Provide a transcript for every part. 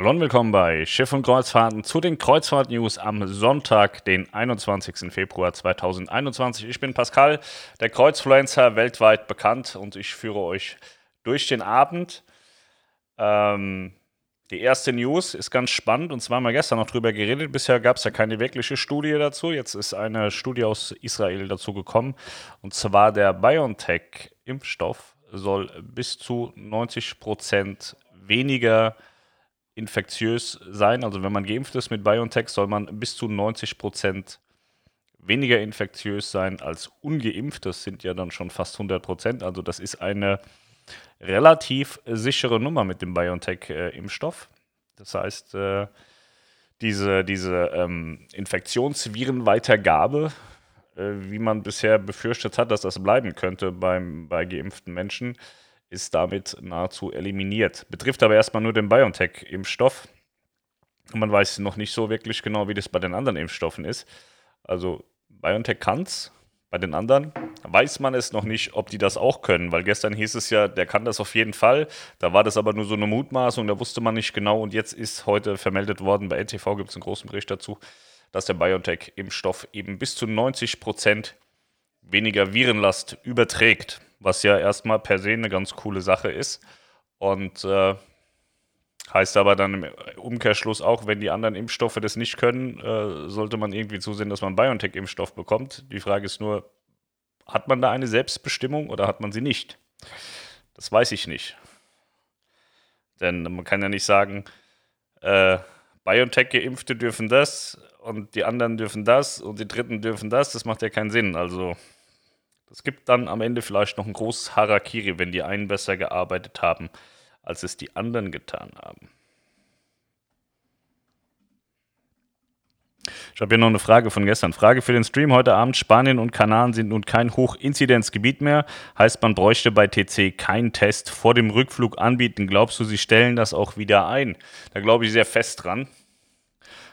Hallo und willkommen bei Schiff und Kreuzfahrten zu den Kreuzfahrt-News am Sonntag, den 21. Februar 2021. Ich bin Pascal, der Kreuzfluencer, weltweit bekannt und ich führe euch durch den Abend. Ähm, die erste News ist ganz spannend und zwar haben wir gestern noch drüber geredet. Bisher gab es ja keine wirkliche Studie dazu. Jetzt ist eine Studie aus Israel dazu gekommen und zwar der BioNTech-Impfstoff soll bis zu 90 Prozent weniger infektiös sein. Also wenn man geimpft ist mit BioNTech, soll man bis zu 90 Prozent weniger infektiös sein als ungeimpft. Das sind ja dann schon fast 100 Prozent. Also das ist eine relativ sichere Nummer mit dem BioNTech-Impfstoff. das heißt, äh, diese, diese ähm, Infektionsvirenweitergabe, äh, wie man bisher befürchtet hat, dass das bleiben könnte beim, bei geimpften Menschen, ist damit nahezu eliminiert. Betrifft aber erstmal nur den BioNTech-Impfstoff. Man weiß noch nicht so wirklich genau, wie das bei den anderen Impfstoffen ist. Also BioNTech kann es, bei den anderen weiß man es noch nicht, ob die das auch können, weil gestern hieß es ja, der kann das auf jeden Fall. Da war das aber nur so eine Mutmaßung, da wusste man nicht genau. Und jetzt ist heute vermeldet worden, bei NTV gibt es einen großen Bericht dazu, dass der BioNTech-Impfstoff eben bis zu 90 Prozent weniger Virenlast überträgt was ja erstmal per se eine ganz coole Sache ist. Und äh, heißt aber dann im Umkehrschluss auch, wenn die anderen Impfstoffe das nicht können, äh, sollte man irgendwie zusehen, dass man BioNTech-Impfstoff bekommt. Die Frage ist nur, hat man da eine Selbstbestimmung oder hat man sie nicht? Das weiß ich nicht. Denn man kann ja nicht sagen, äh, BioNTech-Geimpfte dürfen das und die anderen dürfen das und die Dritten dürfen das. Das macht ja keinen Sinn. Also es gibt dann am Ende vielleicht noch ein großes Harakiri, wenn die einen besser gearbeitet haben, als es die anderen getan haben. Ich habe hier noch eine Frage von gestern. Frage für den Stream heute Abend. Spanien und Kanaren sind nun kein Hochinzidenzgebiet mehr. Heißt, man bräuchte bei TC keinen Test vor dem Rückflug anbieten. Glaubst du, sie stellen das auch wieder ein? Da glaube ich sehr fest dran.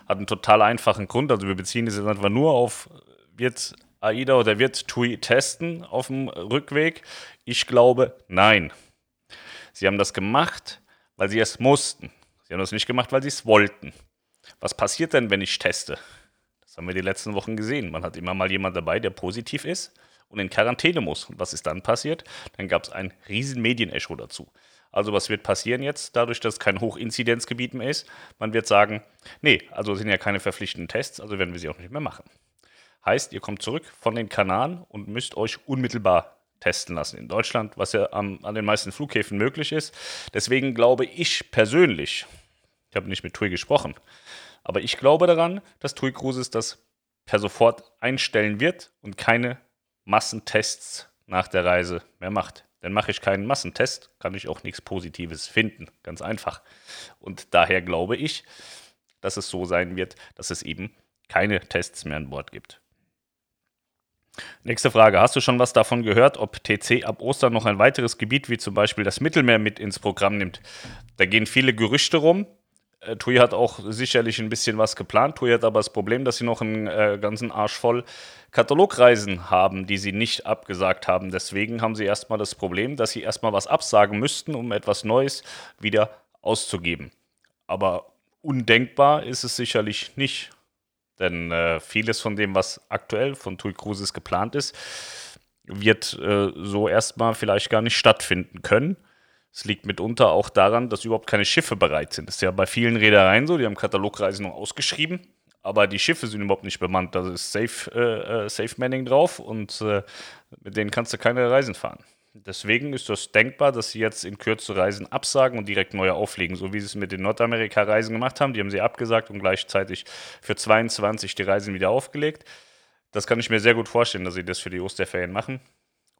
Hat einen total einfachen Grund. Also wir beziehen es jetzt einfach nur auf, wird AIDA oder wird TUI testen auf dem Rückweg? Ich glaube, nein. Sie haben das gemacht, weil sie es mussten. Sie haben das nicht gemacht, weil sie es wollten. Was passiert denn, wenn ich teste? Das haben wir die letzten Wochen gesehen. Man hat immer mal jemand dabei, der positiv ist und in Quarantäne muss. Und was ist dann passiert? Dann gab es ein riesen Medienecho dazu. Also was wird passieren jetzt, dadurch, dass es kein Hochinzidenzgebiet mehr ist? Man wird sagen, nee, also sind ja keine verpflichtenden Tests, also werden wir sie auch nicht mehr machen. Heißt, ihr kommt zurück von den Kanaren und müsst euch unmittelbar testen lassen in Deutschland, was ja am, an den meisten Flughäfen möglich ist. Deswegen glaube ich persönlich, ich habe nicht mit TUI gesprochen, aber ich glaube daran, dass TUI Cruises das per sofort einstellen wird und keine Massentests nach der Reise mehr macht. Denn mache ich keinen Massentest, kann ich auch nichts Positives finden. Ganz einfach. Und daher glaube ich, dass es so sein wird, dass es eben keine Tests mehr an Bord gibt. Nächste Frage. Hast du schon was davon gehört, ob TC ab Ostern noch ein weiteres Gebiet wie zum Beispiel das Mittelmeer mit ins Programm nimmt? Da gehen viele Gerüchte rum. Äh, TUI hat auch sicherlich ein bisschen was geplant. TUI hat aber das Problem, dass sie noch einen äh, ganzen Arsch voll Katalogreisen haben, die sie nicht abgesagt haben. Deswegen haben sie erstmal das Problem, dass sie erstmal was absagen müssten, um etwas Neues wieder auszugeben. Aber undenkbar ist es sicherlich nicht. Denn äh, vieles von dem, was aktuell von TUI Cruises geplant ist, wird äh, so erstmal vielleicht gar nicht stattfinden können. Es liegt mitunter auch daran, dass überhaupt keine Schiffe bereit sind. Das ist ja bei vielen Reedereien so, die haben Katalogreisen noch ausgeschrieben, aber die Schiffe sind überhaupt nicht bemannt. Da ist Safe, äh, äh, Safe Manning drauf und äh, mit denen kannst du keine Reisen fahren. Deswegen ist das denkbar, dass sie jetzt in Kürze Reisen absagen und direkt neue auflegen, so wie sie es mit den Nordamerika-Reisen gemacht haben. Die haben sie abgesagt und gleichzeitig für 22 die Reisen wieder aufgelegt. Das kann ich mir sehr gut vorstellen, dass sie das für die Osterferien machen.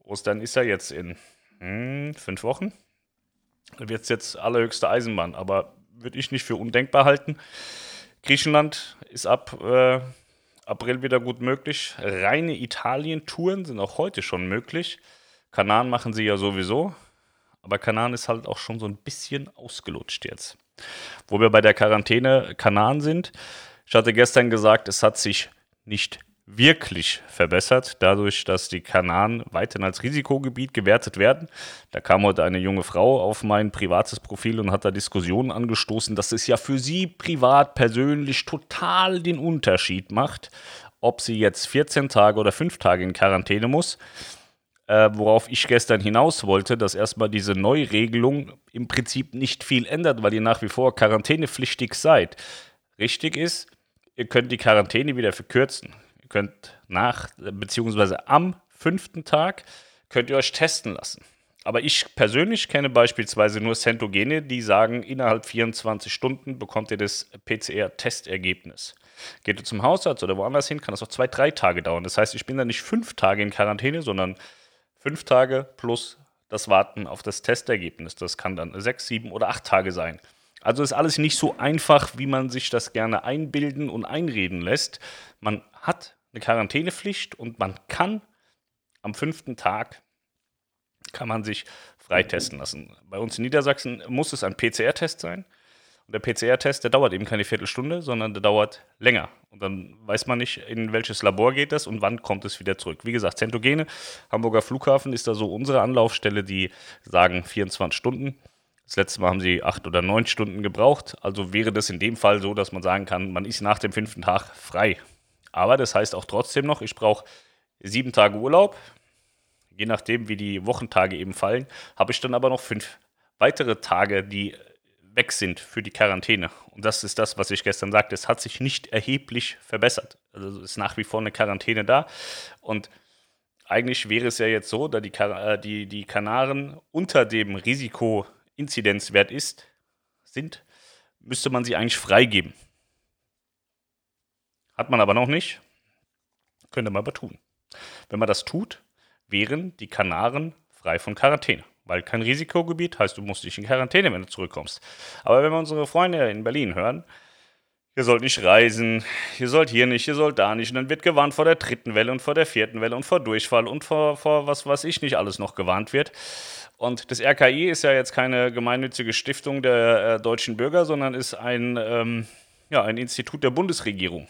Ostern ist ja jetzt in hm, fünf Wochen. Da wird es jetzt allerhöchste Eisenbahn, aber würde ich nicht für undenkbar halten. Griechenland ist ab äh, April wieder gut möglich. Reine Italien-Touren sind auch heute schon möglich. Kanaren machen sie ja sowieso, aber Kanaren ist halt auch schon so ein bisschen ausgelutscht jetzt. Wo wir bei der Quarantäne Kanaren sind, ich hatte gestern gesagt, es hat sich nicht wirklich verbessert, dadurch, dass die Kanaren weiterhin als Risikogebiet gewertet werden. Da kam heute eine junge Frau auf mein privates Profil und hat da Diskussionen angestoßen, dass es ja für sie privat persönlich total den Unterschied macht, ob sie jetzt 14 Tage oder 5 Tage in Quarantäne muss. Äh, worauf ich gestern hinaus wollte, dass erstmal diese Neuregelung im Prinzip nicht viel ändert, weil ihr nach wie vor quarantänepflichtig seid. Richtig ist, ihr könnt die Quarantäne wieder verkürzen. Ihr könnt nach, beziehungsweise am fünften Tag, könnt ihr euch testen lassen. Aber ich persönlich kenne beispielsweise nur Centogene, die sagen, innerhalb 24 Stunden bekommt ihr das PCR-Testergebnis. Geht ihr zum Hausarzt oder woanders hin, kann das auch zwei, drei Tage dauern. Das heißt, ich bin dann nicht fünf Tage in Quarantäne, sondern fünf Tage plus das Warten auf das Testergebnis. Das kann dann sechs, sieben oder acht Tage sein. Also ist alles nicht so einfach, wie man sich das gerne einbilden und einreden lässt. Man hat eine Quarantänepflicht und man kann am fünften Tag kann man sich freitesten lassen. Bei uns in Niedersachsen muss es ein PCR-Test sein. Und der PCR-Test, der dauert eben keine Viertelstunde, sondern der dauert länger. Und dann weiß man nicht, in welches Labor geht das und wann kommt es wieder zurück. Wie gesagt, Zentogene, Hamburger Flughafen ist da so unsere Anlaufstelle, die sagen 24 Stunden. Das letzte Mal haben sie acht oder neun Stunden gebraucht. Also wäre das in dem Fall so, dass man sagen kann, man ist nach dem fünften Tag frei. Aber das heißt auch trotzdem noch, ich brauche sieben Tage Urlaub. Je nachdem, wie die Wochentage eben fallen, habe ich dann aber noch fünf weitere Tage, die weg sind für die Quarantäne. Und das ist das, was ich gestern sagte. Es hat sich nicht erheblich verbessert. Also ist nach wie vor eine Quarantäne da. Und eigentlich wäre es ja jetzt so, da die, äh, die, die Kanaren unter dem Risikoinzidenzwert ist, sind, müsste man sie eigentlich freigeben. Hat man aber noch nicht. Könnte man aber tun. Wenn man das tut, wären die Kanaren frei von Quarantäne weil kein Risikogebiet heißt, du musst dich in Quarantäne, wenn du zurückkommst. Aber wenn wir unsere Freunde in Berlin hören, ihr sollt nicht reisen, ihr sollt hier nicht, ihr sollt da nicht, und dann wird gewarnt vor der dritten Welle und vor der vierten Welle und vor Durchfall und vor, vor was weiß ich nicht alles noch gewarnt wird. Und das RKI ist ja jetzt keine gemeinnützige Stiftung der äh, deutschen Bürger, sondern ist ein, ähm, ja, ein Institut der Bundesregierung.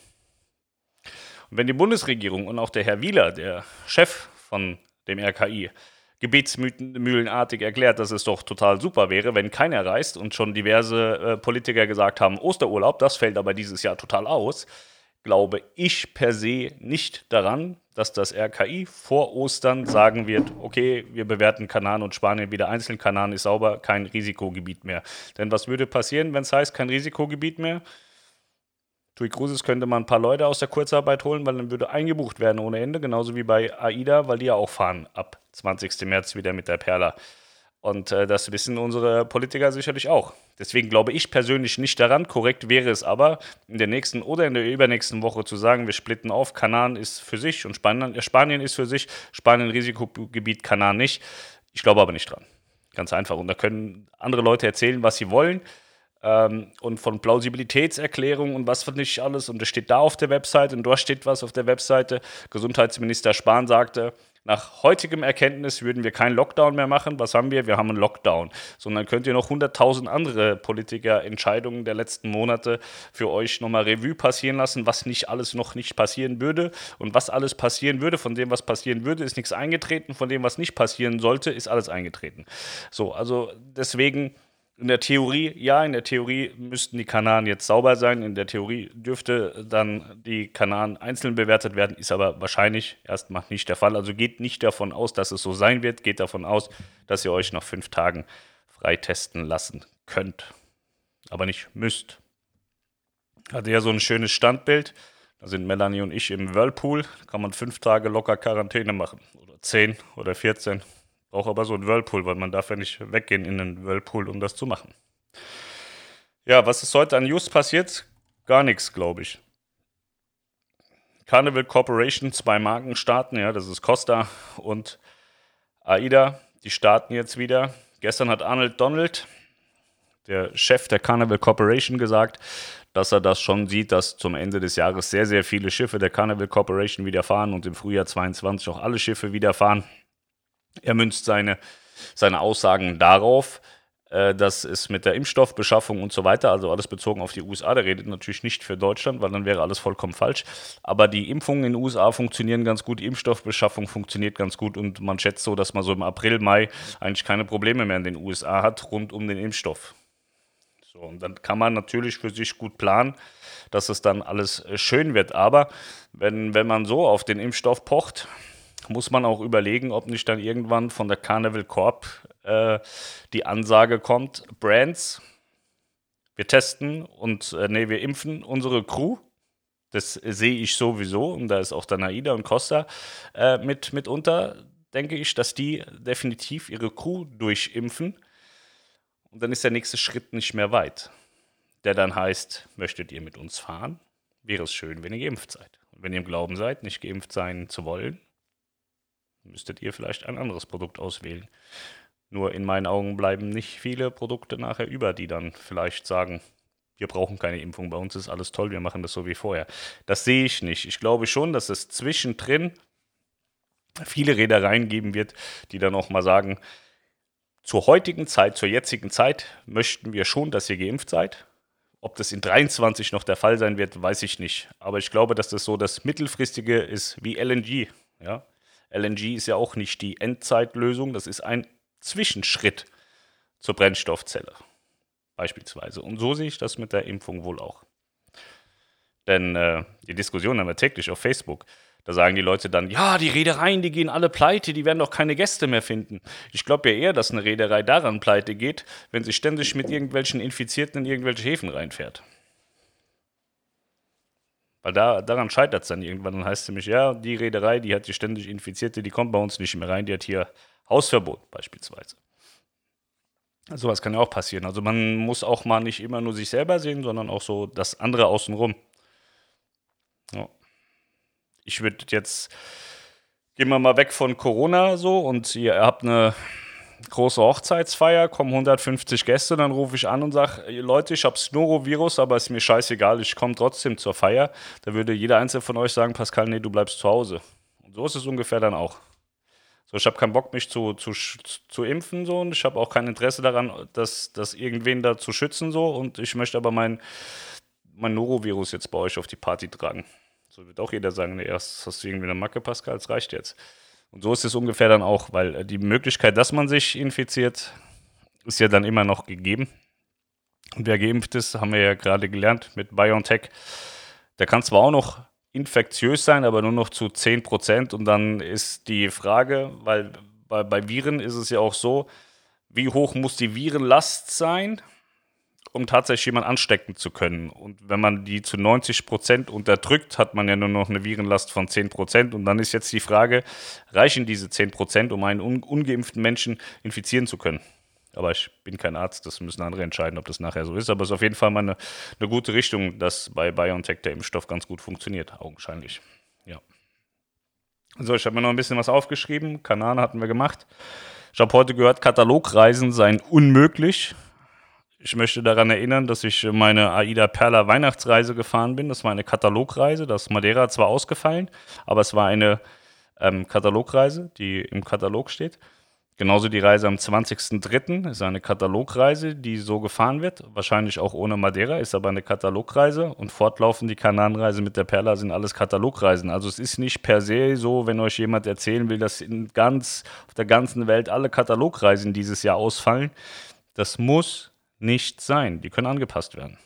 Und wenn die Bundesregierung und auch der Herr Wieler, der Chef von dem RKI, gebetsmühlenartig erklärt, dass es doch total super wäre, wenn keiner reist und schon diverse äh, Politiker gesagt haben, Osterurlaub, das fällt aber dieses Jahr total aus, glaube ich per se nicht daran, dass das RKI vor Ostern sagen wird, okay, wir bewerten Kanaren und Spanien wieder einzeln, Kanaren ist sauber, kein Risikogebiet mehr. Denn was würde passieren, wenn es heißt, kein Risikogebiet mehr? Tui Cruises könnte man ein paar Leute aus der Kurzarbeit holen, weil dann würde eingebucht werden ohne Ende, genauso wie bei AIDA, weil die ja auch fahren ab 20. März wieder mit der Perla. Und äh, das wissen unsere Politiker sicherlich auch. Deswegen glaube ich persönlich nicht daran. Korrekt wäre es aber, in der nächsten oder in der übernächsten Woche zu sagen, wir splitten auf, Kanaren ist für sich und Spanien, äh, Spanien ist für sich, Spanien Risikogebiet, Kanaren nicht. Ich glaube aber nicht dran. Ganz einfach. Und da können andere Leute erzählen, was sie wollen ähm, und von Plausibilitätserklärungen und was nicht alles. Und das steht da auf der Webseite und dort steht was auf der Webseite. Gesundheitsminister Spahn sagte, nach heutigem Erkenntnis würden wir keinen Lockdown mehr machen. Was haben wir? Wir haben einen Lockdown. Sondern könnt ihr noch 100.000 andere Politikerentscheidungen der letzten Monate für euch nochmal Revue passieren lassen, was nicht alles noch nicht passieren würde. Und was alles passieren würde, von dem, was passieren würde, ist nichts eingetreten. Von dem, was nicht passieren sollte, ist alles eingetreten. So, also deswegen in der Theorie, ja, in der Theorie müssten die Kanaren jetzt sauber sein. In der Theorie dürfte dann die Kanaren einzeln bewertet werden, ist aber wahrscheinlich erstmal nicht der Fall. Also geht nicht davon aus, dass es so sein wird. Geht davon aus, dass ihr euch nach fünf Tagen freitesten lassen könnt. Aber nicht müsst. Hatte ja so ein schönes Standbild. Da sind Melanie und ich im Whirlpool. Da kann man fünf Tage locker Quarantäne machen. Oder zehn oder 14. Braucht aber so ein Whirlpool, weil man darf ja nicht weggehen in den Whirlpool, um das zu machen. Ja, was ist heute an News passiert? Gar nichts, glaube ich. Carnival Corporation, zwei Marken starten, ja, das ist Costa und AIDA, die starten jetzt wieder. Gestern hat Arnold Donald, der Chef der Carnival Corporation, gesagt, dass er das schon sieht, dass zum Ende des Jahres sehr, sehr viele Schiffe der Carnival Corporation wieder fahren und im Frühjahr 22 auch alle Schiffe wieder fahren. Er münzt seine, seine Aussagen darauf, Äh, das ist mit der Impfstoffbeschaffung und so weiter, also alles bezogen auf die USA. Der redet natürlich nicht für Deutschland, weil dann wäre alles vollkommen falsch. Aber die Impfungen in den USA funktionieren ganz gut, die Impfstoffbeschaffung funktioniert ganz gut und man schätzt so, dass man so im April, Mai eigentlich keine Probleme mehr in den USA hat rund um den Impfstoff. So, und dann kann man natürlich für sich gut planen, dass es dann alles äh, schön wird. Aber wenn, wenn man so auf den Impfstoff pocht, muss man auch überlegen, ob nicht dann irgendwann von der Carnival Corp äh, die Ansage kommt, Brands, wir testen und äh, nee, wir impfen unsere Crew. Das sehe ich sowieso und da ist auch dann Aida und Costa äh, mit mitunter, denke ich, dass die definitiv ihre Crew durchimpfen. Und dann ist der nächste Schritt nicht mehr weit, der dann heißt, möchtet ihr mit uns fahren? Wäre es schön, wenn ihr geimpft seid. Und wenn ihr im Glauben seid, nicht geimpft sein zu wollen, müsstet ihr vielleicht ein anderes Produkt auswählen. Nur in meinen Augen bleiben nicht viele Produkte nachher über, die dann vielleicht sagen, wir brauchen keine Impfung, bei uns ist alles toll, wir machen das so wie vorher. Das sehe ich nicht. Ich glaube schon, dass es zwischendrin viele Reedereien geben wird, die dann auch mal sagen, zur heutigen Zeit, zur jetzigen Zeit möchten wir schon, dass ihr geimpft seid. Ob das in 23 noch der Fall sein wird, weiß ich nicht. Aber ich glaube, dass das so das mittelfristige ist wie LNG. Ja? LNG ist ja auch nicht die Endzeitlösung, das ist ein Zwischenschritt zur Brennstoffzelle beispielsweise. Und so sehe ich das mit der Impfung wohl auch. Denn äh, die Diskussion haben wir täglich auf Facebook. Da sagen die Leute dann, ja, die Reedereien, die gehen alle pleite, die werden doch keine Gäste mehr finden. Ich glaube ja eher, dass eine Reederei daran pleite geht, wenn sie ständig mit irgendwelchen Infizierten in irgendwelche Häfen reinfährt. Weil da, daran scheitert es dann irgendwann. Dann heißt es nämlich, ja, die Reederei, die hat die ständig Infizierte, die kommt bei uns nicht mehr rein, die hat hier Hausverbot beispielsweise. Sowas kann ja auch passieren. Also man muss auch mal nicht immer nur sich selber sehen, sondern auch so das andere außenrum. Ja. Ich würde jetzt, gehen wir mal weg von Corona so und ihr habt eine große Hochzeitsfeier, kommen 150 Gäste, dann rufe ich an und sage, Leute, ich habe Snorovirus, aber ist mir scheißegal, ich komme trotzdem zur Feier. Da würde jeder Einzelne von euch sagen, Pascal, nee, du bleibst zu Hause. Und so ist es ungefähr dann auch. So, ich habe keinen Bock, mich zu, zu, zu impfen, so, und ich habe auch kein Interesse daran, dass, dass irgendwen da zu schützen, so, und ich möchte aber mein, mein Norovirus jetzt bei euch auf die Party tragen. So wird auch jeder sagen, nee, erst hast du irgendwie eine Macke, Pascal, es reicht jetzt. Und so ist es ungefähr dann auch, weil äh, die Möglichkeit, dass man sich infiziert, ist ja dann immer noch gegeben. Und wer geimpft ist, haben wir ja gerade gelernt mit BioNTech, der kann zwar auch noch infektiös sein, aber nur noch zu 10 Prozent. Und dann ist die Frage, weil bei, bei Viren ist es ja auch so, wie hoch muss die Virenlast sein, um tatsächlich jemanden anstecken zu können. Und wenn man die zu 90 Prozent unterdrückt, hat man ja nur noch eine Virenlast von 10 Prozent. Und dann ist jetzt die Frage, reichen diese 10 Prozent, um einen un ungeimpften Menschen infizieren zu können? Aber ich bin kein Arzt, das müssen andere entscheiden, ob das nachher so ist. Aber es ist auf jeden Fall mal eine, eine gute Richtung, dass bei BioNTech der Impfstoff ganz gut funktioniert, augenscheinlich. Ja. So, ich habe mir noch ein bisschen was aufgeschrieben. Kanane hatten wir gemacht. Ich habe heute gehört, Katalogreisen seien unmöglich. Ich möchte daran erinnern, dass ich meine Aida Perla Weihnachtsreise gefahren bin. Das war eine Katalogreise. Das Madeira zwar ausgefallen, aber es war eine ähm, Katalogreise, die im Katalog steht. Genauso die Reise am 20.03. ist eine Katalogreise, die so gefahren wird. Wahrscheinlich auch ohne Madeira, ist aber eine Katalogreise. Und fortlaufend die Kananreise mit der Perla sind alles Katalogreisen. Also es ist nicht per se so, wenn euch jemand erzählen will, dass in ganz, auf der ganzen Welt alle Katalogreisen dieses Jahr ausfallen. Das muss nicht sein. Die können angepasst werden.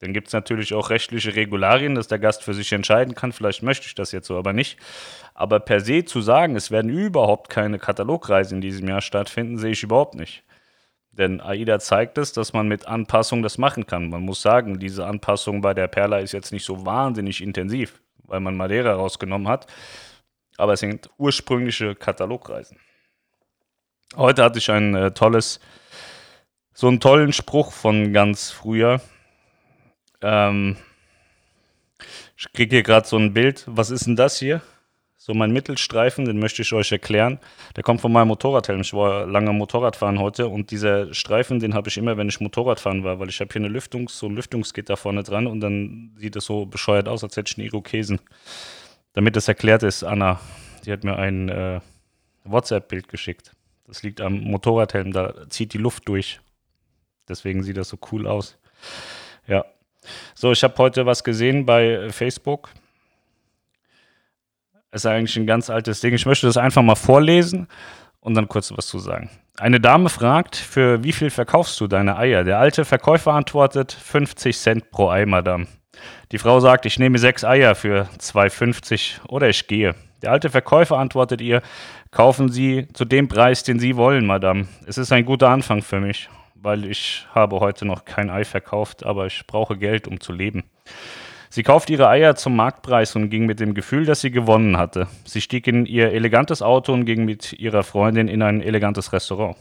Dann gibt es natürlich auch rechtliche Regularien, dass der Gast für sich entscheiden kann. Vielleicht möchte ich das jetzt so, aber nicht. Aber per se zu sagen, es werden überhaupt keine Katalogreisen in diesem Jahr stattfinden, sehe ich überhaupt nicht. Denn AIDA zeigt es, dass man mit Anpassung das machen kann. Man muss sagen, diese Anpassung bei der Perla ist jetzt nicht so wahnsinnig intensiv, weil man Madeira rausgenommen hat. Aber es sind ursprüngliche Katalogreisen. Heute hatte ich ein äh, tolles, so einen tollen Spruch von ganz früher. Ähm, ich kriege hier gerade so ein Bild. Was ist denn das hier? So mein Mittelstreifen, den möchte ich euch erklären. Der kommt von meinem Motorradhelm. Ich war lange Motorradfahren heute und dieser Streifen, den habe ich immer, wenn ich Motorradfahren war, weil ich habe hier eine Lüftungs, so ein Lüftungsgitter vorne dran und dann sieht es so bescheuert aus, als hätte ich einen Irokesen. Damit das erklärt ist, Anna, die hat mir ein äh, WhatsApp-Bild geschickt. Das liegt am Motorradhelm, da zieht die Luft durch. Deswegen sieht das so cool aus. Ja. So, ich habe heute was gesehen bei Facebook. Ist eigentlich ein ganz altes Ding. Ich möchte das einfach mal vorlesen und dann kurz was zu sagen. Eine Dame fragt, für wie viel verkaufst du deine Eier? Der alte Verkäufer antwortet, 50 Cent pro Ei, Madame. Die Frau sagt, ich nehme sechs Eier für 2,50 oder ich gehe. Der alte Verkäufer antwortet ihr, kaufen Sie zu dem Preis, den Sie wollen, Madame. Es ist ein guter Anfang für mich, weil ich habe heute noch kein Ei verkauft, aber ich brauche Geld, um zu leben. Sie kaufte ihre Eier zum Marktpreis und ging mit dem Gefühl, dass sie gewonnen hatte. Sie stieg in ihr elegantes Auto und ging mit ihrer Freundin in ein elegantes Restaurant.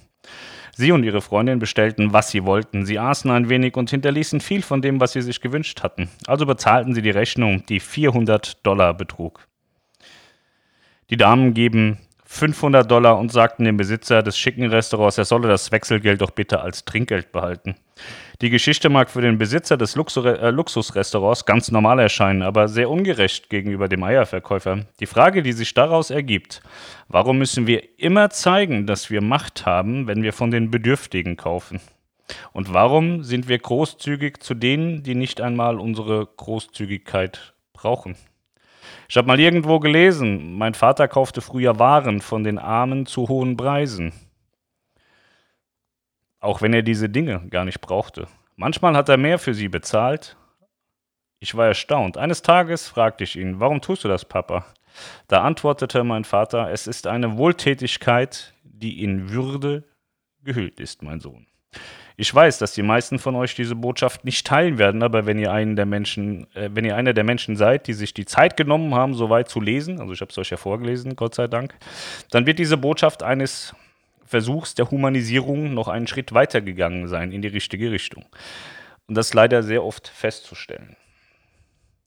Sie und ihre Freundin bestellten, was sie wollten. Sie aßen ein wenig und hinterließen viel von dem, was sie sich gewünscht hatten. Also bezahlten sie die Rechnung, die 400 Dollar betrug. Die Damen geben 500 Dollar und sagten dem Besitzer des schicken Restaurants, er solle das Wechselgeld doch bitte als Trinkgeld behalten. Die Geschichte mag für den Besitzer des Luxus äh, Luxusrestaurants ganz normal erscheinen, aber sehr ungerecht gegenüber dem Eierverkäufer. Die Frage, die sich daraus ergibt, warum müssen wir immer zeigen, dass wir Macht haben, wenn wir von den Bedürftigen kaufen? Und warum sind wir großzügig zu denen, die nicht einmal unsere Großzügigkeit brauchen? Ich habe mal irgendwo gelesen, mein Vater kaufte früher Waren von den Armen zu hohen Preisen. Auch wenn er diese Dinge gar nicht brauchte. Manchmal hat er mehr für sie bezahlt. Ich war erstaunt. Eines Tages fragte ich ihn, warum tust du das, Papa? Da antwortete mein Vater, es ist eine Wohltätigkeit, die in Würde gehüllt ist, mein Sohn. Ich weiß, dass die meisten von euch diese Botschaft nicht teilen werden, aber wenn ihr einen der Menschen, äh, wenn ihr einer der Menschen seid, die sich die Zeit genommen haben, so weit zu lesen, also ich habe es euch ja vorgelesen, Gott sei Dank, dann wird diese Botschaft eines Versuchs der Humanisierung noch einen Schritt weiter gegangen sein in die richtige Richtung. Und das ist leider sehr oft festzustellen.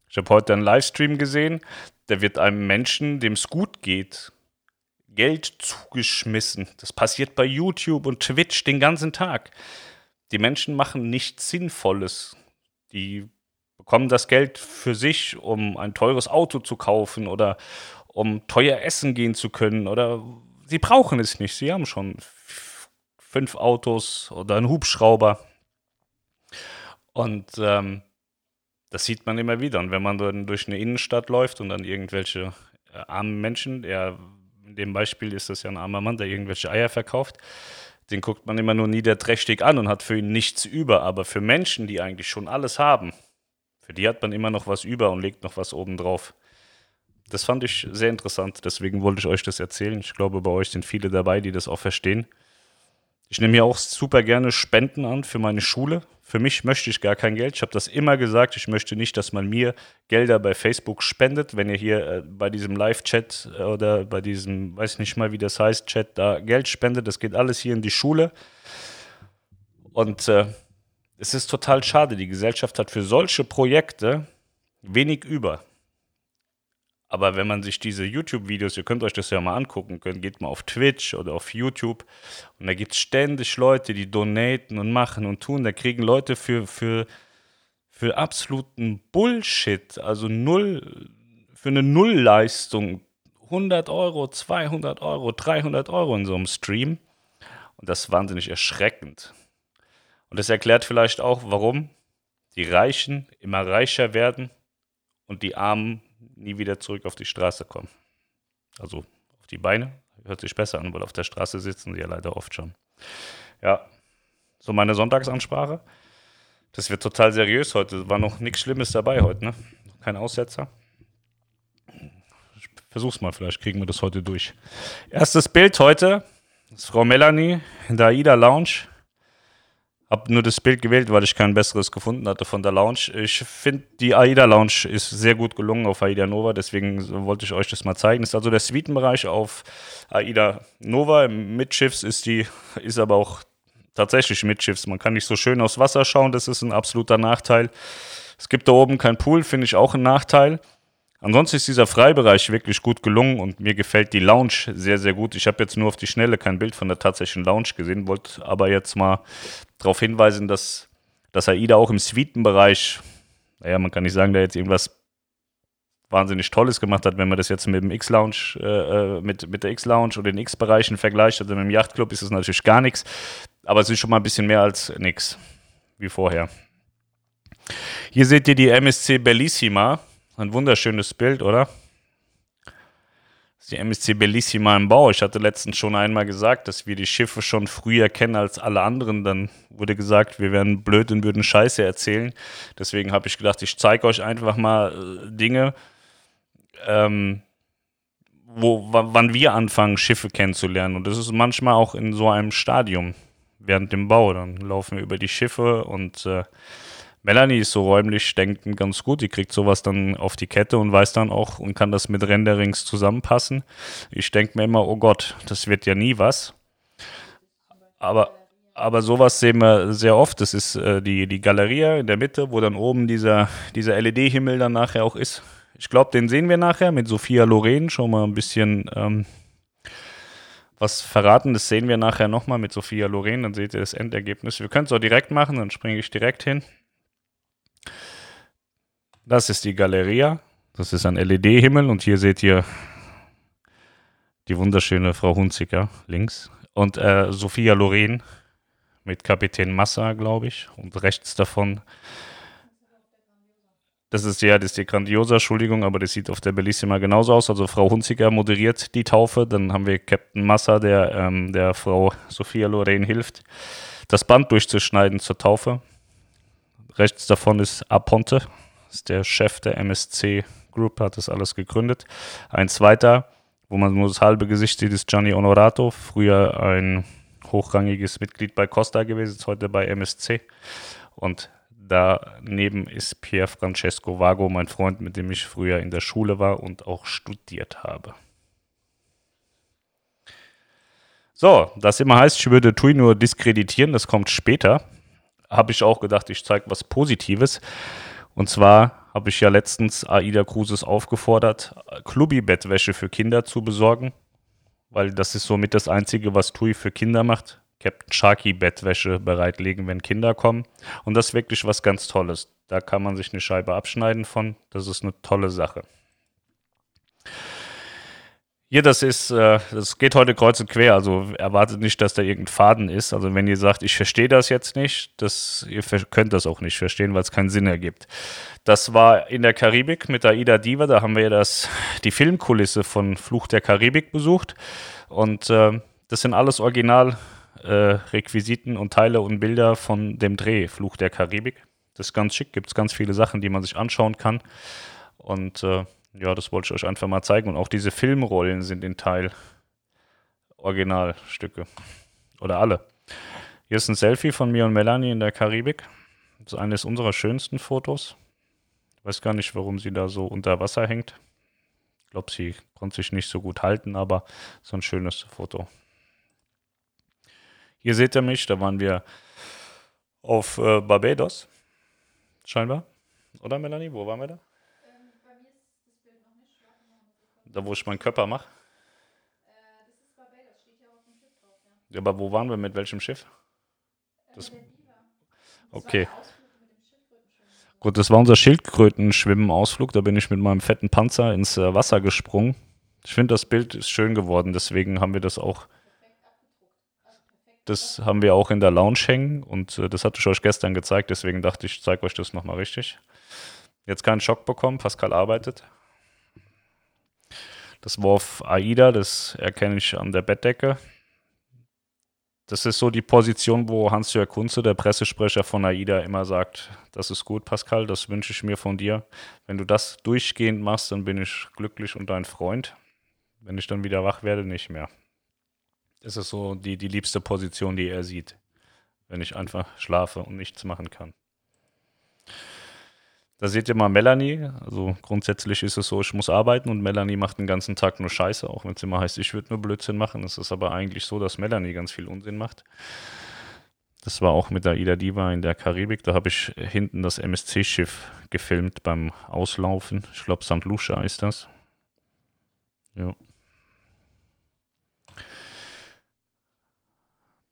Ich habe heute einen Livestream gesehen, da wird einem Menschen, dem es gut geht, Geld zugeschmissen. Das passiert bei YouTube und Twitch den ganzen Tag. Die Menschen machen nichts Sinnvolles. Die bekommen das Geld für sich, um ein teures Auto zu kaufen oder um teuer essen gehen zu können oder sie brauchen es nicht. Sie haben schon fünf Autos oder einen Hubschrauber. Und ähm, das sieht man immer wieder. Und wenn man dann durch eine Innenstadt läuft und dann irgendwelche äh, armen Menschen, ja, in dem Beispiel ist das ja ein armer Mann, der irgendwelche Eier verkauft, den guckt man immer nur niederträchtig an und hat für ihn nichts über. Aber für Menschen, die eigentlich schon alles haben, für die hat man immer noch was über und legt noch was oben drauf. Das fand ich sehr interessant, deswegen wollte ich euch das erzählen. Ich glaube, bei euch sind viele dabei, die das auch verstehen. Ich nehme ja auch super gerne Spenden an für meine Schule. Für mich möchte ich gar kein Geld. Ich habe das immer gesagt. Ich möchte nicht, dass man mir Gelder bei Facebook spendet. Wenn ihr hier äh, bei diesem Live-Chat äh, oder bei diesem, weiß nicht mal, wie das heißt, Chat, da Geld spendet, das geht alles hier in die Schule. Und äh, es ist total schade. Die Gesellschaft hat für solche Projekte wenig über. Aber wenn man sich diese YouTube-Videos, ihr könnt euch das ja mal angucken können, geht mal auf Twitch oder auf YouTube und da gibt es ständig Leute, die donaten und machen und tun. Da kriegen Leute für, für, für absoluten Bullshit, also null, für eine Nullleistung 100 Euro, 200 Euro, 300 Euro in so einem Stream. Und das ist wahnsinnig erschreckend. Und das erklärt vielleicht auch, warum die Reichen immer reicher werden und die Armen nie wieder zurück auf die Straße kommen. Also auf die Beine. Hört sich besser an, weil auf der Straße sitzen sie ja leider oft schon. Ja, so meine Sonntagsansprache. Das wird total seriös heute. War noch nichts Schlimmes dabei heute, ne? Kein Aussetzer. Ich versuch's mal, vielleicht kriegen wir das heute durch. Erstes Bild heute ist Frau Melanie in der AIDA Lounge habe nur das Bild gewählt, weil ich kein besseres gefunden hatte von der Lounge. Ich finde, die AIDA Lounge ist sehr gut gelungen auf AIDA Nova, deswegen wollte ich euch das mal zeigen. Das ist also der Suitenbereich auf AIDA Nova. Im Mitschiffs ist die, ist aber auch tatsächlich Mitschiffs. Man kann nicht so schön aufs Wasser schauen, das ist ein absoluter Nachteil. Es gibt da oben kein Pool, finde ich auch ein Nachteil. Ansonsten ist dieser Freibereich wirklich gut gelungen und mir gefällt die Lounge sehr, sehr gut. Ich habe jetzt nur auf die Schnelle kein Bild von der tatsächlichen Lounge gesehen, wollte aber jetzt mal darauf hinweisen, dass, dass AIDA auch im Suitenbereich, naja, man kann nicht sagen, da jetzt irgendwas wahnsinnig Tolles gemacht hat, wenn man das jetzt mit dem X-Lounge, äh, äh, mit, mit der X-Lounge oder den X-Bereichen vergleicht. Also mit dem Yachtclub ist es natürlich gar nichts, aber es ist schon mal ein bisschen mehr als nichts. wie vorher. Hier seht ihr die MSC Bellissima. Ein wunderschönes Bild, oder? die MSC Bellissima im Bau. Ich hatte letztens schon einmal gesagt, dass wir die Schiffe schon früher kennen als alle anderen. Dann wurde gesagt, wir wären blöd und würden Scheiße erzählen. Deswegen habe ich gedacht, ich zeige euch einfach mal äh, Dinge, ähm, wo, wann wir anfangen, Schiffe kennenzulernen. Und das ist manchmal auch in so einem Stadium während dem Bau. Dann laufen wir über die Schiffe und äh, Melanie ist so räumlich denkend ganz gut. Die kriegt sowas dann auf die Kette und weiß dann auch und kann das mit Renderings zusammenpassen. Ich denke mir immer, oh Gott, das wird ja nie was. Aber, aber sowas sehen wir sehr oft. Das ist äh, die, die Galeria in der Mitte, wo dann oben dieser, dieser LED-Himmel dann nachher auch ist. Ich glaube, den sehen wir nachher mit Sophia Loren. Schon mal ein bisschen ähm, was verraten. Das sehen wir nachher nochmal mit Sophia Loren. Dann seht ihr das Endergebnis. Wir können es auch direkt machen, dann springe ich direkt hin. Das ist die Galeria. Das ist ein LED-Himmel und hier seht ihr die wunderschöne Frau Hunziker links und äh, Sophia Loren mit Kapitän Massa, glaube ich, und rechts davon. Das ist ja, das ist die Grandiosa, Entschuldigung, aber das sieht auf der Bellissima genauso aus. Also Frau Hunziker moderiert die Taufe, dann haben wir Captain Massa, der ähm, der Frau Sophia Loren hilft, das Band durchzuschneiden zur Taufe. Rechts davon ist Aponte, ist der Chef der MSC Group, hat das alles gegründet. Ein zweiter, wo man nur das halbe Gesicht sieht, ist Gianni Onorato, früher ein hochrangiges Mitglied bei Costa gewesen, ist heute bei MSC. Und daneben ist Pier Francesco Vago, mein Freund, mit dem ich früher in der Schule war und auch studiert habe. So, das immer heißt, ich würde Tui nur diskreditieren, das kommt später. Habe ich auch gedacht, ich zeige was Positives. Und zwar habe ich ja letztens Aida Cruises aufgefordert, Clubby-Bettwäsche für Kinder zu besorgen, weil das ist somit das Einzige, was TUI für Kinder macht. Captain Sharky Bettwäsche bereitlegen, wenn Kinder kommen. Und das ist wirklich was ganz Tolles. Da kann man sich eine Scheibe abschneiden von. Das ist eine tolle Sache. Hier, das ist, äh, das geht heute kreuz und quer. Also erwartet nicht, dass da irgendein Faden ist. Also wenn ihr sagt, ich verstehe das jetzt nicht, das, ihr könnt das auch nicht verstehen, weil es keinen Sinn ergibt. Das war in der Karibik mit Aida Diva. Da haben wir das, die Filmkulisse von Fluch der Karibik besucht. Und äh, das sind alles Originalrequisiten äh, und Teile und Bilder von dem Dreh Fluch der Karibik. Das ist ganz schick. Gibt es ganz viele Sachen, die man sich anschauen kann. Und äh, ja, das wollte ich euch einfach mal zeigen. Und auch diese Filmrollen sind in Teil Originalstücke. Oder alle. Hier ist ein Selfie von mir und Melanie in der Karibik. Das ist eines unserer schönsten Fotos. Ich weiß gar nicht, warum sie da so unter Wasser hängt. Ich glaube, sie konnte sich nicht so gut halten, aber so ein schönes Foto. Hier seht ihr mich, da waren wir auf äh, Barbados. Scheinbar. Oder Melanie, wo waren wir da? Da, wo ich meinen Körper mache? Äh, das ist Barbados, steht ja auf dem Schiff drauf. Ja. ja, aber wo waren wir mit welchem Schiff? Äh, das, okay. Gut, das war unser Schildkrötenschwimmen-Ausflug. Da bin ich mit meinem fetten Panzer ins äh, Wasser gesprungen. Ich finde, das Bild ist schön geworden. Deswegen haben wir das auch. Das haben wir auch in der Lounge hängen. Und äh, das hatte ich euch gestern gezeigt. Deswegen dachte ich, ich zeige euch das nochmal richtig. Jetzt keinen Schock bekommen. Pascal arbeitet. Das Wurf AIDA, das erkenne ich an der Bettdecke. Das ist so die Position, wo Hans-Jörg Kunze, der Pressesprecher von AIDA, immer sagt, das ist gut, Pascal, das wünsche ich mir von dir. Wenn du das durchgehend machst, dann bin ich glücklich und dein Freund. Wenn ich dann wieder wach werde, nicht mehr. Das ist so die, die liebste Position, die er sieht, wenn ich einfach schlafe und nichts machen kann. Da seht ihr mal Melanie. Also grundsätzlich ist es so, ich muss arbeiten und Melanie macht den ganzen Tag nur Scheiße, auch wenn es immer heißt, ich würde nur Blödsinn machen. Es ist aber eigentlich so, dass Melanie ganz viel Unsinn macht. Das war auch mit der Ida Diva in der Karibik. Da habe ich hinten das MSC-Schiff gefilmt beim Auslaufen. Ich glaube, St. Lucia ist das. Ja.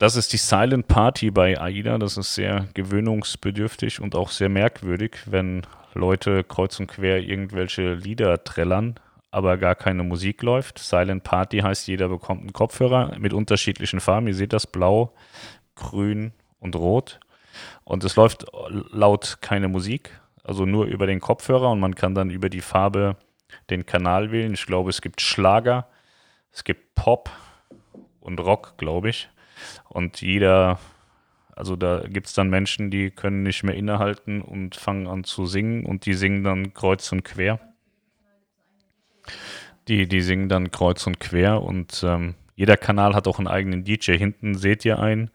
Das ist die Silent Party bei AIDA. Das ist sehr gewöhnungsbedürftig und auch sehr merkwürdig, wenn Leute kreuz und quer irgendwelche Lieder trällern, aber gar keine Musik läuft. Silent Party heißt, jeder bekommt einen Kopfhörer mit unterschiedlichen Farben. Ihr seht das, blau, grün und rot. Und es läuft laut keine Musik, also nur über den Kopfhörer und man kann dann über die Farbe den Kanal wählen. Ich glaube, es gibt Schlager, es gibt Pop und Rock, glaube ich. Und jeder, also da gibt es dann Menschen, die können nicht mehr innehalten und fangen an zu singen und die singen dann kreuz und quer. Die, die singen dann kreuz und quer und ähm, jeder Kanal hat auch einen eigenen DJ. Hinten seht ihr einen.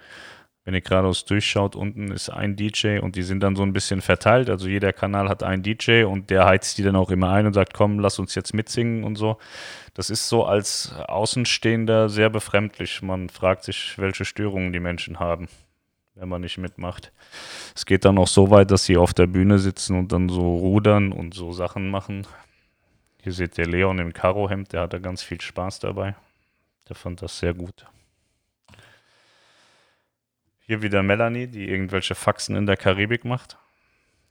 Wenn ihr geradeaus durchschaut, unten ist ein DJ und die sind dann so ein bisschen verteilt. Also jeder Kanal hat einen DJ und der heizt die dann auch immer ein und sagt, komm, lass uns jetzt mitsingen und so. Das ist so als Außenstehender sehr befremdlich. Man fragt sich, welche Störungen die Menschen haben, wenn man nicht mitmacht. Es geht dann auch so weit, dass sie auf der Bühne sitzen und dann so rudern und so Sachen machen. Hier seht ihr Leon im Karohemd, der hatte ganz viel Spaß dabei. Der fand das sehr gut. Hier wieder Melanie, die irgendwelche Faxen in der Karibik macht.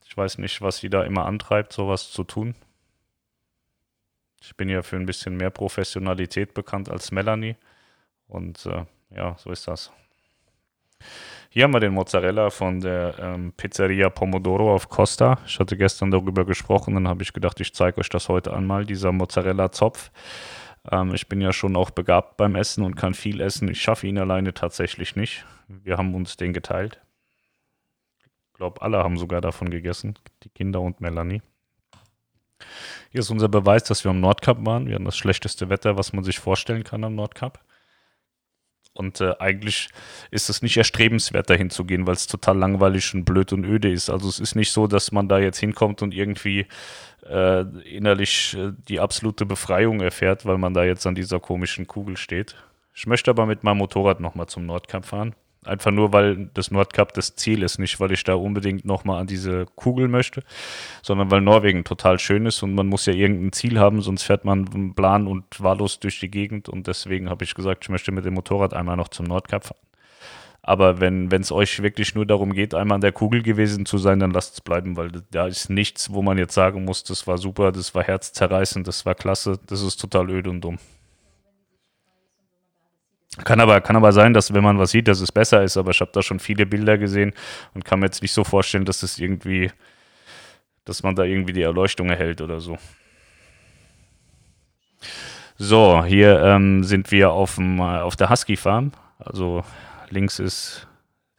Ich weiß nicht, was sie da immer antreibt, sowas zu tun. Ich bin ja für ein bisschen mehr Professionalität bekannt als Melanie. Und äh, ja, so ist das. Hier haben wir den Mozzarella von der ähm, Pizzeria Pomodoro auf Costa. Ich hatte gestern darüber gesprochen, dann habe ich gedacht, ich zeige euch das heute einmal, dieser Mozzarella-Zopf. Ähm, ich bin ja schon auch begabt beim Essen und kann viel essen. Ich schaffe ihn alleine tatsächlich nicht. Wir haben uns den geteilt. Ich glaube, alle haben sogar davon gegessen, die Kinder und Melanie. Hier ist unser Beweis, dass wir am Nordkap waren. Wir haben das schlechteste Wetter, was man sich vorstellen kann am Nordkap. Und äh, eigentlich ist es nicht erstrebenswert, dahin zu gehen, weil es total langweilig und blöd und öde ist. Also es ist nicht so, dass man da jetzt hinkommt und irgendwie äh, innerlich äh, die absolute Befreiung erfährt, weil man da jetzt an dieser komischen Kugel steht. Ich möchte aber mit meinem Motorrad nochmal zum Nordkap fahren. Einfach nur, weil das Nordkap das Ziel ist, nicht weil ich da unbedingt nochmal an diese Kugel möchte, sondern weil Norwegen total schön ist und man muss ja irgendein Ziel haben, sonst fährt man plan und wahllos durch die Gegend und deswegen habe ich gesagt, ich möchte mit dem Motorrad einmal noch zum Nordkap fahren. Aber wenn es euch wirklich nur darum geht, einmal an der Kugel gewesen zu sein, dann lasst es bleiben, weil da ist nichts, wo man jetzt sagen muss, das war super, das war herzzerreißend, das war klasse, das ist total öd und dumm. Kann aber, kann aber sein, dass wenn man was sieht, dass es besser ist, aber ich habe da schon viele Bilder gesehen und kann mir jetzt nicht so vorstellen, dass es irgendwie, dass man da irgendwie die Erleuchtung erhält oder so. So, hier ähm, sind wir auf, dem, auf der Husky Farm. Also links ist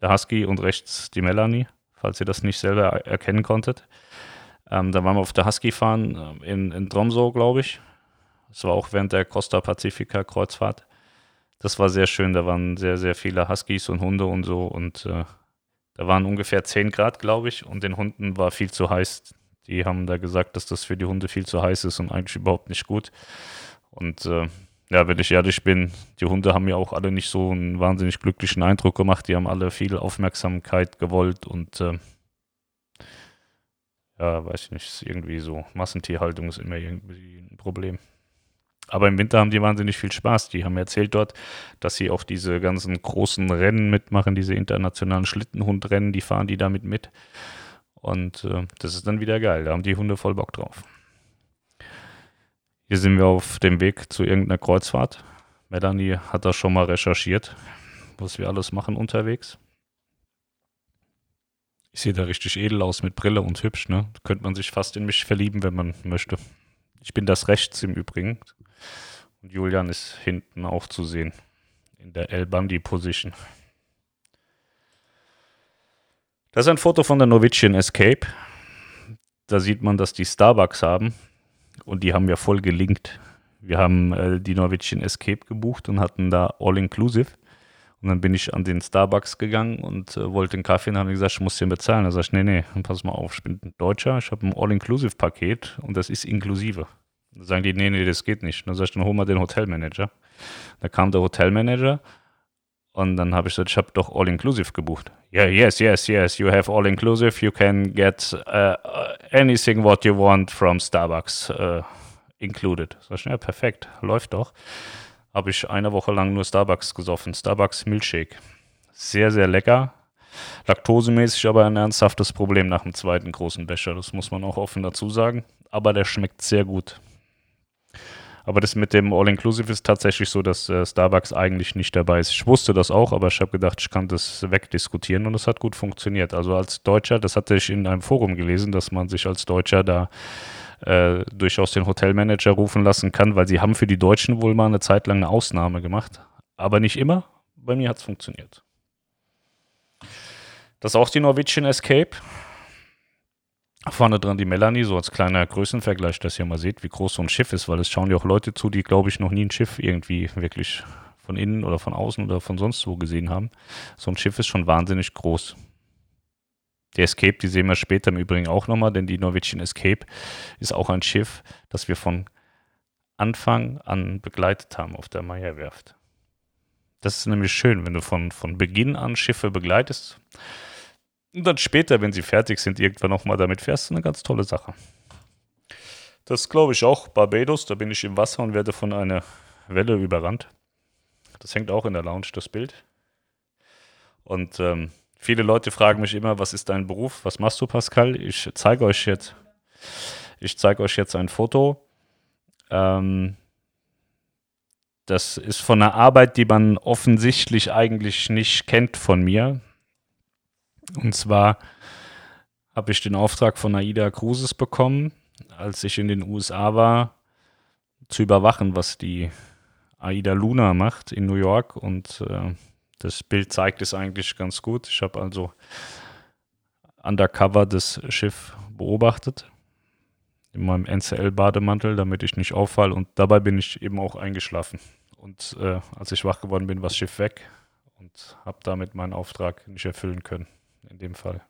der Husky und rechts die Melanie, falls ihr das nicht selber erkennen konntet. Ähm, da waren wir auf der Husky Farm äh, in, in Tromso, glaube ich. Das war auch während der Costa Pacifica Kreuzfahrt das war sehr schön. Da waren sehr, sehr viele Huskies und Hunde und so. Und äh, da waren ungefähr 10 Grad, glaube ich. Und den Hunden war viel zu heiß. Die haben da gesagt, dass das für die Hunde viel zu heiß ist und eigentlich überhaupt nicht gut. Und äh, ja, wenn ich ehrlich bin, die Hunde haben mir auch alle nicht so einen wahnsinnig glücklichen Eindruck gemacht. Die haben alle viel Aufmerksamkeit gewollt und äh, ja, weiß ich nicht, ist irgendwie so. Massentierhaltung ist immer irgendwie ein Problem. Aber im Winter haben die wahnsinnig viel Spaß. Die haben erzählt dort, dass sie auch diese ganzen großen Rennen mitmachen, diese internationalen Schlittenhundrennen, die fahren die damit mit. Und äh, das ist dann wieder geil. Da haben die Hunde voll Bock drauf. Hier sind wir auf dem Weg zu irgendeiner Kreuzfahrt. Melanie hat da schon mal recherchiert, was wir alles machen unterwegs. Ich sehe da richtig edel aus mit Brille und hübsch, ne? Könnte man sich fast in mich verlieben, wenn man möchte. Ich bin das rechts im Übrigen. Und Julian ist hinten auch zu sehen. In der El Bandi Position. Das ist ein Foto von der Novician Escape. Da sieht man, dass die Starbucks haben. Und die haben ja voll gelinkt. Wir haben äh, die Norwegian Escape gebucht und hatten da All-Inclusive. Und dann bin ich an den Starbucks gegangen und äh, wollte einen Kaffee und habe gesagt, ich muss den bezahlen. Da sag ich, nee, nee, pass mal auf, ich bin ein Deutscher, ich habe ein All-Inclusive-Paket und das ist inklusive. Dann sagen die, nee, nee, das geht nicht. Dann sag ich, dann hol mal den Hotelmanager. Da kam der Hotelmanager und dann habe ich gesagt, ich habe doch All-Inclusive gebucht. Yeah, yes, yes, yes, you have All-Inclusive, you can get uh, anything what you want from Starbucks uh, included. Sag ich, ja, perfekt, läuft doch habe ich eine Woche lang nur Starbucks gesoffen. Starbucks Milkshake. Sehr, sehr lecker. Laktosemäßig aber ein ernsthaftes Problem nach dem zweiten großen Becher. Das muss man auch offen dazu sagen. Aber der schmeckt sehr gut. Aber das mit dem All-Inclusive ist tatsächlich so, dass äh, Starbucks eigentlich nicht dabei ist. Ich wusste das auch, aber ich habe gedacht, ich kann das wegdiskutieren und es hat gut funktioniert. Also als Deutscher, das hatte ich in einem Forum gelesen, dass man sich als Deutscher da äh, durchaus den Hotelmanager rufen lassen kann, weil sie haben für die Deutschen wohl mal eine Zeit lang eine Ausnahme gemacht. Aber nicht immer. Bei mir hat es funktioniert. Das ist auch die Norwegian Escape. Vorne dran die Melanie, so als kleiner Größenvergleich, dass ihr mal seht, wie groß so ein Schiff ist, weil es schauen ja auch Leute zu, die, glaube ich, noch nie ein Schiff irgendwie wirklich von innen oder von außen oder von sonst wo gesehen haben. So ein Schiff ist schon wahnsinnig groß. Die Escape, die sehen wir später im Übrigen auch nochmal, denn die Norwegian Escape ist auch ein Schiff, das wir von Anfang an begleitet haben auf der Meierwerft. Das ist nämlich schön, wenn du von, von Beginn an Schiffe begleitest und dann später, wenn sie fertig sind, irgendwann nochmal damit fährst, eine ganz tolle Sache. Das glaube ich auch Barbados, da bin ich im Wasser und werde von einer Welle überrannt. Das hängt auch in der Lounge, das Bild. Und ähm, viele Leute fragen mich immer, was ist dein Beruf? Was machst du, Pascal? Ich zeige euch jetzt, ich zeige euch jetzt ein Foto. Ähm, das ist von einer Arbeit, die man offensichtlich eigentlich nicht kennt von mir. Und zwar habe ich den Auftrag von Aida Cruises bekommen, als ich in den USA war, zu überwachen, was die Aida Luna macht in New York. Und äh, das Bild zeigt es eigentlich ganz gut. Ich habe also undercover das Schiff beobachtet in meinem NCL-Bademantel, damit ich nicht auffalle. Und dabei bin ich eben auch eingeschlafen. Und äh, als ich wach geworden bin, war das Schiff weg und habe damit meinen Auftrag nicht erfüllen können in dem Fall.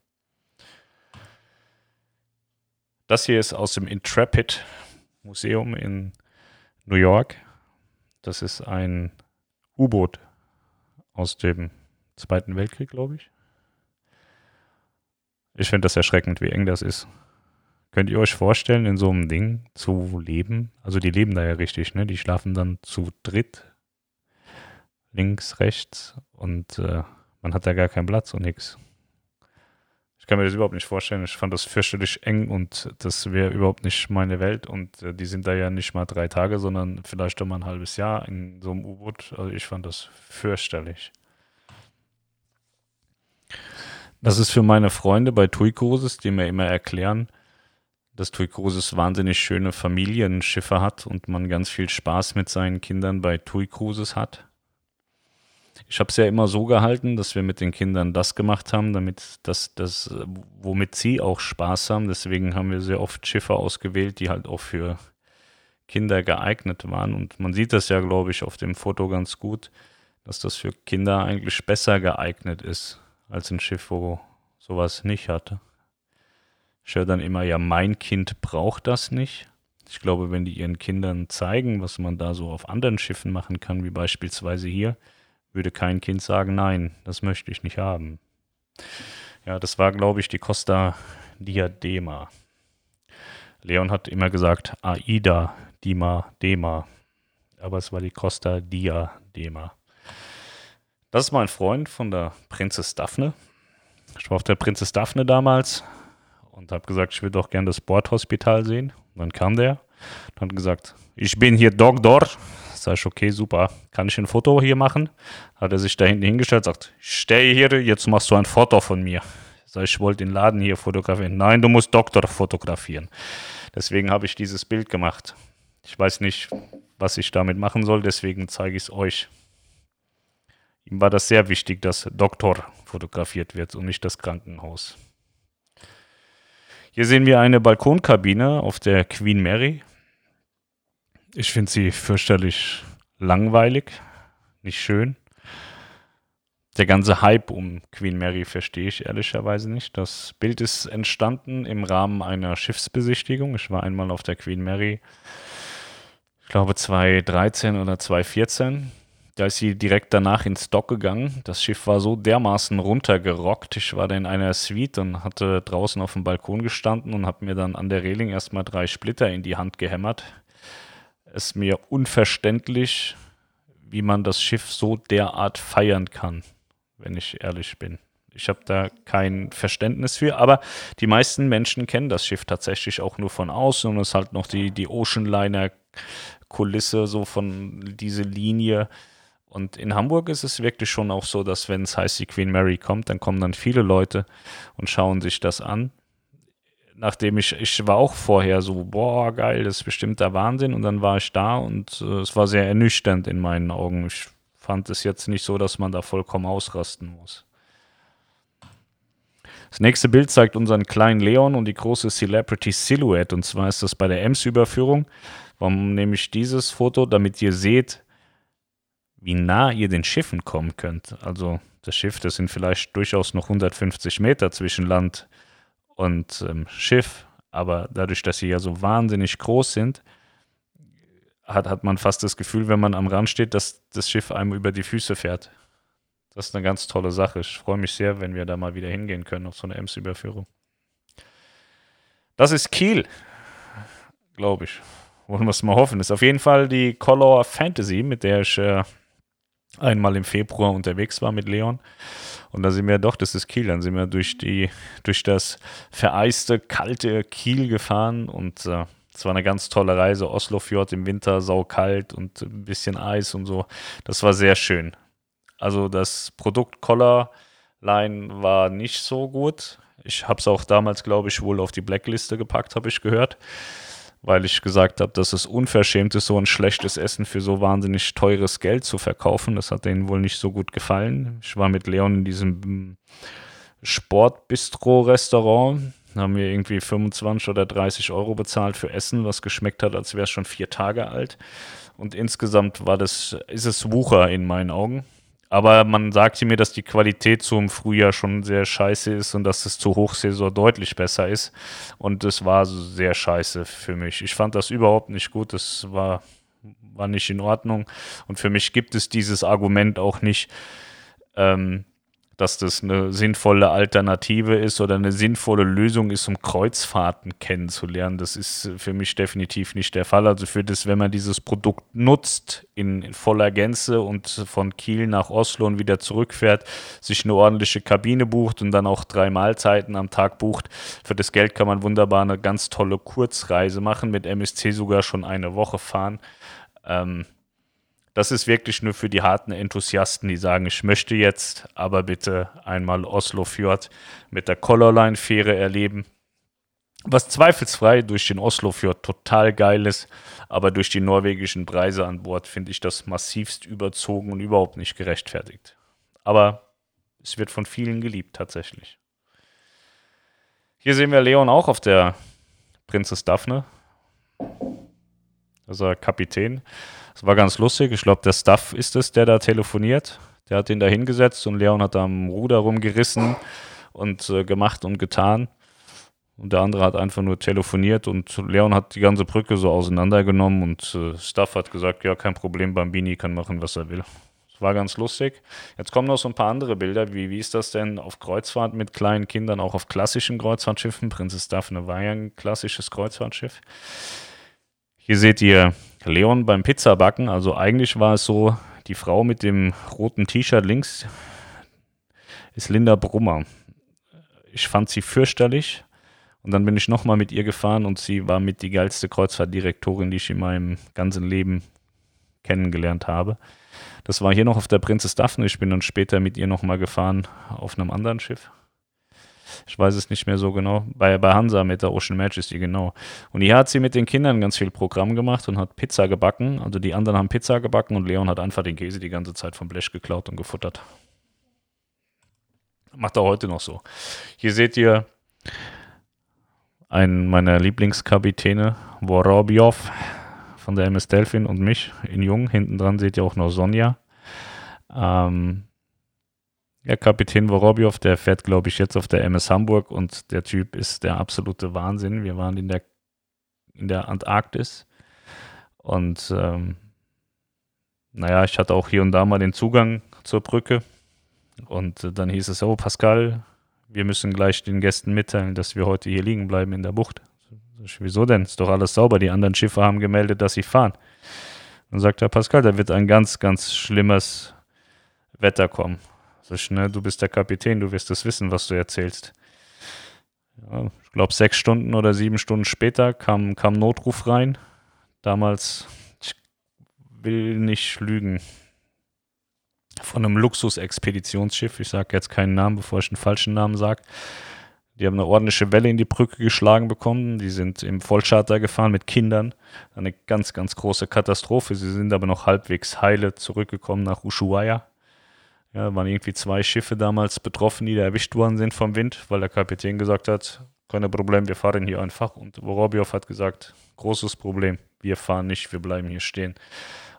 Das hier ist aus dem Intrepid Museum in New York. Das ist ein U-Boot aus dem Zweiten Weltkrieg, glaube ich. Ich finde das erschreckend, wie eng das ist. Könnt ihr euch vorstellen, in so einem Ding zu leben? Also die leben da ja richtig, ne? Die schlafen dann zu dritt. Links, rechts und äh, man hat da gar keinen Platz und nichts. Ich kann mir das überhaupt nicht vorstellen. Ich fand das fürchterlich eng und das wäre überhaupt nicht meine Welt. Und äh, die sind da ja nicht mal drei Tage, sondern vielleicht auch mal ein halbes Jahr in so einem U-Boot. Also ich fand das fürchterlich. Das ist für meine Freunde bei TUI Cruises, die mir immer erklären, dass TUI Cruises wahnsinnig schöne Familienschiffe hat und man ganz viel Spaß mit seinen Kindern bei TUI Cruises hat. Ich habe es ja immer so gehalten, dass wir mit den Kindern das gemacht haben, damit das, das, womit sie auch Spaß haben. Deswegen haben wir sehr oft Schiffe ausgewählt, die halt auch für Kinder geeignet waren. Und man sieht das ja, glaube ich, auf dem Foto ganz gut, dass das für Kinder eigentlich besser geeignet ist als ein Schiff, wo sowas nicht hatte. Ich höre dann immer, ja, mein Kind braucht das nicht. Ich glaube, wenn die ihren Kindern zeigen, was man da so auf anderen Schiffen machen kann, wie beispielsweise hier, würde kein Kind sagen, nein, das möchte ich nicht haben. Ja, das war, glaube ich, die Costa Diadema. Leon hat immer gesagt Aida, Dima, Dema. Aber es war die Costa Diadema. Das ist mein Freund von der Prinzess Daphne. Ich war auf der Prinzess Daphne damals und habe gesagt, ich würde doch gerne das Bordhospital sehen. Und dann kam der und hat gesagt, ich bin hier Doktor. Sag ich, okay, super. Kann ich ein Foto hier machen? Hat er sich da hinten hingestellt, sagt, ich stehe hier, jetzt machst du ein Foto von mir. Sag ich, ich wollte den Laden hier fotografieren. Nein, du musst Doktor fotografieren. Deswegen habe ich dieses Bild gemacht. Ich weiß nicht, was ich damit machen soll, deswegen zeige ich es euch. Ihm war das sehr wichtig, dass Doktor fotografiert wird und nicht das Krankenhaus. Hier sehen wir eine Balkonkabine auf der Queen Mary. Ich finde sie fürchterlich langweilig, nicht schön. Der ganze Hype um Queen Mary verstehe ich ehrlicherweise nicht. Das Bild ist entstanden im Rahmen einer Schiffsbesichtigung. Ich war einmal auf der Queen Mary, ich glaube 2013 oder 2014. Da ist sie direkt danach ins Dock gegangen. Das Schiff war so dermaßen runtergerockt. Ich war da in einer Suite und hatte draußen auf dem Balkon gestanden und habe mir dann an der Reling erstmal drei Splitter in die Hand gehämmert es mir unverständlich, wie man das Schiff so derart feiern kann, wenn ich ehrlich bin. Ich habe da kein Verständnis für, aber die meisten Menschen kennen das Schiff tatsächlich auch nur von außen und es ist halt noch die, die Ocean Liner Kulisse, so von diese Linie. Und in Hamburg ist es wirklich schon auch so, dass wenn es heißt, die Queen Mary kommt, dann kommen dann viele Leute und schauen sich das an. Nachdem ich, ich war auch vorher so, boah, geil, das ist bestimmt der Wahnsinn. Und dann war ich da und äh, es war sehr ernüchternd in meinen Augen. Ich fand es jetzt nicht so, dass man da vollkommen ausrasten muss. Das nächste Bild zeigt unseren kleinen Leon und die große Celebrity Silhouette. Und zwar ist das bei der Ems-Überführung. Warum nehme ich dieses Foto? Damit ihr seht, wie nah ihr den Schiffen kommen könnt. Also das Schiff, das sind vielleicht durchaus noch 150 Meter zwischen Land und ähm, Schiff. Aber dadurch, dass sie ja so wahnsinnig groß sind, hat, hat man fast das Gefühl, wenn man am Rand steht, dass das Schiff einem über die Füße fährt. Das ist eine ganz tolle Sache. Ich freue mich sehr, wenn wir da mal wieder hingehen können auf so eine Ems-Überführung. Das ist Kiel, glaube ich. Wollen wir es mal hoffen. Ist auf jeden Fall die Color Fantasy, mit der ich äh, einmal im Februar unterwegs war mit Leon. Und da sind wir doch, das ist Kiel, dann sind wir durch die, durch das vereiste, kalte Kiel gefahren und äh, es war eine ganz tolle Reise. Oslofjord im Winter, saukalt und ein bisschen Eis und so. Das war sehr schön. Also das Produkt Collar Line war nicht so gut. Ich habe es auch damals, glaube ich, wohl auf die Blackliste gepackt, habe ich gehört, weil ich gesagt habe, dass es unverschämt ist, so ein schlechtes Essen für so wahnsinnig teures Geld zu verkaufen. Das hat denen wohl nicht so gut gefallen. Ich war mit Leon in diesem Sportbistro-Restaurant. Da haben wir irgendwie 25 oder 30 Euro bezahlt für Essen, was geschmeckt hat, als wäre es schon vier Tage alt. Und insgesamt war das, ist es Wucher in meinen Augen. Aber man sagte mir, dass die Qualität zum Frühjahr schon sehr scheiße ist und dass es zur Hochsaison deutlich besser ist. Und das war sehr scheiße für mich. Ich fand das überhaupt nicht gut. Das war, war nicht in Ordnung. Und für mich gibt es dieses Argument auch nicht. Ähm, dass das eine sinnvolle Alternative ist oder eine sinnvolle Lösung ist, um Kreuzfahrten kennenzulernen. Das ist für mich definitiv nicht der Fall. Also für das, wenn man dieses Produkt nutzt in, in voller Gänze und von Kiel nach Oslo und wieder zurückfährt, sich eine ordentliche Kabine bucht und dann auch drei Mahlzeiten am Tag bucht, für das Geld kann man wunderbar eine ganz tolle Kurzreise machen, mit MSC sogar schon eine Woche fahren. Ähm, das ist wirklich nur für die harten Enthusiasten, die sagen, ich möchte jetzt aber bitte einmal Oslo Fjord mit der Colorline-Fähre erleben. Was zweifelsfrei durch den Oslo Fjord total geil ist, aber durch die norwegischen Preise an Bord finde ich das massivst überzogen und überhaupt nicht gerechtfertigt. Aber es wird von vielen geliebt tatsächlich. Hier sehen wir Leon auch auf der Prinzess Daphne. Also Kapitän. Das war ganz lustig. Ich glaube, der Staff ist es, der da telefoniert. Der hat ihn da hingesetzt und Leon hat da am Ruder rumgerissen und äh, gemacht und getan. Und der andere hat einfach nur telefoniert und Leon hat die ganze Brücke so auseinandergenommen und äh, Staff hat gesagt, ja, kein Problem, Bambini kann machen, was er will. Das war ganz lustig. Jetzt kommen noch so ein paar andere Bilder. Wie, wie ist das denn auf Kreuzfahrt mit kleinen Kindern, auch auf klassischen Kreuzfahrtschiffen? Prinzess Daphne war ja ein klassisches Kreuzfahrtschiff. Hier seht ihr Leon beim Pizzabacken. Also eigentlich war es so, die Frau mit dem roten T-Shirt links ist Linda Brummer. Ich fand sie fürchterlich. Und dann bin ich nochmal mit ihr gefahren und sie war mit die geilste Kreuzfahrtdirektorin, die ich in meinem ganzen Leben kennengelernt habe. Das war hier noch auf der Prinzess Daphne. Ich bin dann später mit ihr nochmal gefahren auf einem anderen Schiff. Ich weiß es nicht mehr so genau. Bei, bei Hansa mit der Ocean Majesty, genau. Und hier hat sie mit den Kindern ganz viel Programm gemacht und hat Pizza gebacken. Also die anderen haben Pizza gebacken und Leon hat einfach den Käse die ganze Zeit vom Blech geklaut und gefuttert. Macht er heute noch so. Hier seht ihr einen meiner Lieblingskapitäne, Worobjov von der MS Delphin und mich in Jung. Hinten dran seht ihr auch noch Sonja. Ähm, ja, Kapitän Vorobjov, der fährt, glaube ich, jetzt auf der MS Hamburg und der Typ ist der absolute Wahnsinn. Wir waren in der, in der Antarktis und ähm, naja, ich hatte auch hier und da mal den Zugang zur Brücke und äh, dann hieß es, oh Pascal, wir müssen gleich den Gästen mitteilen, dass wir heute hier liegen bleiben in der Bucht. Wieso denn? Ist doch alles sauber. Die anderen Schiffe haben gemeldet, dass sie fahren. Dann sagt der Pascal, da wird ein ganz, ganz schlimmes Wetter kommen. Ich, ne, du bist der Kapitän, du wirst das wissen, was du erzählst. Ja, ich glaube, sechs Stunden oder sieben Stunden später kam, kam Notruf rein. Damals, ich will nicht lügen. Von einem Luxus-Expeditionsschiff. Ich sage jetzt keinen Namen, bevor ich einen falschen Namen sage. Die haben eine ordentliche Welle in die Brücke geschlagen bekommen. Die sind im Vollcharter gefahren mit Kindern. Eine ganz, ganz große Katastrophe. Sie sind aber noch halbwegs heile zurückgekommen nach Ushuaia. Ja, waren irgendwie zwei Schiffe damals betroffen, die da erwischt worden sind vom Wind, weil der Kapitän gesagt hat, keine Problem, wir fahren hier einfach. Und Vorobiow hat gesagt, großes Problem, wir fahren nicht, wir bleiben hier stehen.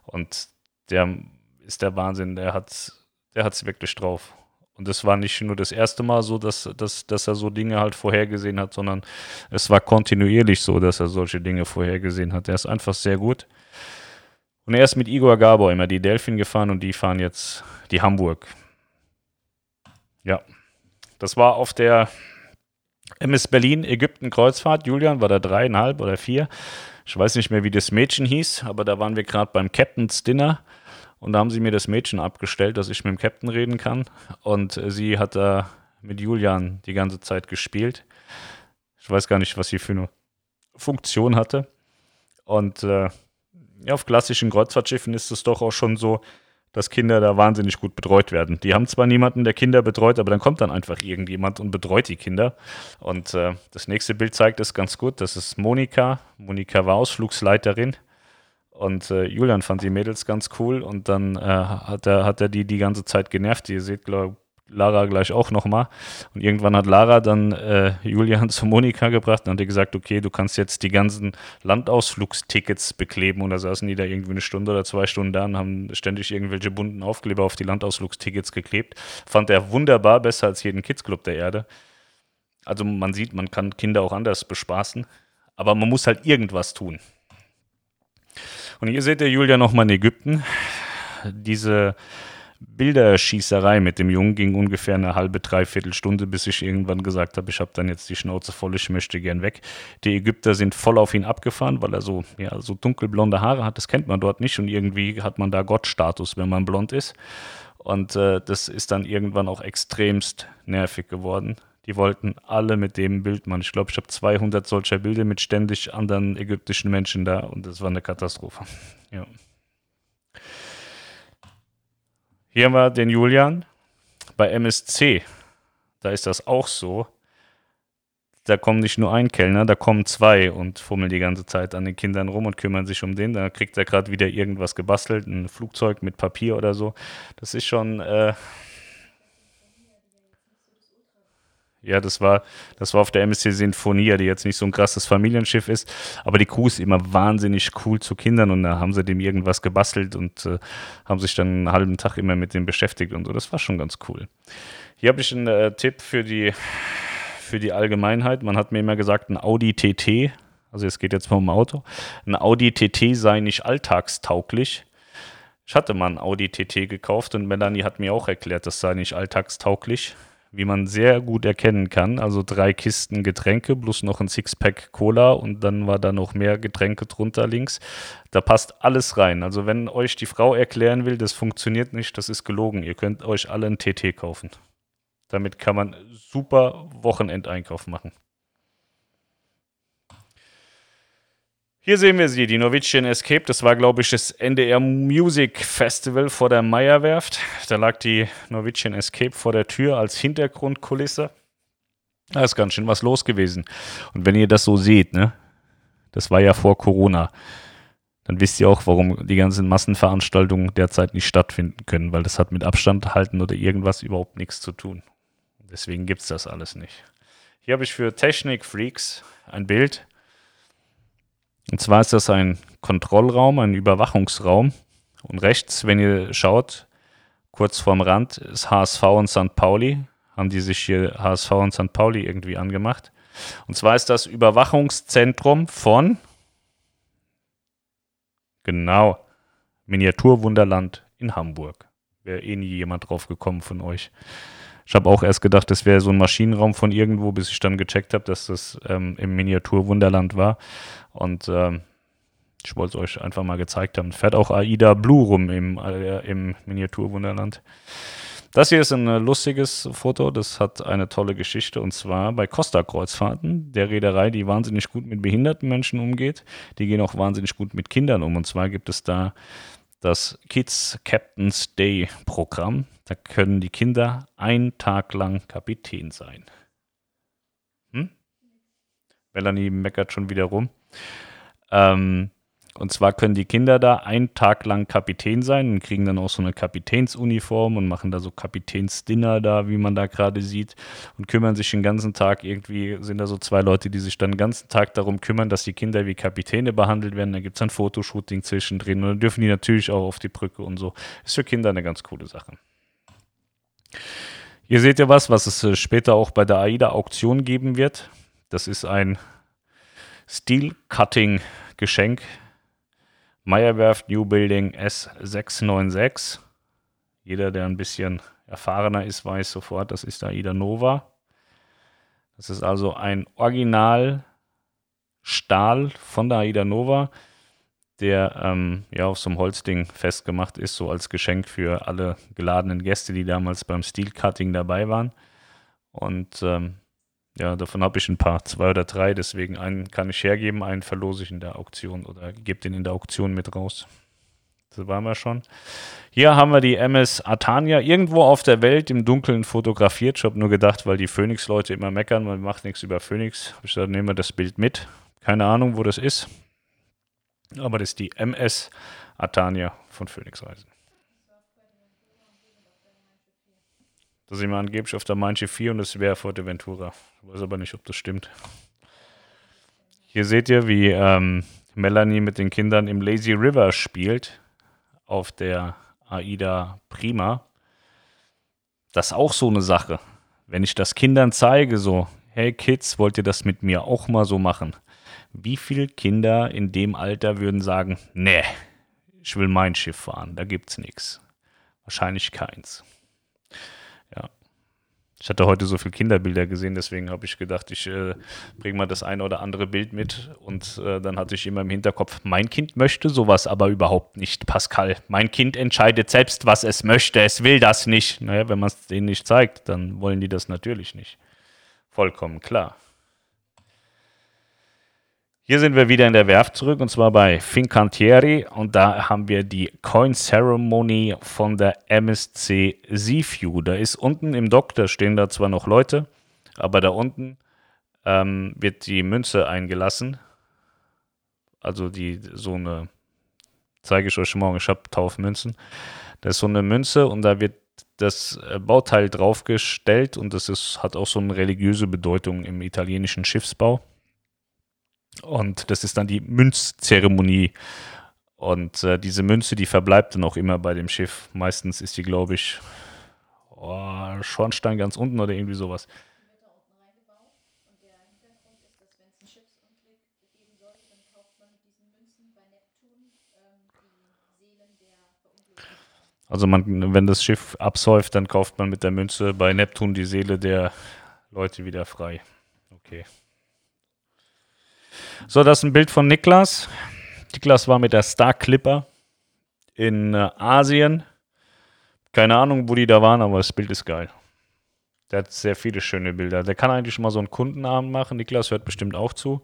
Und der ist der Wahnsinn, der hat der es wirklich drauf. Und das war nicht nur das erste Mal so, dass, dass, dass er so Dinge halt vorhergesehen hat, sondern es war kontinuierlich so, dass er solche Dinge vorhergesehen hat. Er ist einfach sehr gut. Und er ist mit Igor Gabor immer die Delfin gefahren und die fahren jetzt die Hamburg. Ja, das war auf der MS Berlin Ägypten Kreuzfahrt. Julian war da dreieinhalb oder vier. Ich weiß nicht mehr, wie das Mädchen hieß, aber da waren wir gerade beim Captain's Dinner. Und da haben sie mir das Mädchen abgestellt, dass ich mit dem Captain reden kann. Und sie hat da mit Julian die ganze Zeit gespielt. Ich weiß gar nicht, was sie für eine Funktion hatte. Und äh, ja, auf klassischen Kreuzfahrtschiffen ist es doch auch schon so, dass Kinder da wahnsinnig gut betreut werden. Die haben zwar niemanden, der Kinder betreut, aber dann kommt dann einfach irgendjemand und betreut die Kinder. Und äh, das nächste Bild zeigt es ganz gut. Das ist Monika. Monika war Ausflugsleiterin und äh, Julian fand die Mädels ganz cool und dann äh, hat, er, hat er die die ganze Zeit genervt. Ihr seht, glaube Lara gleich auch nochmal. Und irgendwann hat Lara dann äh, Julian zu Monika gebracht und hat ihr gesagt, okay, du kannst jetzt die ganzen Landausflugstickets bekleben. Und da saßen die da irgendwie eine Stunde oder zwei Stunden da und haben ständig irgendwelche bunten Aufkleber auf die Landausflugstickets geklebt. Fand er wunderbar, besser als jeden Kids-Club der Erde. Also man sieht, man kann Kinder auch anders bespaßen. Aber man muss halt irgendwas tun. Und hier seht ihr Julia nochmal in Ägypten. Diese Bilderschießerei mit dem Jungen ging ungefähr eine halbe, dreiviertel Stunde, bis ich irgendwann gesagt habe, ich habe dann jetzt die Schnauze voll, ich möchte gern weg. Die Ägypter sind voll auf ihn abgefahren, weil er so, ja, so dunkelblonde Haare hat. Das kennt man dort nicht und irgendwie hat man da Gottstatus, wenn man blond ist. Und äh, das ist dann irgendwann auch extremst nervig geworden. Die wollten alle mit dem Bild machen. Ich glaube, ich habe 200 solcher Bilder mit ständig anderen ägyptischen Menschen da und das war eine Katastrophe. Ja. Hier haben wir den Julian bei MSC. Da ist das auch so. Da kommen nicht nur ein Kellner, da kommen zwei und fummeln die ganze Zeit an den Kindern rum und kümmern sich um den. Da kriegt er gerade wieder irgendwas gebastelt, ein Flugzeug mit Papier oder so. Das ist schon. Äh, Ja, das war, das war auf der MSC Sinfonia, die jetzt nicht so ein krasses Familienschiff ist, aber die Crew ist immer wahnsinnig cool zu Kindern und da haben sie dem irgendwas gebastelt und äh, haben sich dann einen halben Tag immer mit dem beschäftigt und so. Das war schon ganz cool. Hier habe ich einen äh, Tipp für die, für die Allgemeinheit. Man hat mir immer gesagt, ein Audi TT, also es geht jetzt mal um Auto, ein Audi TT sei nicht alltagstauglich. Ich hatte mal ein Audi TT gekauft und Melanie hat mir auch erklärt, das sei nicht alltagstauglich wie man sehr gut erkennen kann. Also drei Kisten Getränke plus noch ein Sixpack Cola und dann war da noch mehr Getränke drunter links. Da passt alles rein. Also wenn euch die Frau erklären will, das funktioniert nicht, das ist gelogen. Ihr könnt euch alle ein TT kaufen. Damit kann man super Wochenendeinkauf machen. Hier sehen wir sie, die Norwegian Escape. Das war, glaube ich, das NDR Music Festival vor der Meierwerft. Da lag die Norwegian Escape vor der Tür als Hintergrundkulisse. Da ist ganz schön was los gewesen. Und wenn ihr das so seht, ne, das war ja vor Corona, dann wisst ihr auch, warum die ganzen Massenveranstaltungen derzeit nicht stattfinden können, weil das hat mit Abstand halten oder irgendwas überhaupt nichts zu tun. Deswegen gibt es das alles nicht. Hier habe ich für Technik-Freaks ein Bild und zwar ist das ein Kontrollraum, ein Überwachungsraum. Und rechts, wenn ihr schaut, kurz vorm Rand ist HSV und St. Pauli. Haben die sich hier HSV und St. Pauli irgendwie angemacht. Und zwar ist das Überwachungszentrum von, genau, Miniaturwunderland in Hamburg. Wäre eh nie jemand drauf gekommen von euch. Ich habe auch erst gedacht, das wäre so ein Maschinenraum von irgendwo, bis ich dann gecheckt habe, dass das ähm, im Miniaturwunderland war. Und ähm, ich wollte es euch einfach mal gezeigt haben. Fährt auch AIDA Blue rum im, äh, im Miniaturwunderland. Das hier ist ein äh, lustiges Foto, das hat eine tolle Geschichte und zwar bei Costa Kreuzfahrten, der Reederei, die wahnsinnig gut mit behinderten Menschen umgeht. Die gehen auch wahnsinnig gut mit Kindern um und zwar gibt es da das Kids Captain's Day Programm. Da können die Kinder einen Tag lang Kapitän sein. Hm? Melanie meckert schon wieder rum. Ähm, und zwar können die Kinder da einen Tag lang Kapitän sein und kriegen dann auch so eine Kapitänsuniform und machen da so Kapitänsdinner da, wie man da gerade sieht, und kümmern sich den ganzen Tag irgendwie, sind da so zwei Leute, die sich dann den ganzen Tag darum kümmern, dass die Kinder wie Kapitäne behandelt werden. Da gibt es ein Fotoshooting zwischendrin und dann dürfen die natürlich auch auf die Brücke und so. Ist für Kinder eine ganz coole Sache. Hier seht ihr was, was es äh, später auch bei der AIDA-Auktion geben wird. Das ist ein Steel-Cutting-Geschenk Meyerwerft New Building S696. Jeder, der ein bisschen erfahrener ist, weiß sofort, das ist AIDA Nova. Das ist also ein Original Stahl von der AIDA Nova, der ähm, ja auf so einem Holzding festgemacht ist, so als Geschenk für alle geladenen Gäste, die damals beim Steel Cutting dabei waren. Und ähm, ja, davon habe ich ein paar, zwei oder drei, deswegen einen kann ich hergeben, einen verlose ich in der Auktion oder gebe den in der Auktion mit raus. Das waren wir schon. Hier haben wir die MS Atania irgendwo auf der Welt im Dunkeln fotografiert. Ich habe nur gedacht, weil die Phoenix-Leute immer meckern, man macht nichts über Phoenix. Ich gesagt, nehmen wir das Bild mit. Keine Ahnung, wo das ist. Aber das ist die MS Atania von Phoenix Reisen. Da sind wir angeblich auf der Manche 4 und das wäre Forteventura. Ich weiß aber nicht, ob das stimmt. Hier seht ihr, wie ähm, Melanie mit den Kindern im Lazy River spielt. Auf der AIDA Prima. Das ist auch so eine Sache. Wenn ich das Kindern zeige, so, hey Kids, wollt ihr das mit mir auch mal so machen? Wie viele Kinder in dem Alter würden sagen, nee, ich will mein Schiff fahren, da gibt's nichts. Wahrscheinlich keins. Ich hatte heute so viele Kinderbilder gesehen, deswegen habe ich gedacht, ich äh, bringe mal das eine oder andere Bild mit. Und äh, dann hatte ich immer im Hinterkopf, mein Kind möchte sowas aber überhaupt nicht, Pascal. Mein Kind entscheidet selbst, was es möchte. Es will das nicht. Naja, wenn man es denen nicht zeigt, dann wollen die das natürlich nicht. Vollkommen klar. Hier sind wir wieder in der Werft zurück und zwar bei Fincantieri und da haben wir die Coin Ceremony von der MSC Seaview. Da ist unten im Dock, da stehen da zwar noch Leute, aber da unten ähm, wird die Münze eingelassen. Also die so eine, zeige ich euch morgen, ich habe Taufmünzen. Da ist so eine Münze und da wird das äh, Bauteil draufgestellt und das ist, hat auch so eine religiöse Bedeutung im italienischen Schiffsbau. Und das ist dann die Münzzeremonie. Und äh, diese Münze, die verbleibt dann auch immer bei dem Schiff. Meistens ist die, glaube ich, oh, Schornstein ganz unten oder irgendwie sowas. Also man, wenn das Schiff absäuft, dann kauft man mit der Münze bei Neptun die Seele der Leute wieder frei. Okay. So, das ist ein Bild von Niklas. Niklas war mit der Star Clipper in äh, Asien. Keine Ahnung, wo die da waren, aber das Bild ist geil. Der hat sehr viele schöne Bilder. Der kann eigentlich mal so einen Kundenabend machen. Niklas hört bestimmt auch zu.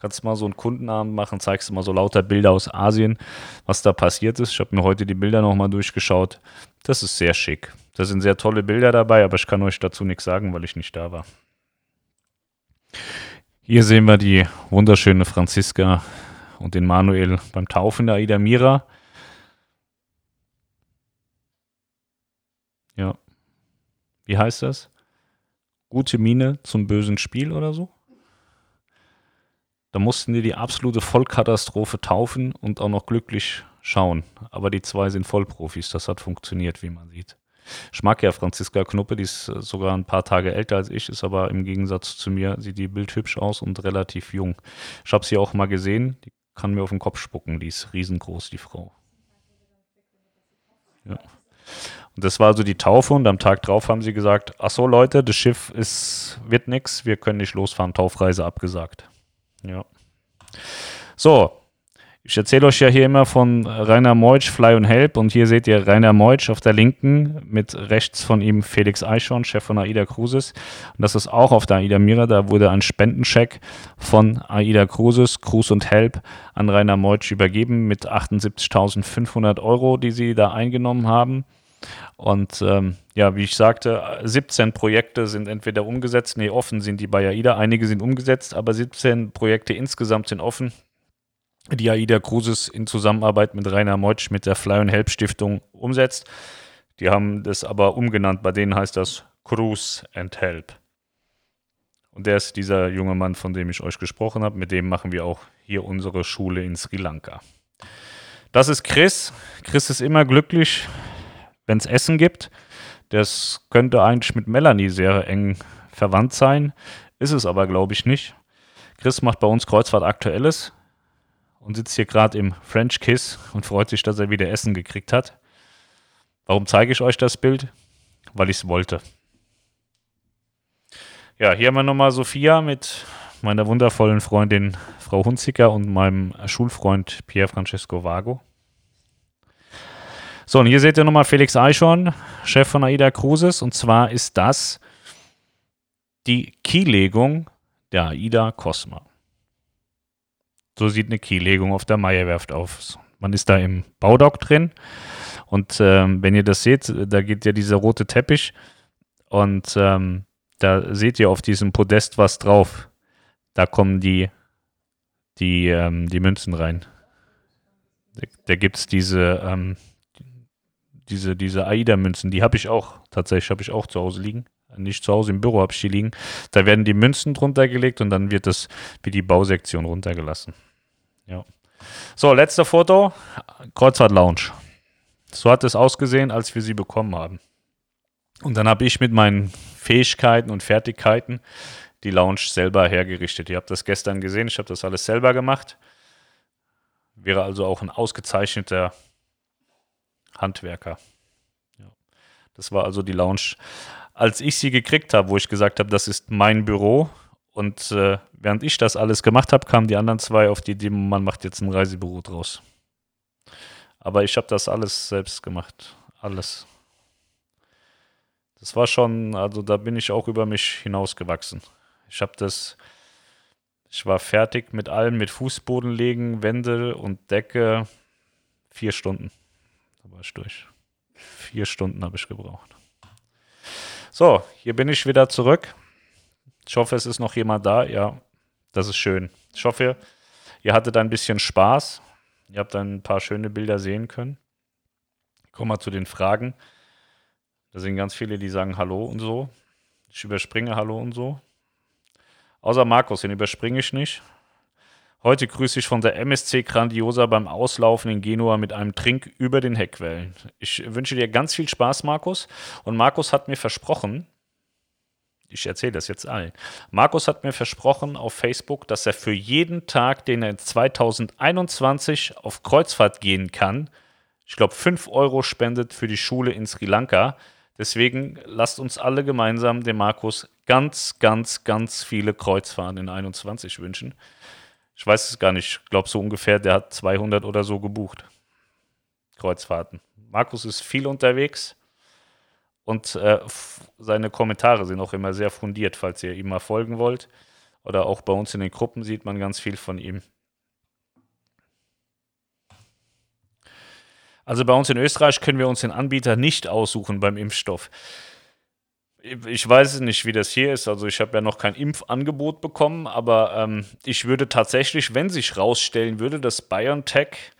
Kannst mal so einen Kundenabend machen, zeigst du mal so lauter Bilder aus Asien, was da passiert ist. Ich habe mir heute die Bilder nochmal durchgeschaut. Das ist sehr schick. Da sind sehr tolle Bilder dabei, aber ich kann euch dazu nichts sagen, weil ich nicht da war. Hier sehen wir die wunderschöne Franziska und den Manuel beim Taufen der Aida Mira. Ja. Wie heißt das? Gute Miene zum bösen Spiel oder so? Da mussten die die absolute Vollkatastrophe taufen und auch noch glücklich schauen. Aber die zwei sind Vollprofis. Das hat funktioniert, wie man sieht. Ich mag ja Franziska Knuppe, die ist äh, sogar ein paar Tage älter als ich, ist aber im Gegensatz zu mir, sieht die bildhübsch aus und relativ jung. Ich habe sie auch mal gesehen, die kann mir auf den Kopf spucken, die ist riesengroß, die Frau. Ja. Und das war so die Taufe und am Tag drauf haben sie gesagt, ach so Leute, das Schiff ist, wird nix, wir können nicht losfahren, Taufreise abgesagt. Ja. So, Ich erzähle euch ja hier immer von Rainer Meutsch, Fly und Help. Und hier seht ihr Rainer Meutsch auf der linken, mit rechts von ihm Felix Eichhorn, Chef von AIDA Cruises. Und das ist auch auf der AIDA Mira. Da wurde ein Spendencheck von AIDA Cruises, Cruise und Help an Rainer Meutsch übergeben mit 78.500 Euro, die sie da eingenommen haben. Und ähm, ja, wie ich sagte, 17 Projekte sind entweder umgesetzt, nee, offen sind die bei AIDA. Einige sind umgesetzt, aber 17 Projekte insgesamt sind offen die AIDA Cruises in Zusammenarbeit mit Rainer Meutsch mit der Fly and Help Stiftung umsetzt. Die haben das aber umgenannt. Bei denen heißt das Cruise and Help. Und der ist dieser junge Mann, von dem ich euch gesprochen habe. Mit dem machen wir auch hier unsere Schule in Sri Lanka. Das ist Chris. Chris ist immer glücklich, wenn es Essen gibt. Das könnte eigentlich mit Melanie sehr eng verwandt sein. Ist es aber, glaube ich, nicht. Chris macht bei uns Kreuzfahrt Aktuelles und sitzt hier gerade im French Kiss und freut sich, dass er wieder Essen gekriegt hat. Warum zeige ich euch das Bild? Weil ich es wollte. Ja, hier haben wir nochmal Sophia mit meiner wundervollen Freundin Frau Hunziker und meinem Schulfreund Pier Francesco Vago. So, und hier seht ihr nochmal Felix Eichhorn, Chef von AIDA Cruises. Und zwar ist das die Kielegung der AIDA Cosma. So sieht eine Kiellegung auf der Meierwerft aus. Man ist da im Baudock drin und ähm, wenn ihr das seht, da geht ja dieser rote Teppich und ähm, da seht ihr auf diesem Podest was drauf. Da kommen die, die, ähm, die Münzen rein. Da, da gibt es diese, ähm, diese, diese AIDA-Münzen, die habe ich auch, tatsächlich habe ich auch zu Hause liegen. Nicht zu Hause im Büro habe ich die liegen. Da werden die Münzen drunter gelegt und dann wird das wie die Bausektion runtergelassen. Ja. So, letzte Foto. Kreuzfahrt Lounge. So hat es ausgesehen, als wir sie bekommen haben. Und dann habe ich mit meinen Fähigkeiten und Fertigkeiten die Lounge selber hergerichtet. Ihr habt das gestern gesehen, ich habe das alles selber gemacht. Wäre also auch ein ausgezeichneter Handwerker. Ja. Das war also die Lounge, als ich sie gekriegt habe, wo ich gesagt habe, das ist mein Büro und äh, während ich das alles gemacht habe, kamen die anderen zwei auf die Idee, man macht jetzt ein Reisebüro draus. Aber ich habe das alles selbst gemacht. Alles. Das war schon, also da bin ich auch über mich hinausgewachsen. Ich habe das, ich war fertig mit allem, mit Fußboden legen, Wände und Decke. Vier Stunden. Da war ich durch. Vier Stunden habe ich gebraucht. So, hier bin ich wieder zurück. Ich hoffe, es ist noch jemand da. Ja, das ist schön. Ich hoffe, ihr hattet ein bisschen Spaß. Ihr habt ein paar schöne Bilder sehen können. Kommen wir zu den Fragen. Da sind ganz viele, die sagen Hallo und so. Ich überspringe Hallo und so. Außer Markus, den überspringe ich nicht. Heute grüße ich von der MSC Grandiosa beim Auslaufen in Genua mit einem Trink über den Heckwellen. Ich wünsche dir ganz viel Spaß, Markus. Und Markus hat mir versprochen, ich erzähle das jetzt allen. Markus hat mir versprochen auf Facebook, dass er für jeden Tag, den er 2021 auf Kreuzfahrt gehen kann, ich glaube, 5 Euro spendet für die Schule in Sri Lanka. Deswegen lasst uns alle gemeinsam dem Markus ganz, ganz, ganz viele Kreuzfahrten in 21 wünschen. Ich weiß es gar nicht. Ich glaube so ungefähr, der hat 200 oder so gebucht. Kreuzfahrten. Markus ist viel unterwegs. Und äh, seine Kommentare sind auch immer sehr fundiert, falls ihr ihm mal folgen wollt. Oder auch bei uns in den Gruppen sieht man ganz viel von ihm. Also bei uns in Österreich können wir uns den Anbieter nicht aussuchen beim Impfstoff. Ich weiß nicht, wie das hier ist. Also ich habe ja noch kein Impfangebot bekommen, aber ähm, ich würde tatsächlich, wenn sich rausstellen würde, dass BioNTech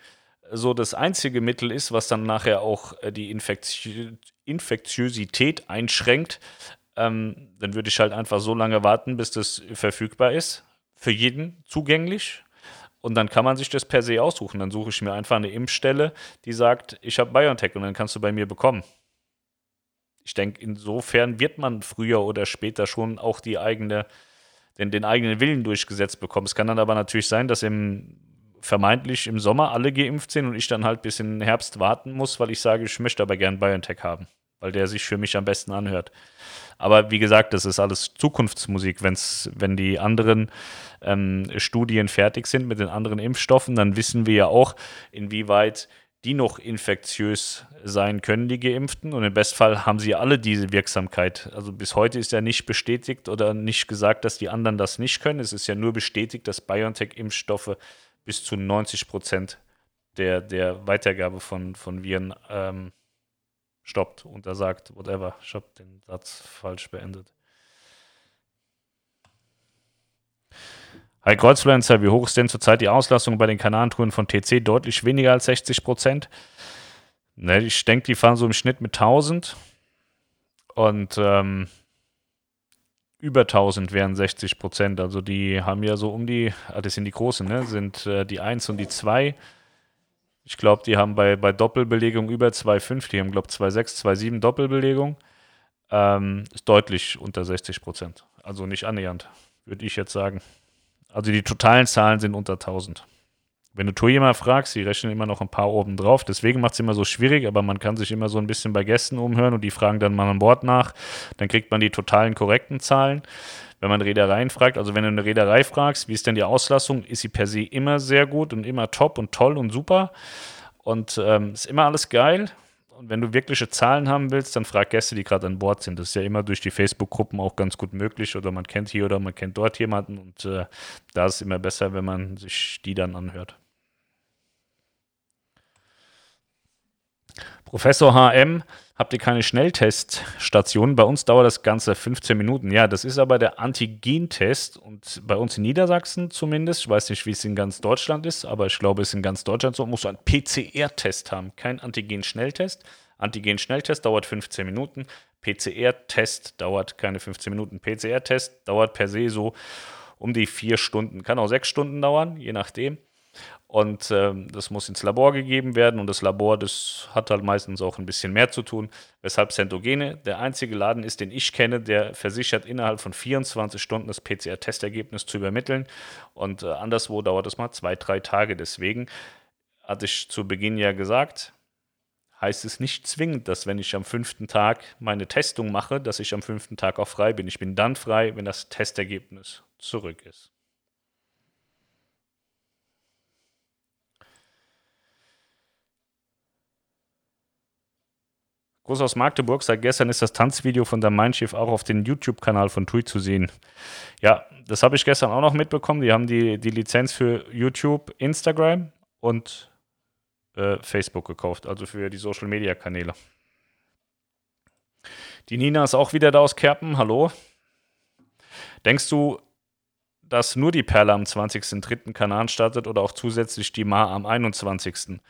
so das einzige Mittel ist, was dann nachher auch äh, die Infektion Infektiosität einschränkt, ähm, dann würde ich halt einfach so lange warten, bis das verfügbar ist. Für jeden zugänglich. Und dann kann man sich das per se aussuchen. Dann suche ich mir einfach eine Impfstelle, die sagt, ich habe BioNTech und dann kannst du bei mir bekommen. Ich denke, insofern wird man früher oder später schon auch die eigene, den, den eigenen Willen durchgesetzt bekommen. Es kann dann aber natürlich sein, dass im vermeintlich im Sommer alle geimpft sind und ich dann halt bis in den Herbst warten muss, weil ich sage, ich möchte aber gern BioNTech haben weil der sich für mich am besten anhört. Aber wie gesagt, das ist alles Zukunftsmusik. Wenn's, wenn die anderen ähm, Studien fertig sind mit den anderen Impfstoffen, dann wissen wir ja auch, inwieweit die noch infektiös sein können, die Geimpften. Und im Bestfall haben sie alle diese Wirksamkeit. Also bis heute ist ja nicht bestätigt oder nicht gesagt, dass die anderen das nicht können. Es ist ja nur bestätigt, dass BioNTech-Impfstoffe bis zu 90 Prozent der, der Weitergabe von, von Viren ähm, stoppt, untersagt, whatever. Ich habe den Satz falsch beendet. Hi Kreuzfluencer, wie hoch ist denn zurzeit die Auslastung bei den Kanalentouren von TC? Deutlich weniger als 60 Prozent. Ne, ich denke, die fahren so im Schnitt mit 1000 und ähm, über 1000 wären 60 Prozent. Also die haben ja so um die, ah, das sind die großen, ne? sind äh, die 1 und die 2. Ich glaube, die haben bei, bei Doppelbelegung über 2,5, die haben, glaube ich, 2,6, 2,7 Doppelbelegung. Ähm, ist deutlich unter 60 Prozent. Also nicht annähernd, würde ich jetzt sagen. Also die totalen Zahlen sind unter 1000. Wenn du Tourjäger fragst, die rechnen immer noch ein paar oben drauf. Deswegen macht es immer so schwierig, aber man kann sich immer so ein bisschen bei Gästen umhören und die fragen dann mal an Bord nach. Dann kriegt man die totalen korrekten Zahlen. Wenn man Reedereien fragt, also wenn du eine Reederei fragst, wie ist denn die Auslastung, ist sie per se immer sehr gut und immer top und toll und super. Und ähm, ist immer alles geil. Und wenn du wirkliche Zahlen haben willst, dann frag Gäste, die gerade an Bord sind. Das ist ja immer durch die Facebook-Gruppen auch ganz gut möglich. Oder man kennt hier oder man kennt dort jemanden. Und äh, da ist es immer besser, wenn man sich die dann anhört. Professor HM, habt ihr keine Schnellteststation? Bei uns dauert das Ganze 15 Minuten. Ja, das ist aber der Antigentest und bei uns in Niedersachsen zumindest, ich weiß nicht, wie es in ganz Deutschland ist, aber ich glaube, es ist in ganz Deutschland so, musst du einen PCR-Test haben, kein Antigen-Schnelltest. Antigen-Schnelltest dauert 15 Minuten, PCR-Test dauert keine 15 Minuten. PCR-Test dauert per se so um die vier Stunden, kann auch sechs Stunden dauern, je nachdem. Und ähm, das muss ins Labor gegeben werden und das Labor, das hat halt meistens auch ein bisschen mehr zu tun, weshalb Centogene der einzige Laden ist, den ich kenne, der versichert, innerhalb von 24 Stunden das PCR-Testergebnis zu übermitteln. Und äh, anderswo dauert es mal zwei, drei Tage. Deswegen hatte ich zu Beginn ja gesagt, heißt es nicht zwingend, dass wenn ich am fünften Tag meine Testung mache, dass ich am fünften Tag auch frei bin. Ich bin dann frei, wenn das Testergebnis zurück ist. Groß aus Magdeburg, seit gestern ist das Tanzvideo von der Mein Schiff auch auf dem YouTube-Kanal von TUI zu sehen. Ja, das habe ich gestern auch noch mitbekommen. Die haben die, die Lizenz für YouTube, Instagram und äh, Facebook gekauft, also für die Social-Media-Kanäle. Die Nina ist auch wieder da aus Kerpen. Hallo. Denkst du, dass nur die Perle am 20.03. Kanal startet oder auch zusätzlich die Ma am 21.?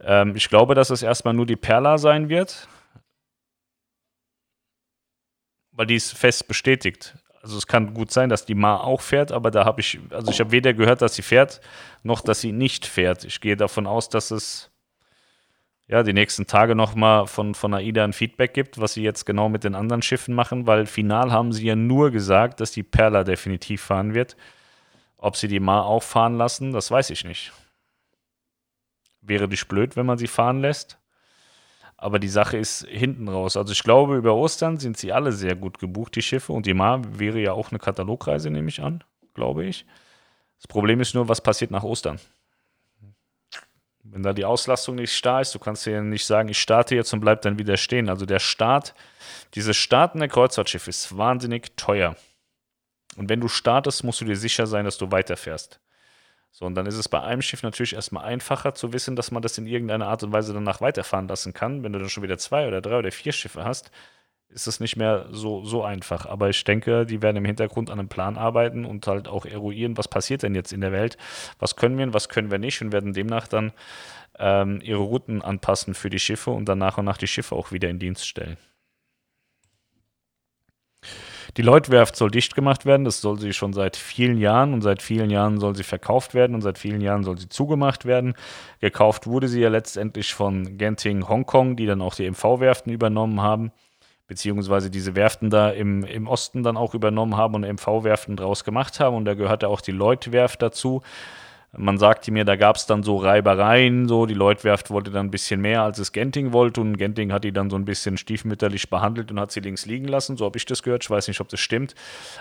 Ähm, ich glaube, dass es erstmal nur die Perla sein wird weil die ist fest bestätigt. Also es kann gut sein, dass die Ma auch fährt, aber da habe ich, also ich habe weder gehört, dass sie fährt, noch dass sie nicht fährt. Ich gehe davon aus, dass es ja die nächsten Tage nochmal von, von AIDA ein Feedback gibt, was sie jetzt genau mit den anderen Schiffen machen, weil final haben sie ja nur gesagt, dass die Perla definitiv fahren wird. Ob sie die Ma auch fahren lassen, das weiß ich nicht. Wäre nicht blöd, wenn man sie fahren lässt. Aber die Sache ist hinten raus. Also ich glaube, über Ostern sind sie alle sehr gut gebucht, die Schiffe. Und die Mar wäre ja auch eine Katalogreise, nehme ich an, glaube ich. Das Problem ist nur, was passiert nach Ostern? Wenn da die Auslastung nicht da ist, du kannst ja nicht sagen, ich starte jetzt und bleib dann wieder stehen. Also der Start, dieses Starten der Kreuzfahrtschiff ist wahnsinnig teuer. Und wenn du startest, musst du dir sicher sein, dass du weiterfährst. So, und dann ist es bei einem Schiff natürlich erstmal einfacher zu wissen, dass man das in irgendeiner Art und Weise danach weiterfahren lassen kann. Wenn du dann schon wieder zwei oder drei oder vier Schiffe hast, ist es nicht mehr so, so einfach. Aber ich denke, die werden im Hintergrund an einem Plan arbeiten und halt auch eruieren, was passiert denn jetzt in der Welt, was können wir und was können wir nicht und werden demnach dann ähm, ihre Routen anpassen für die Schiffe und dann nach und nach die Schiffe auch wieder in Dienst stellen. Die Lloyd-Werft soll dicht gemacht werden. Das soll sie schon seit vielen Jahren und seit vielen Jahren soll sie verkauft werden und seit vielen Jahren soll sie zugemacht werden. Gekauft wurde sie ja letztendlich von Genting Hongkong, die dann auch die MV-Werften übernommen haben, beziehungsweise diese Werften da im, im Osten dann auch übernommen haben und MV-Werften draus gemacht haben. Und da gehörte auch die Lloyd-Werft dazu. Man sagte mir, da gab es dann so Reibereien, so die Leutwerft wollte dann ein bisschen mehr, als es Genting wollte und Genting hat die dann so ein bisschen stiefmütterlich behandelt und hat sie links liegen lassen, so habe ich das gehört, ich weiß nicht, ob das stimmt,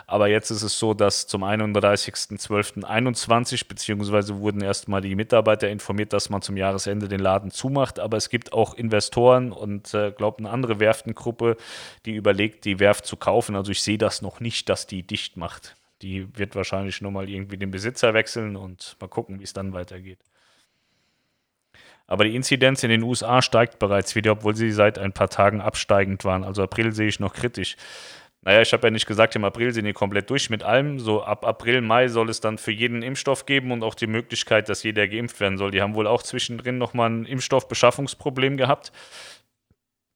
aber jetzt ist es so, dass zum 31.12.21 beziehungsweise wurden erstmal die Mitarbeiter informiert, dass man zum Jahresende den Laden zumacht, aber es gibt auch Investoren und äh, glaube eine andere Werftengruppe, die überlegt, die Werft zu kaufen, also ich sehe das noch nicht, dass die dicht macht. Die wird wahrscheinlich nur mal irgendwie den Besitzer wechseln und mal gucken, wie es dann weitergeht. Aber die Inzidenz in den USA steigt bereits wieder, obwohl sie seit ein paar Tagen absteigend waren. Also April sehe ich noch kritisch. Naja, ich habe ja nicht gesagt, im April sind die komplett durch mit allem. So ab April, Mai soll es dann für jeden Impfstoff geben und auch die Möglichkeit, dass jeder geimpft werden soll. Die haben wohl auch zwischendrin nochmal ein Impfstoffbeschaffungsproblem gehabt.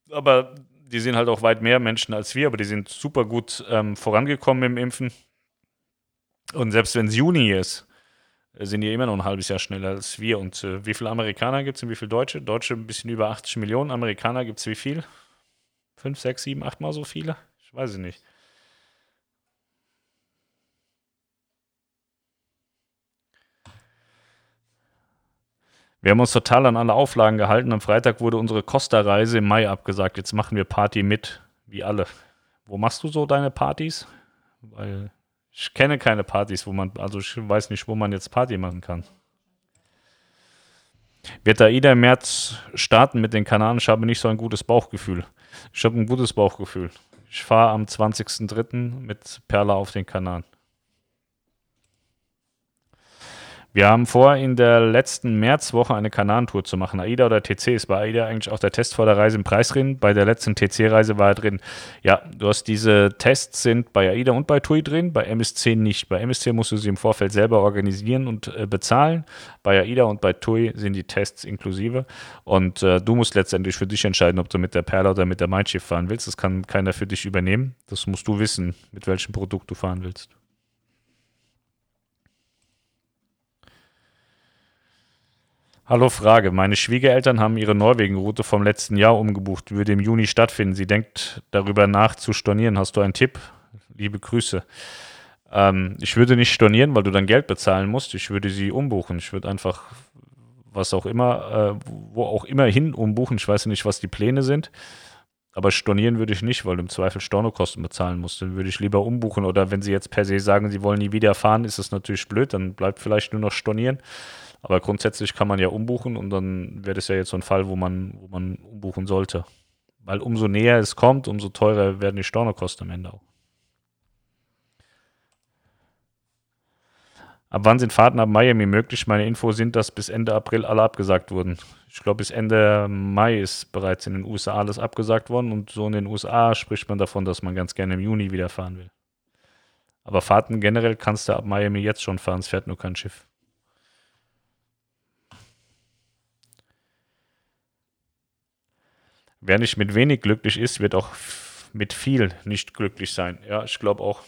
Aber die sind halt auch weit mehr Menschen als wir, aber die sind super gut ähm, vorangekommen im Impfen. Und selbst wenn es Juni ist, äh, sind die immer noch ein halbes Jahr schneller als wir. Und äh, wie viele Amerikaner gibt es und wie viele Deutsche? Deutsche ein bisschen über 80 Millionen. Amerikaner gibt es wie viel? Fünf, sechs, sieben, achtmal so viele? Ich weiß es nicht. Wir haben uns total an alle Auflagen gehalten. Am Freitag wurde unsere Costa-Reise im Mai abgesagt. Jetzt machen wir Party mit, wie alle. Wo machst du so deine Partys? Weil ich kenne keine Partys, wo man, also ich weiß nicht, wo man jetzt Party machen kann. Wird AIDA im März starten mit den Kanaren? Ich habe nicht so ein gutes Bauchgefühl. Ich habe ein gutes Bauchgefühl. Ich fahre am 20.03. mit Perla auf den Kanaren. Wir haben vor, in der letzten Märzwoche eine Kanantour zu machen. AIDA oder TC ist bei AIDA eigentlich auch der Test vor der Reise im Preis drin. Bei der letzten TC-Reise war er drin. Ja, du hast diese Tests sind bei AIDA und bei TUI drin, bei MSC nicht. Bei MSC musst du sie im Vorfeld selber organisieren und äh, bezahlen. Bei AIDA und bei TUI sind die Tests inklusive. Und äh, du musst letztendlich für dich entscheiden, ob du mit der Perla oder mit der Mindshift fahren willst. Das kann keiner für dich übernehmen. Das musst du wissen, mit welchem Produkt du fahren willst. Hallo Frage. Meine Schwiegereltern haben ihre Norwegen-Route vom letzten Jahr umgebucht, würde im Juni stattfinden. Sie denkt darüber nach zu stornieren. Hast du einen Tipp? Liebe Grüße. Ähm, ich würde nicht stornieren, weil du dann Geld bezahlen musst. Ich würde sie umbuchen. Ich würde einfach was auch immer, äh, wo auch immer hin umbuchen. Ich weiß nicht, was die Pläne sind. Aber stornieren würde ich nicht, weil du im Zweifel Stornokosten bezahlen musst. Dann würde ich lieber umbuchen. Oder wenn sie jetzt per se sagen, sie wollen nie wieder fahren, ist das natürlich blöd. Dann bleibt vielleicht nur noch stornieren. Aber grundsätzlich kann man ja umbuchen und dann wäre das ja jetzt so ein Fall, wo man, wo man umbuchen sollte. Weil umso näher es kommt, umso teurer werden die Stornokosten am Ende auch. Ab wann sind Fahrten ab Miami möglich? Meine Info sind, dass bis Ende April alle abgesagt wurden. Ich glaube, bis Ende Mai ist bereits in den USA alles abgesagt worden und so in den USA spricht man davon, dass man ganz gerne im Juni wieder fahren will. Aber Fahrten generell kannst du ab Miami jetzt schon fahren, es fährt nur kein Schiff. Wer nicht mit wenig glücklich ist, wird auch mit viel nicht glücklich sein. Ja, ich glaube auch.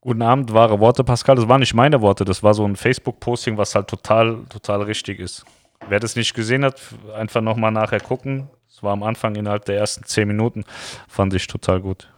Guten Abend, wahre Worte, Pascal. Das waren nicht meine Worte, das war so ein Facebook-Posting, was halt total, total richtig ist. Wer das nicht gesehen hat, einfach nochmal nachher gucken. Es war am Anfang innerhalb der ersten zehn Minuten, fand ich total gut.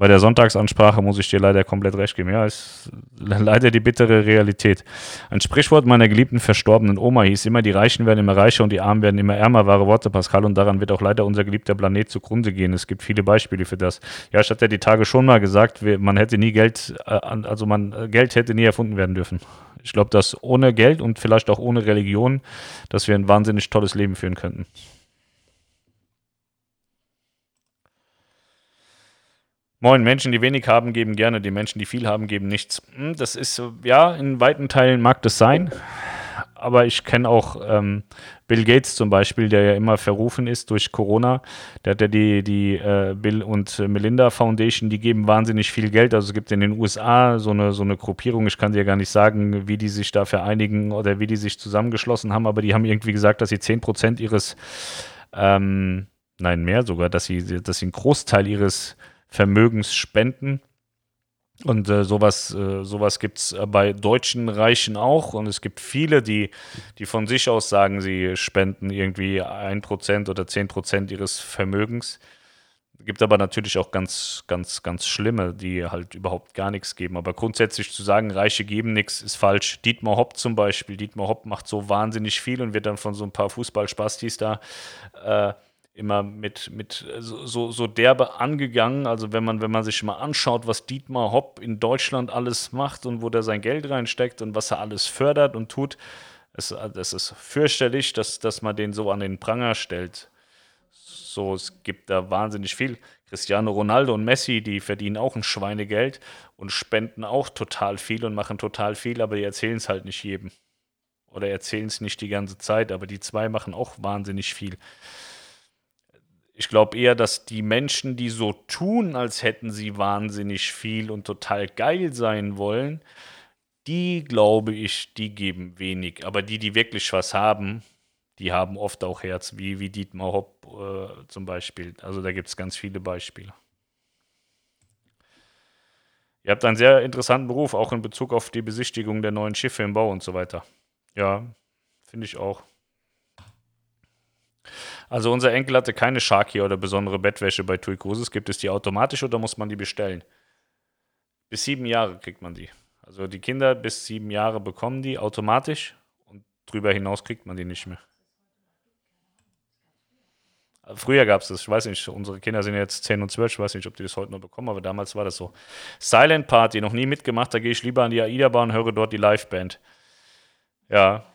Bei der Sonntagsansprache muss ich dir leider komplett recht geben. Ja, ist leider die bittere Realität. Ein Sprichwort meiner geliebten verstorbenen Oma hieß immer, die Reichen werden immer reicher und die Armen werden immer ärmer. Wahre Worte, Pascal, und daran wird auch leider unser geliebter Planet zugrunde gehen. Es gibt viele Beispiele für das. Ja, ich hatte ja die Tage schon mal gesagt, man hätte nie Geld, äh, also man, äh, Geld hätte nie erfunden werden dürfen. Ich glaube, dass ohne Geld und vielleicht auch ohne Religion, dass wir ein wahnsinnig tolles Leben führen könnten. Moin, Menschen, die wenig haben, geben gerne, die Menschen, die viel haben, geben nichts. Hm, das ist, ja, in weiten Teilen mag das sein, aber ich kenne auch ähm, Bill Gates zum Beispiel, der ja immer verrufen ist durch Corona. Der hat ja die, die äh, Bill und Melinda Foundation, die geben wahnsinnig viel Geld. Also es gibt in den USA so eine, so eine Gruppierung, ich kann dir gar nicht sagen, wie die sich da vereinigen oder wie die sich zusammengeschlossen haben, aber die haben irgendwie gesagt, dass sie 10% ihres, ähm, nein, mehr sogar, dass sie, dass sie einen Großteil ihres Vermögensspenden. Und äh, sowas, äh, sowas gibt es äh, bei deutschen Reichen auch. Und es gibt viele, die, die von sich aus sagen, sie spenden irgendwie 1% oder 10% ihres Vermögens. Gibt aber natürlich auch ganz, ganz, ganz schlimme, die halt überhaupt gar nichts geben. Aber grundsätzlich zu sagen, Reiche geben nichts, ist falsch. Dietmar Hopp zum Beispiel. Dietmar Hopp macht so wahnsinnig viel und wird dann von so ein paar Fußballspastis da äh, immer mit, mit so, so derbe angegangen. Also wenn man, wenn man sich mal anschaut, was Dietmar Hopp in Deutschland alles macht und wo der sein Geld reinsteckt und was er alles fördert und tut, es, es ist fürchterlich, dass, dass man den so an den Pranger stellt. So, es gibt da wahnsinnig viel. Cristiano Ronaldo und Messi, die verdienen auch ein Schweinegeld und spenden auch total viel und machen total viel, aber die erzählen es halt nicht jedem. Oder erzählen es nicht die ganze Zeit, aber die zwei machen auch wahnsinnig viel. Ich glaube eher, dass die Menschen, die so tun, als hätten sie wahnsinnig viel und total geil sein wollen, die glaube ich, die geben wenig. Aber die, die wirklich was haben, die haben oft auch Herz, wie, wie Dietmar Hopp äh, zum Beispiel. Also da gibt es ganz viele Beispiele. Ihr habt einen sehr interessanten Beruf, auch in Bezug auf die Besichtigung der neuen Schiffe im Bau und so weiter. Ja, finde ich auch. Also unser Enkel hatte keine Sharky oder besondere Bettwäsche bei TUI Cruises. Gibt es die automatisch oder muss man die bestellen? Bis sieben Jahre kriegt man die. Also die Kinder bis sieben Jahre bekommen die automatisch und drüber hinaus kriegt man die nicht mehr. Früher gab es das, ich weiß nicht, unsere Kinder sind jetzt 10 und 12, ich weiß nicht, ob die das heute noch bekommen, aber damals war das so. Silent Party, noch nie mitgemacht, da gehe ich lieber an die AIDA-Bahn und höre dort die Liveband. Ja,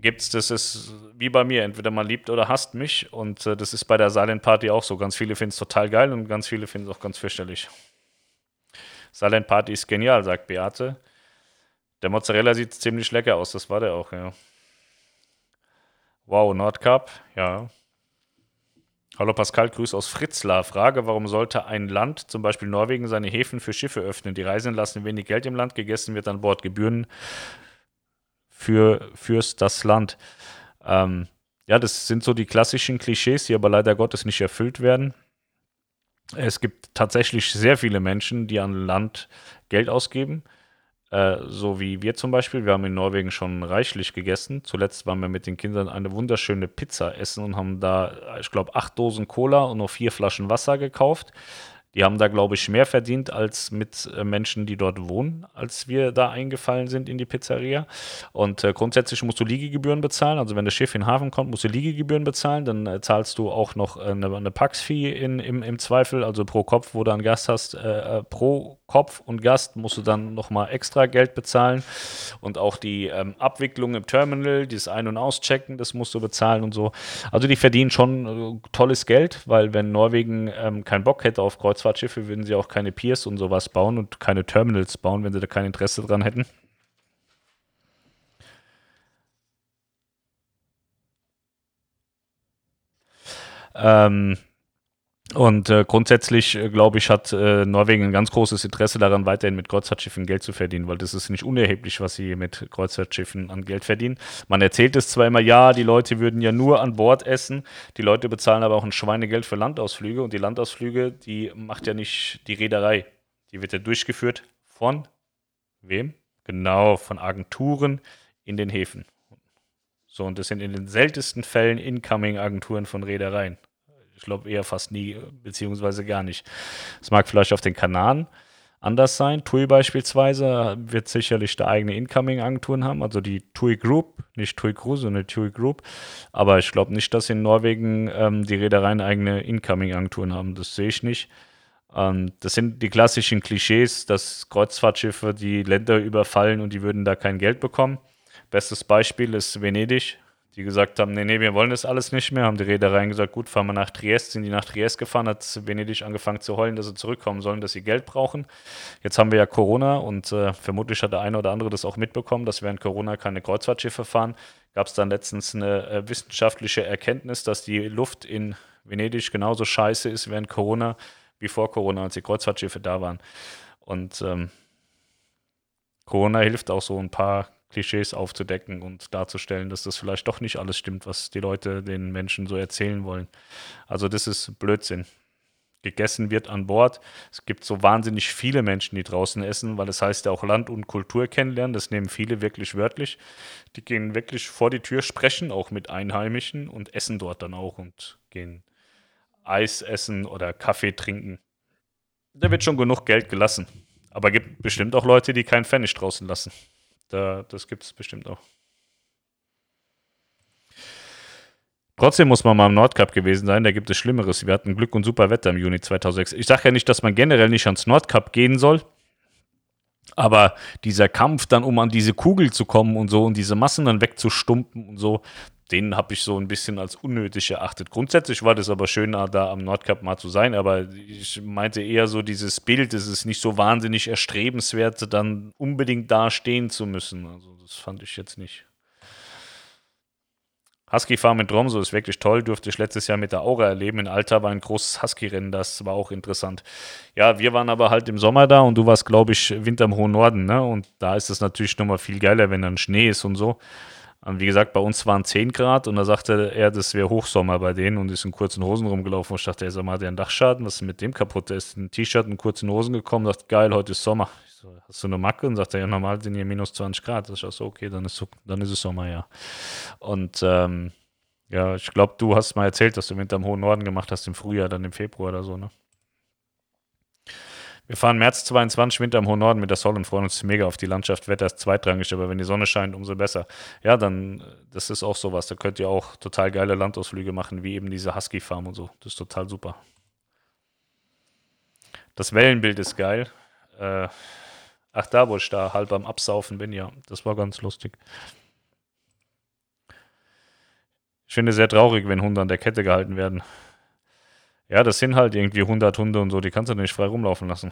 gibt's, das ist wie bei mir, entweder man liebt oder hasst mich und äh, das ist bei der Silent Party auch so. Ganz viele finden es total geil und ganz viele finden es auch ganz fürchterlich. Silent Party ist genial, sagt Beate. Der Mozzarella sieht ziemlich lecker aus, das war der auch, ja. Wow, Nordkap, ja. Hallo Pascal, Grüß aus Fritzlar. Frage, warum sollte ein Land, zum Beispiel Norwegen, seine Häfen für Schiffe öffnen? Die Reisenden lassen wenig Geld im Land, gegessen wird an Bord Gebühren für, fürs das Land. Ähm, ja, das sind so die klassischen Klischees, die aber leider Gottes nicht erfüllt werden. Es gibt tatsächlich sehr viele Menschen, die an Land Geld ausgeben. Äh, so wie wir zum Beispiel. Wir haben in Norwegen schon reichlich gegessen. Zuletzt waren wir mit den Kindern eine wunderschöne Pizza essen und haben da, ich glaube, acht Dosen Cola und noch vier Flaschen Wasser gekauft. Die haben da, glaube ich, mehr verdient als mit äh, Menschen, die dort wohnen, als wir da eingefallen sind in die Pizzeria. Und äh, grundsätzlich musst du Liegegebühren bezahlen. Also wenn das Schiff in den Hafen kommt, musst du Liegegebühren bezahlen. Dann äh, zahlst du auch noch äh, eine, eine Pax-Fee im, im Zweifel, also pro Kopf, wo du einen Gast hast. Äh, äh, pro Kopf und Gast musst du dann nochmal extra Geld bezahlen. Und auch die ähm, Abwicklung im Terminal, dieses Ein- und Auschecken, das musst du bezahlen und so. Also die verdienen schon tolles Geld, weil wenn Norwegen ähm, keinen Bock hätte auf Kreuz Kreuzfahrtschiffe würden sie auch keine Piers und sowas bauen und keine Terminals bauen, wenn sie da kein Interesse dran hätten. Ähm, und äh, grundsätzlich, äh, glaube ich, hat äh, Norwegen ein ganz großes Interesse daran, weiterhin mit Kreuzfahrtschiffen Geld zu verdienen, weil das ist nicht unerheblich, was sie mit Kreuzfahrtschiffen an Geld verdienen. Man erzählt es zwar immer, ja, die Leute würden ja nur an Bord essen, die Leute bezahlen aber auch ein Schweinegeld für Landausflüge und die Landausflüge, die macht ja nicht die Reederei. Die wird ja durchgeführt von wem? Genau, von Agenturen in den Häfen. So, und das sind in den seltensten Fällen Incoming-Agenturen von Reedereien. Ich glaube eher fast nie, beziehungsweise gar nicht. Es mag vielleicht auf den Kanaren anders sein. TUI beispielsweise wird sicherlich da eigene Incoming-Agenturen haben, also die TUI Group, nicht TUI Cruise, sondern TUI Group. Aber ich glaube nicht, dass in Norwegen ähm, die Reedereien eigene Incoming-Agenturen haben. Das sehe ich nicht. Ähm, das sind die klassischen Klischees, dass Kreuzfahrtschiffe die Länder überfallen und die würden da kein Geld bekommen. Bestes Beispiel ist Venedig die gesagt haben, nee, nee, wir wollen das alles nicht mehr, haben die Reedereien gesagt, gut, fahren wir nach Triest, sind die nach Triest gefahren, hat Venedig angefangen zu heulen, dass sie zurückkommen sollen, dass sie Geld brauchen. Jetzt haben wir ja Corona und äh, vermutlich hat der eine oder andere das auch mitbekommen, dass während Corona keine Kreuzfahrtschiffe fahren. Gab es dann letztens eine äh, wissenschaftliche Erkenntnis, dass die Luft in Venedig genauso scheiße ist während Corona wie vor Corona, als die Kreuzfahrtschiffe da waren. Und ähm, Corona hilft auch so ein paar Klischees aufzudecken und darzustellen, dass das vielleicht doch nicht alles stimmt, was die Leute den Menschen so erzählen wollen. Also das ist Blödsinn. Gegessen wird an Bord. Es gibt so wahnsinnig viele Menschen, die draußen essen, weil das heißt ja auch Land und Kultur kennenlernen. Das nehmen viele wirklich wörtlich. Die gehen wirklich vor die Tür, sprechen auch mit Einheimischen und essen dort dann auch und gehen Eis essen oder Kaffee trinken. Da wird schon genug Geld gelassen. Aber gibt bestimmt auch Leute, die keinen Pfennig draußen lassen. Da, das gibt es bestimmt auch. Trotzdem muss man mal im Nordcup gewesen sein, da gibt es Schlimmeres. Wir hatten Glück und super Wetter im Juni 2006. Ich sage ja nicht, dass man generell nicht ans Nordcup gehen soll, aber dieser Kampf dann, um an diese Kugel zu kommen und so und diese Massen dann wegzustumpen und so, den habe ich so ein bisschen als unnötig erachtet. Grundsätzlich war das aber schön, da am Nordcup mal zu sein, aber ich meinte eher so dieses Bild, es ist nicht so wahnsinnig erstrebenswert, dann unbedingt da stehen zu müssen. Also das fand ich jetzt nicht. Husky Farm in Tromso ist wirklich toll, durfte ich letztes Jahr mit der Aura erleben. In Alta war ein großes Husky-Rennen, das war auch interessant. Ja, wir waren aber halt im Sommer da und du warst, glaube ich, Winter im hohen Norden, ne? Und da ist es natürlich nochmal viel geiler, wenn dann Schnee ist und so. Und wie gesagt, bei uns waren 10 Grad und da sagte er, das wäre Hochsommer bei denen und ist in kurzen Hosen rumgelaufen. Und ich dachte, er sag mal, hat einen Dachschaden? Was ist mit dem kaputt? Der ist in ein T-Shirt und kurzen Hosen gekommen, dachte, geil, heute ist Sommer. Hast du eine Macke? Und sagt er, ja, normal sind hier minus 20 Grad. Das ist auch so, okay, dann ist, so, dann ist es Sommer, ja. Und ähm, ja, ich glaube, du hast mal erzählt, dass du Winter im hohen Norden gemacht hast, im Frühjahr, dann im Februar oder so, ne? Wir fahren März 22, Winter im hohen Norden mit der Sol und freuen uns mega auf die Landschaft. Wetter ist zweitrangig, aber wenn die Sonne scheint, umso besser. Ja, dann, das ist auch sowas. Da könnt ihr auch total geile Landausflüge machen, wie eben diese Husky-Farm und so. Das ist total super. Das Wellenbild ist geil. Äh, ach, da, wo ich da halb am Absaufen bin, ja, das war ganz lustig. Ich finde es sehr traurig, wenn Hunde an der Kette gehalten werden. Ja, das sind halt irgendwie 100 Hunde und so, die kannst du nicht frei rumlaufen lassen.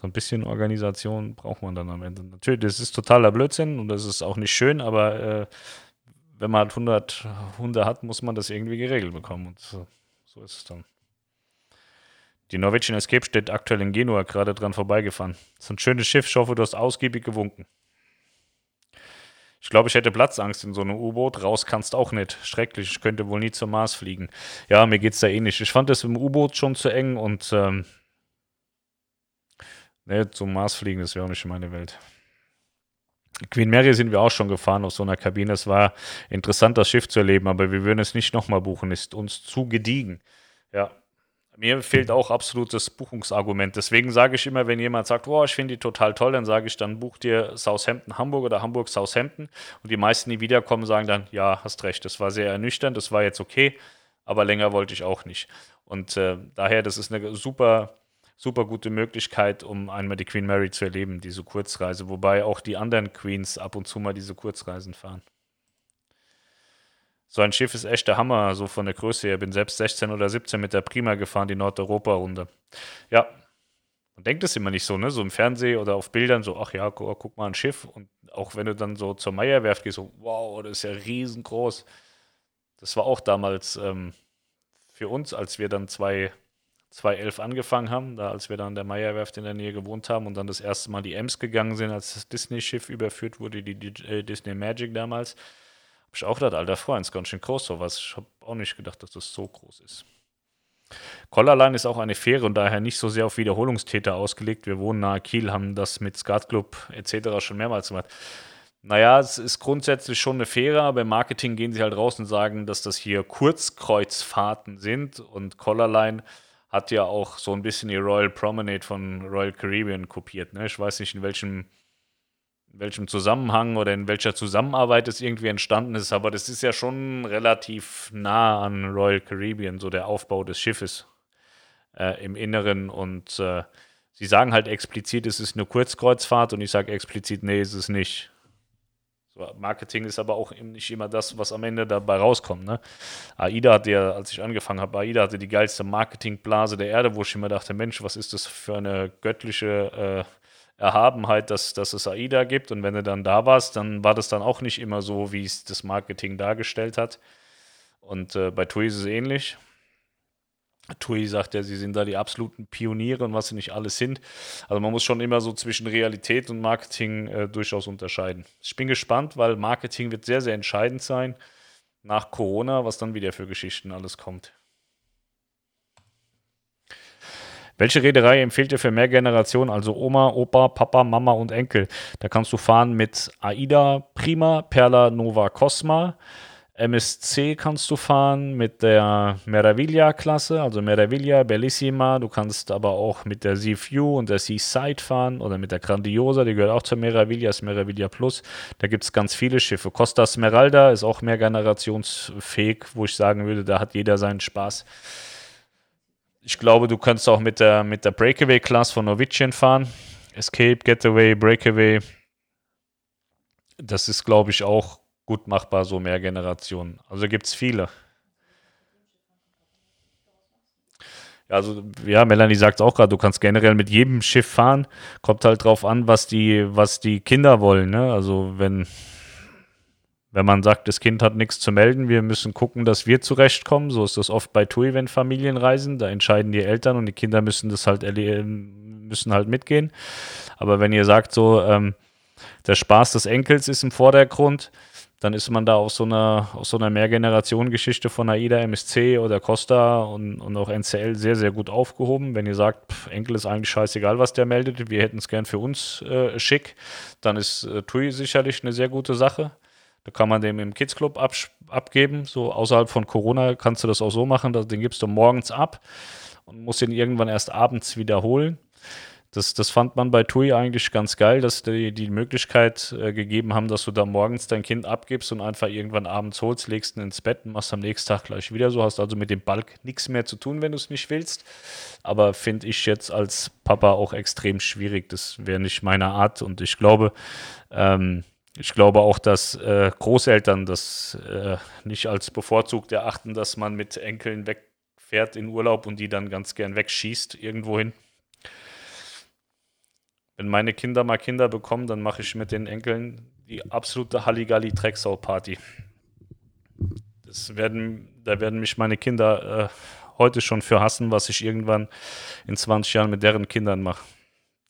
So ein bisschen Organisation braucht man dann am Ende. Natürlich, das ist totaler Blödsinn und das ist auch nicht schön, aber äh, wenn man halt 100 Hunde hat, muss man das irgendwie geregelt bekommen. Und so, so ist es dann. Die Norwegian Escape steht aktuell in Genua gerade dran vorbeigefahren. Ist ein schönes Schiff. Ich hoffe, du hast ausgiebig gewunken. Ich glaube, ich hätte Platzangst in so einem U-Boot. Raus kannst auch nicht. Schrecklich. Ich könnte wohl nie zum Mars fliegen. Ja, mir geht es da ähnlich. Ich fand das im U-Boot schon zu eng und ähm, ne, zum Mars fliegen, das wäre auch nicht meine Welt. Queen Mary sind wir auch schon gefahren aus so einer Kabine. Es war interessant, das Schiff zu erleben, aber wir würden es nicht nochmal buchen. Ist uns zu gediegen. Ja, mir fehlt auch absolut das Buchungsargument. Deswegen sage ich immer, wenn jemand sagt, oh, ich finde die total toll, dann sage ich, dann buch dir Southampton Hamburg oder Hamburg Southampton. Und die meisten, die wiederkommen, sagen dann, ja, hast recht, das war sehr ernüchternd, das war jetzt okay, aber länger wollte ich auch nicht. Und äh, daher, das ist eine super, super gute Möglichkeit, um einmal die Queen Mary zu erleben, diese Kurzreise. Wobei auch die anderen Queens ab und zu mal diese Kurzreisen fahren. So ein Schiff ist echt der Hammer, so von der Größe her. Bin selbst 16 oder 17 mit der Prima gefahren, die Nordeuropa-Runde. Ja, man denkt es immer nicht so, ne? So im Fernsehen oder auf Bildern, so, ach ja, guck, guck mal ein Schiff. Und auch wenn du dann so zur Meierwerft gehst, so, wow, das ist ja riesengroß. Das war auch damals ähm, für uns, als wir dann 2011 angefangen haben, da als wir dann an der Meierwerft in der Nähe gewohnt haben und dann das erste Mal die Ems gegangen sind, als das Disney-Schiff überführt wurde, die, die äh, Disney Magic damals ich auch gedacht, alter Freund, ist ganz schön groß sowas. Ich habe auch nicht gedacht, dass das so groß ist. Collarline ist auch eine Fähre und daher nicht so sehr auf Wiederholungstäter ausgelegt. Wir wohnen nahe Kiel, haben das mit Skatclub etc. schon mehrmals gemacht. Naja, es ist grundsätzlich schon eine Fähre, aber im Marketing gehen sie halt raus und sagen, dass das hier Kurzkreuzfahrten sind und Collarline hat ja auch so ein bisschen die Royal Promenade von Royal Caribbean kopiert. Ne? Ich weiß nicht, in welchem welchem Zusammenhang oder in welcher Zusammenarbeit es irgendwie entstanden ist, aber das ist ja schon relativ nah an Royal Caribbean, so der Aufbau des Schiffes äh, im Inneren und äh, sie sagen halt explizit, es ist eine Kurzkreuzfahrt und ich sage explizit, nee, ist es nicht. So, Marketing ist aber auch nicht immer das, was am Ende dabei rauskommt. Ne? AIDA hatte ja, als ich angefangen habe, AIDA hatte die geilste Marketingblase der Erde, wo ich immer dachte, Mensch, was ist das für eine göttliche äh, Erhabenheit, dass, dass es AIDA gibt. Und wenn du dann da warst, dann war das dann auch nicht immer so, wie es das Marketing dargestellt hat. Und äh, bei TUI ist es ähnlich. TUI sagt ja, sie sind da die absoluten Pioniere und was sie nicht alles sind. Also man muss schon immer so zwischen Realität und Marketing äh, durchaus unterscheiden. Ich bin gespannt, weil Marketing wird sehr, sehr entscheidend sein nach Corona, was dann wieder für Geschichten alles kommt. Welche Reederei empfiehlt dir für mehr Generationen, also Oma, Opa, Papa, Mama und Enkel? Da kannst du fahren mit AIDA Prima, Perla Nova Cosma, MSC kannst du fahren mit der Meraviglia-Klasse, also Meraviglia, Bellissima. Du kannst aber auch mit der Sea View und der Sea Sight fahren oder mit der Grandiosa, die gehört auch zur Meraviglia, ist Meraviglia Plus. Da gibt es ganz viele Schiffe. Costa Smeralda ist auch mehr generationsfähig, wo ich sagen würde, da hat jeder seinen Spaß. Ich glaube, du kannst auch mit der, mit der Breakaway-Class von Norwegian fahren. Escape, Getaway, Breakaway. Das ist, glaube ich, auch gut machbar, so mehr Generationen. Also gibt es viele. Also, ja, Melanie sagt auch gerade, du kannst generell mit jedem Schiff fahren. Kommt halt drauf an, was die, was die Kinder wollen. Ne? Also, wenn, wenn man sagt, das Kind hat nichts zu melden, wir müssen gucken, dass wir zurechtkommen. So ist das oft bei TUI, wenn Familien reisen. Da entscheiden die Eltern und die Kinder müssen das halt müssen halt mitgehen. Aber wenn ihr sagt, so, ähm, der Spaß des Enkels ist im Vordergrund, dann ist man da auf so einer, auf so einer Mehrgeneration-Geschichte von AIDA, MSC oder Costa und, und auch NCL sehr, sehr gut aufgehoben. Wenn ihr sagt, pff, Enkel ist eigentlich scheißegal, was der meldet, wir hätten es gern für uns äh, schick, dann ist äh, TUI sicherlich eine sehr gute Sache. Da kann man dem im Kids Club ab, abgeben. So außerhalb von Corona kannst du das auch so machen, den gibst du morgens ab und musst ihn irgendwann erst abends wiederholen. Das, das fand man bei TUI eigentlich ganz geil, dass die die Möglichkeit äh, gegeben haben, dass du da morgens dein Kind abgibst und einfach irgendwann abends holst, legst ihn ins Bett und machst am nächsten Tag gleich wieder so. Hast also mit dem Balk nichts mehr zu tun, wenn du es nicht willst. Aber finde ich jetzt als Papa auch extrem schwierig. Das wäre nicht meine Art und ich glaube, ähm, ich glaube auch, dass äh, Großeltern das äh, nicht als bevorzugt erachten, dass man mit Enkeln wegfährt in Urlaub und die dann ganz gern wegschießt irgendwohin wenn meine Kinder mal Kinder bekommen, dann mache ich mit den Enkeln die absolute Halligalli-Drecksau-Party. Das werden, da werden mich meine Kinder äh, heute schon für hassen, was ich irgendwann in 20 Jahren mit deren Kindern mache.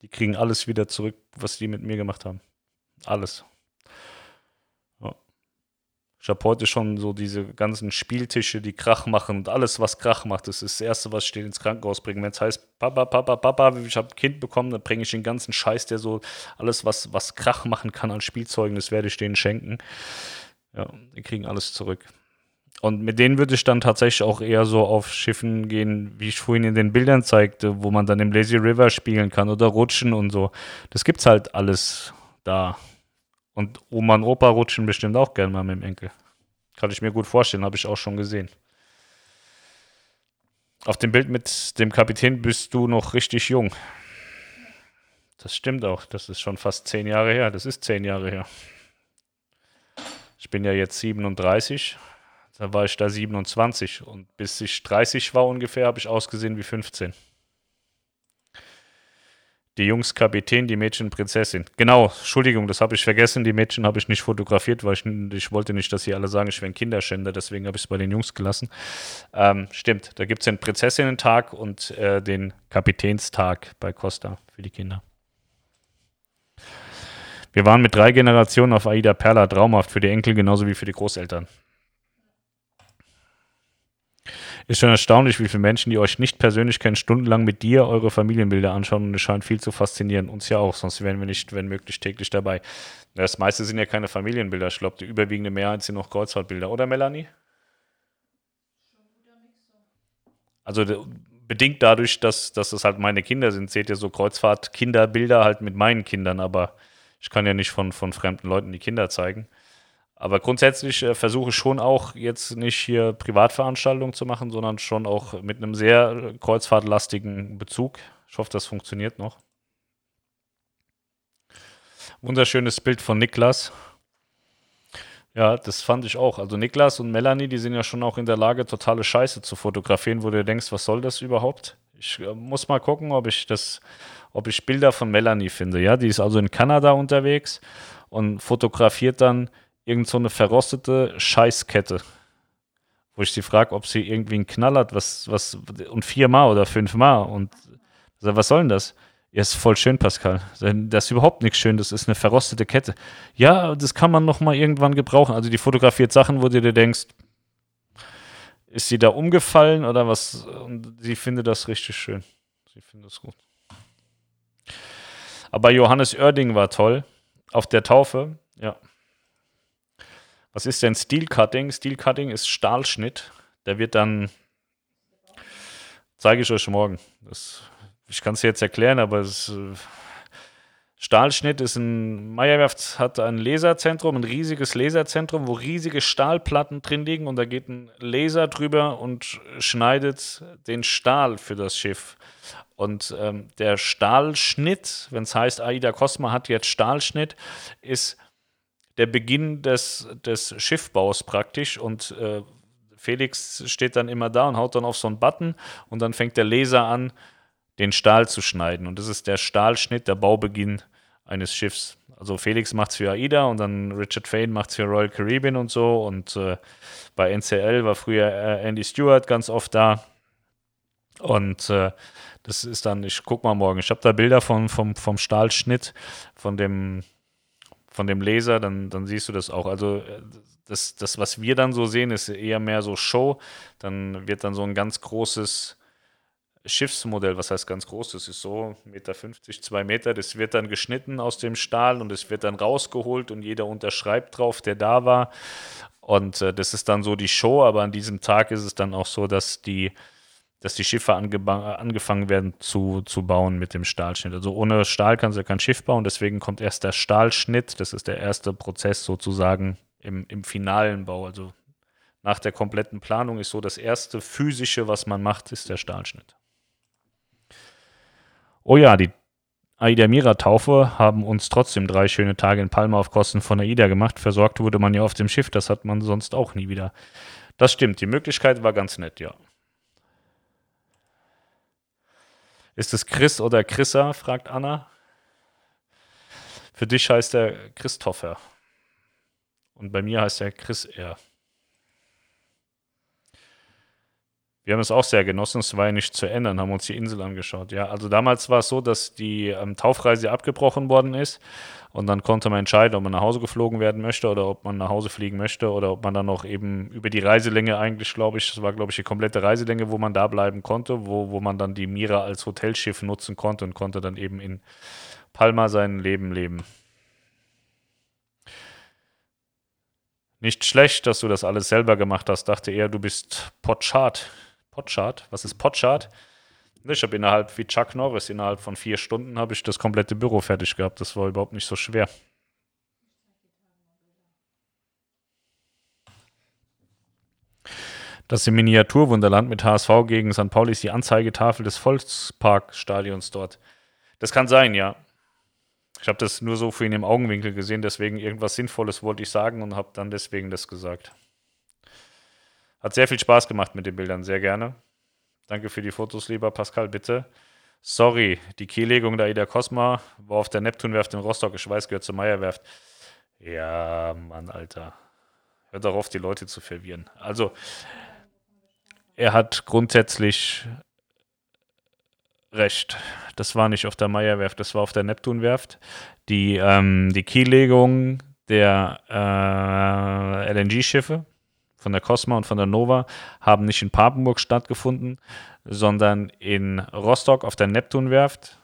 Die kriegen alles wieder zurück, was die mit mir gemacht haben. Alles. Ich habe heute schon so diese ganzen Spieltische, die Krach machen und alles, was Krach macht. Das ist das Erste, was steht ins Krankenhaus bringen. Wenn es heißt, Papa, Papa, Papa, ich habe ein Kind bekommen, dann bringe ich den ganzen Scheiß, der so alles, was, was Krach machen kann an Spielzeugen, das werde ich denen schenken. Ja, die kriegen alles zurück. Und mit denen würde ich dann tatsächlich auch eher so auf Schiffen gehen, wie ich vorhin in den Bildern zeigte, wo man dann im Lazy River spielen kann oder rutschen und so. Das gibt's halt alles da. Und Oma und Opa rutschen bestimmt auch gerne mal mit dem Enkel. Kann ich mir gut vorstellen, habe ich auch schon gesehen. Auf dem Bild mit dem Kapitän bist du noch richtig jung. Das stimmt auch. Das ist schon fast zehn Jahre her. Das ist zehn Jahre her. Ich bin ja jetzt 37. Da war ich da 27. Und bis ich 30 war ungefähr, habe ich ausgesehen wie 15. Die Jungs Kapitän, die Mädchen Prinzessin. Genau, Entschuldigung, das habe ich vergessen. Die Mädchen habe ich nicht fotografiert, weil ich, ich wollte nicht, dass sie alle sagen, ich wäre ein Kinderschänder. Deswegen habe ich es bei den Jungs gelassen. Ähm, stimmt, da gibt es den Prinzessinnen-Tag und äh, den Kapitänstag bei Costa für die Kinder. Wir waren mit drei Generationen auf Aida Perla traumhaft für die Enkel genauso wie für die Großeltern. Ist schon erstaunlich, wie viele Menschen, die euch nicht persönlich kennen, stundenlang mit dir eure Familienbilder anschauen und es scheint viel zu faszinieren. Uns ja auch, sonst wären wir nicht, wenn möglich, täglich dabei. Das meiste sind ja keine Familienbilder. Ich glaube, die überwiegende Mehrheit sind noch Kreuzfahrtbilder, oder Melanie? Also bedingt dadurch, dass, dass das halt meine Kinder sind, seht ihr so Kreuzfahrt-Kinderbilder halt mit meinen Kindern, aber ich kann ja nicht von, von fremden Leuten die Kinder zeigen. Aber grundsätzlich äh, versuche ich schon auch jetzt nicht hier Privatveranstaltungen zu machen, sondern schon auch mit einem sehr kreuzfahrtlastigen Bezug. Ich hoffe, das funktioniert noch. Wunderschönes Bild von Niklas. Ja, das fand ich auch. Also Niklas und Melanie, die sind ja schon auch in der Lage, totale Scheiße zu fotografieren, wo du denkst, was soll das überhaupt? Ich äh, muss mal gucken, ob ich das, ob ich Bilder von Melanie finde. Ja, die ist also in Kanada unterwegs und fotografiert dann irgend so eine verrostete Scheißkette. Wo ich sie frage, ob sie irgendwie einen Knall hat, was, was, und viermal oder fünfmal. Und sag, was soll denn das? Ja, ist voll schön, Pascal. Das ist überhaupt nichts schön, das ist eine verrostete Kette. Ja, das kann man noch mal irgendwann gebrauchen. Also die fotografiert Sachen, wo du dir denkst, ist sie da umgefallen oder was? Und sie findet das richtig schön. Sie findet es gut. Aber Johannes Oerding war toll. Auf der Taufe, ja. Was ist denn Steel Cutting? Steel Cutting ist Stahlschnitt. Der wird dann, zeige ich euch morgen. Das, ich kann es jetzt erklären, aber es äh, Stahlschnitt ist ein, Meyerwerft hat ein Laserzentrum, ein riesiges Laserzentrum, wo riesige Stahlplatten drin liegen und da geht ein Laser drüber und schneidet den Stahl für das Schiff. Und ähm, der Stahlschnitt, wenn es heißt, Aida Cosma hat jetzt Stahlschnitt, ist der Beginn des, des Schiffbaus praktisch und äh, Felix steht dann immer da und haut dann auf so einen Button und dann fängt der Laser an, den Stahl zu schneiden. Und das ist der Stahlschnitt, der Baubeginn eines Schiffs. Also Felix macht es für AIDA und dann Richard Fane macht es für Royal Caribbean und so. Und äh, bei NCL war früher äh, Andy Stewart ganz oft da. Und äh, das ist dann, ich guck mal morgen, ich habe da Bilder von, vom, vom Stahlschnitt, von dem, von dem Laser, dann, dann siehst du das auch. Also äh, das, das, was wir dann so sehen, ist eher mehr so Show. Dann wird dann so ein ganz großes Schiffsmodell, was heißt ganz groß, das ist so 1,50 Meter, 2 Meter, das wird dann geschnitten aus dem Stahl und es wird dann rausgeholt und jeder unterschreibt drauf, der da war. Und äh, das ist dann so die Show, aber an diesem Tag ist es dann auch so, dass die, dass die Schiffe angefangen werden zu, zu bauen mit dem Stahlschnitt. Also ohne Stahl kannst du ja kein Schiff bauen, deswegen kommt erst der Stahlschnitt, das ist der erste Prozess sozusagen im, im finalen Bau. Also nach der kompletten Planung ist so das erste physische, was man macht, ist der Stahlschnitt. Oh ja, die Aida Mira-Taufe haben uns trotzdem drei schöne Tage in Palma auf Kosten von Aida gemacht. Versorgt wurde man ja auf dem Schiff, das hat man sonst auch nie wieder. Das stimmt, die Möglichkeit war ganz nett, ja. Ist es Chris oder Chrissa? fragt Anna. Für dich heißt er Christopher. Und bei mir heißt er Chris R. Wir haben es auch sehr genossen, es war ja nicht zu ändern, haben uns die Insel angeschaut. Ja, also damals war es so, dass die ähm, Taufreise abgebrochen worden ist und dann konnte man entscheiden, ob man nach Hause geflogen werden möchte oder ob man nach Hause fliegen möchte oder ob man dann noch eben über die Reiselänge eigentlich, glaube ich, das war, glaube ich, die komplette Reiselänge, wo man da bleiben konnte, wo, wo man dann die Mira als Hotelschiff nutzen konnte und konnte dann eben in Palma sein Leben leben. Nicht schlecht, dass du das alles selber gemacht hast, dachte er, du bist Potschart. Potchart. Was ist Potchart? Ich habe innerhalb, wie Chuck Norris, innerhalb von vier Stunden habe ich das komplette Büro fertig gehabt. Das war überhaupt nicht so schwer. Das im Miniaturwunderland mit HSV gegen St. Pauli ist die Anzeigetafel des Volksparkstadions dort. Das kann sein, ja. Ich habe das nur so für ihn im Augenwinkel gesehen, deswegen irgendwas Sinnvolles wollte ich sagen und habe dann deswegen das gesagt. Hat sehr viel Spaß gemacht mit den Bildern, sehr gerne. Danke für die Fotos, lieber Pascal, bitte. Sorry, die Kiellegung der Ida Cosma war auf der Neptunwerft in Rostock. Ich weiß, gehört zur Meierwerft. Ja, Mann, Alter. Hört doch auf, die Leute zu verwirren. Also, er hat grundsätzlich recht. Das war nicht auf der Meierwerft, das war auf der Neptunwerft. Die, ähm, die Kiellegung der äh, LNG-Schiffe, von der Cosma und von der Nova haben nicht in Papenburg stattgefunden, sondern in Rostock auf der Neptunwerft,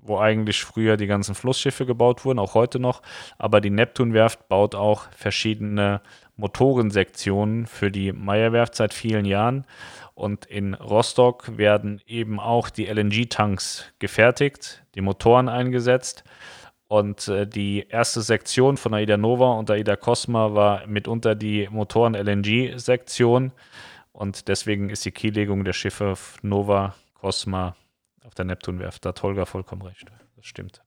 wo eigentlich früher die ganzen Flussschiffe gebaut wurden, auch heute noch. Aber die Neptunwerft baut auch verschiedene Motorensektionen für die Meyerwerft seit vielen Jahren. Und in Rostock werden eben auch die LNG-Tanks gefertigt, die Motoren eingesetzt. Und äh, die erste Sektion von AIDA Nova und AIDA Cosma war mitunter die Motoren-LNG-Sektion. Und deswegen ist die Kiellegung der Schiffe Nova, Cosma auf der Neptunwerft. Da hat Holger vollkommen recht. Das stimmt.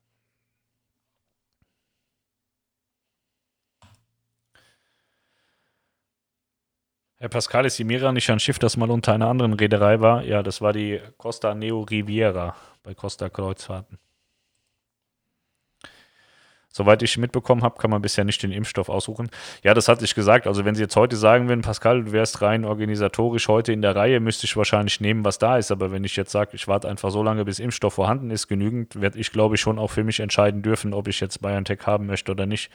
Herr Pascal, ist die Mira nicht ein Schiff, das mal unter einer anderen Reederei war? Ja, das war die Costa Neo Riviera bei Costa Kreuzfahrten. Soweit ich mitbekommen habe, kann man bisher nicht den Impfstoff aussuchen. Ja, das hatte ich gesagt. Also wenn Sie jetzt heute sagen würden, Pascal, du wärst rein organisatorisch heute in der Reihe, müsste ich wahrscheinlich nehmen, was da ist. Aber wenn ich jetzt sage, ich warte einfach so lange, bis Impfstoff vorhanden ist, genügend, werde ich, glaube ich, schon auch für mich entscheiden dürfen, ob ich jetzt BioNTech haben möchte oder nicht.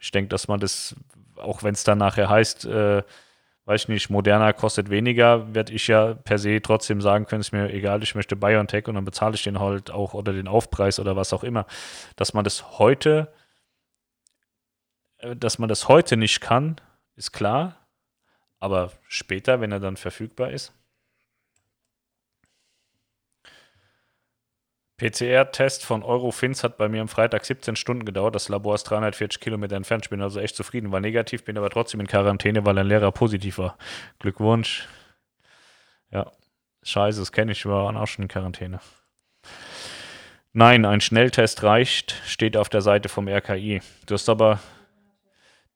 Ich denke, dass man das, auch wenn es dann nachher heißt, äh, weiß ich nicht, moderner kostet weniger, werde ich ja per se trotzdem sagen können, ist mir egal, ich möchte BioNTech und dann bezahle ich den halt auch oder den Aufpreis oder was auch immer. Dass man das heute dass man das heute nicht kann, ist klar. Aber später, wenn er dann verfügbar ist. PCR-Test von Eurofins hat bei mir am Freitag 17 Stunden gedauert. Das Labor ist 340 Kilometer entfernt. Ich bin also echt zufrieden. War negativ, bin aber trotzdem in Quarantäne, weil ein Lehrer positiv war. Glückwunsch. Ja, scheiße, das kenne ich. Wir waren auch schon in Quarantäne. Nein, ein Schnelltest reicht, steht auf der Seite vom RKI. Du hast aber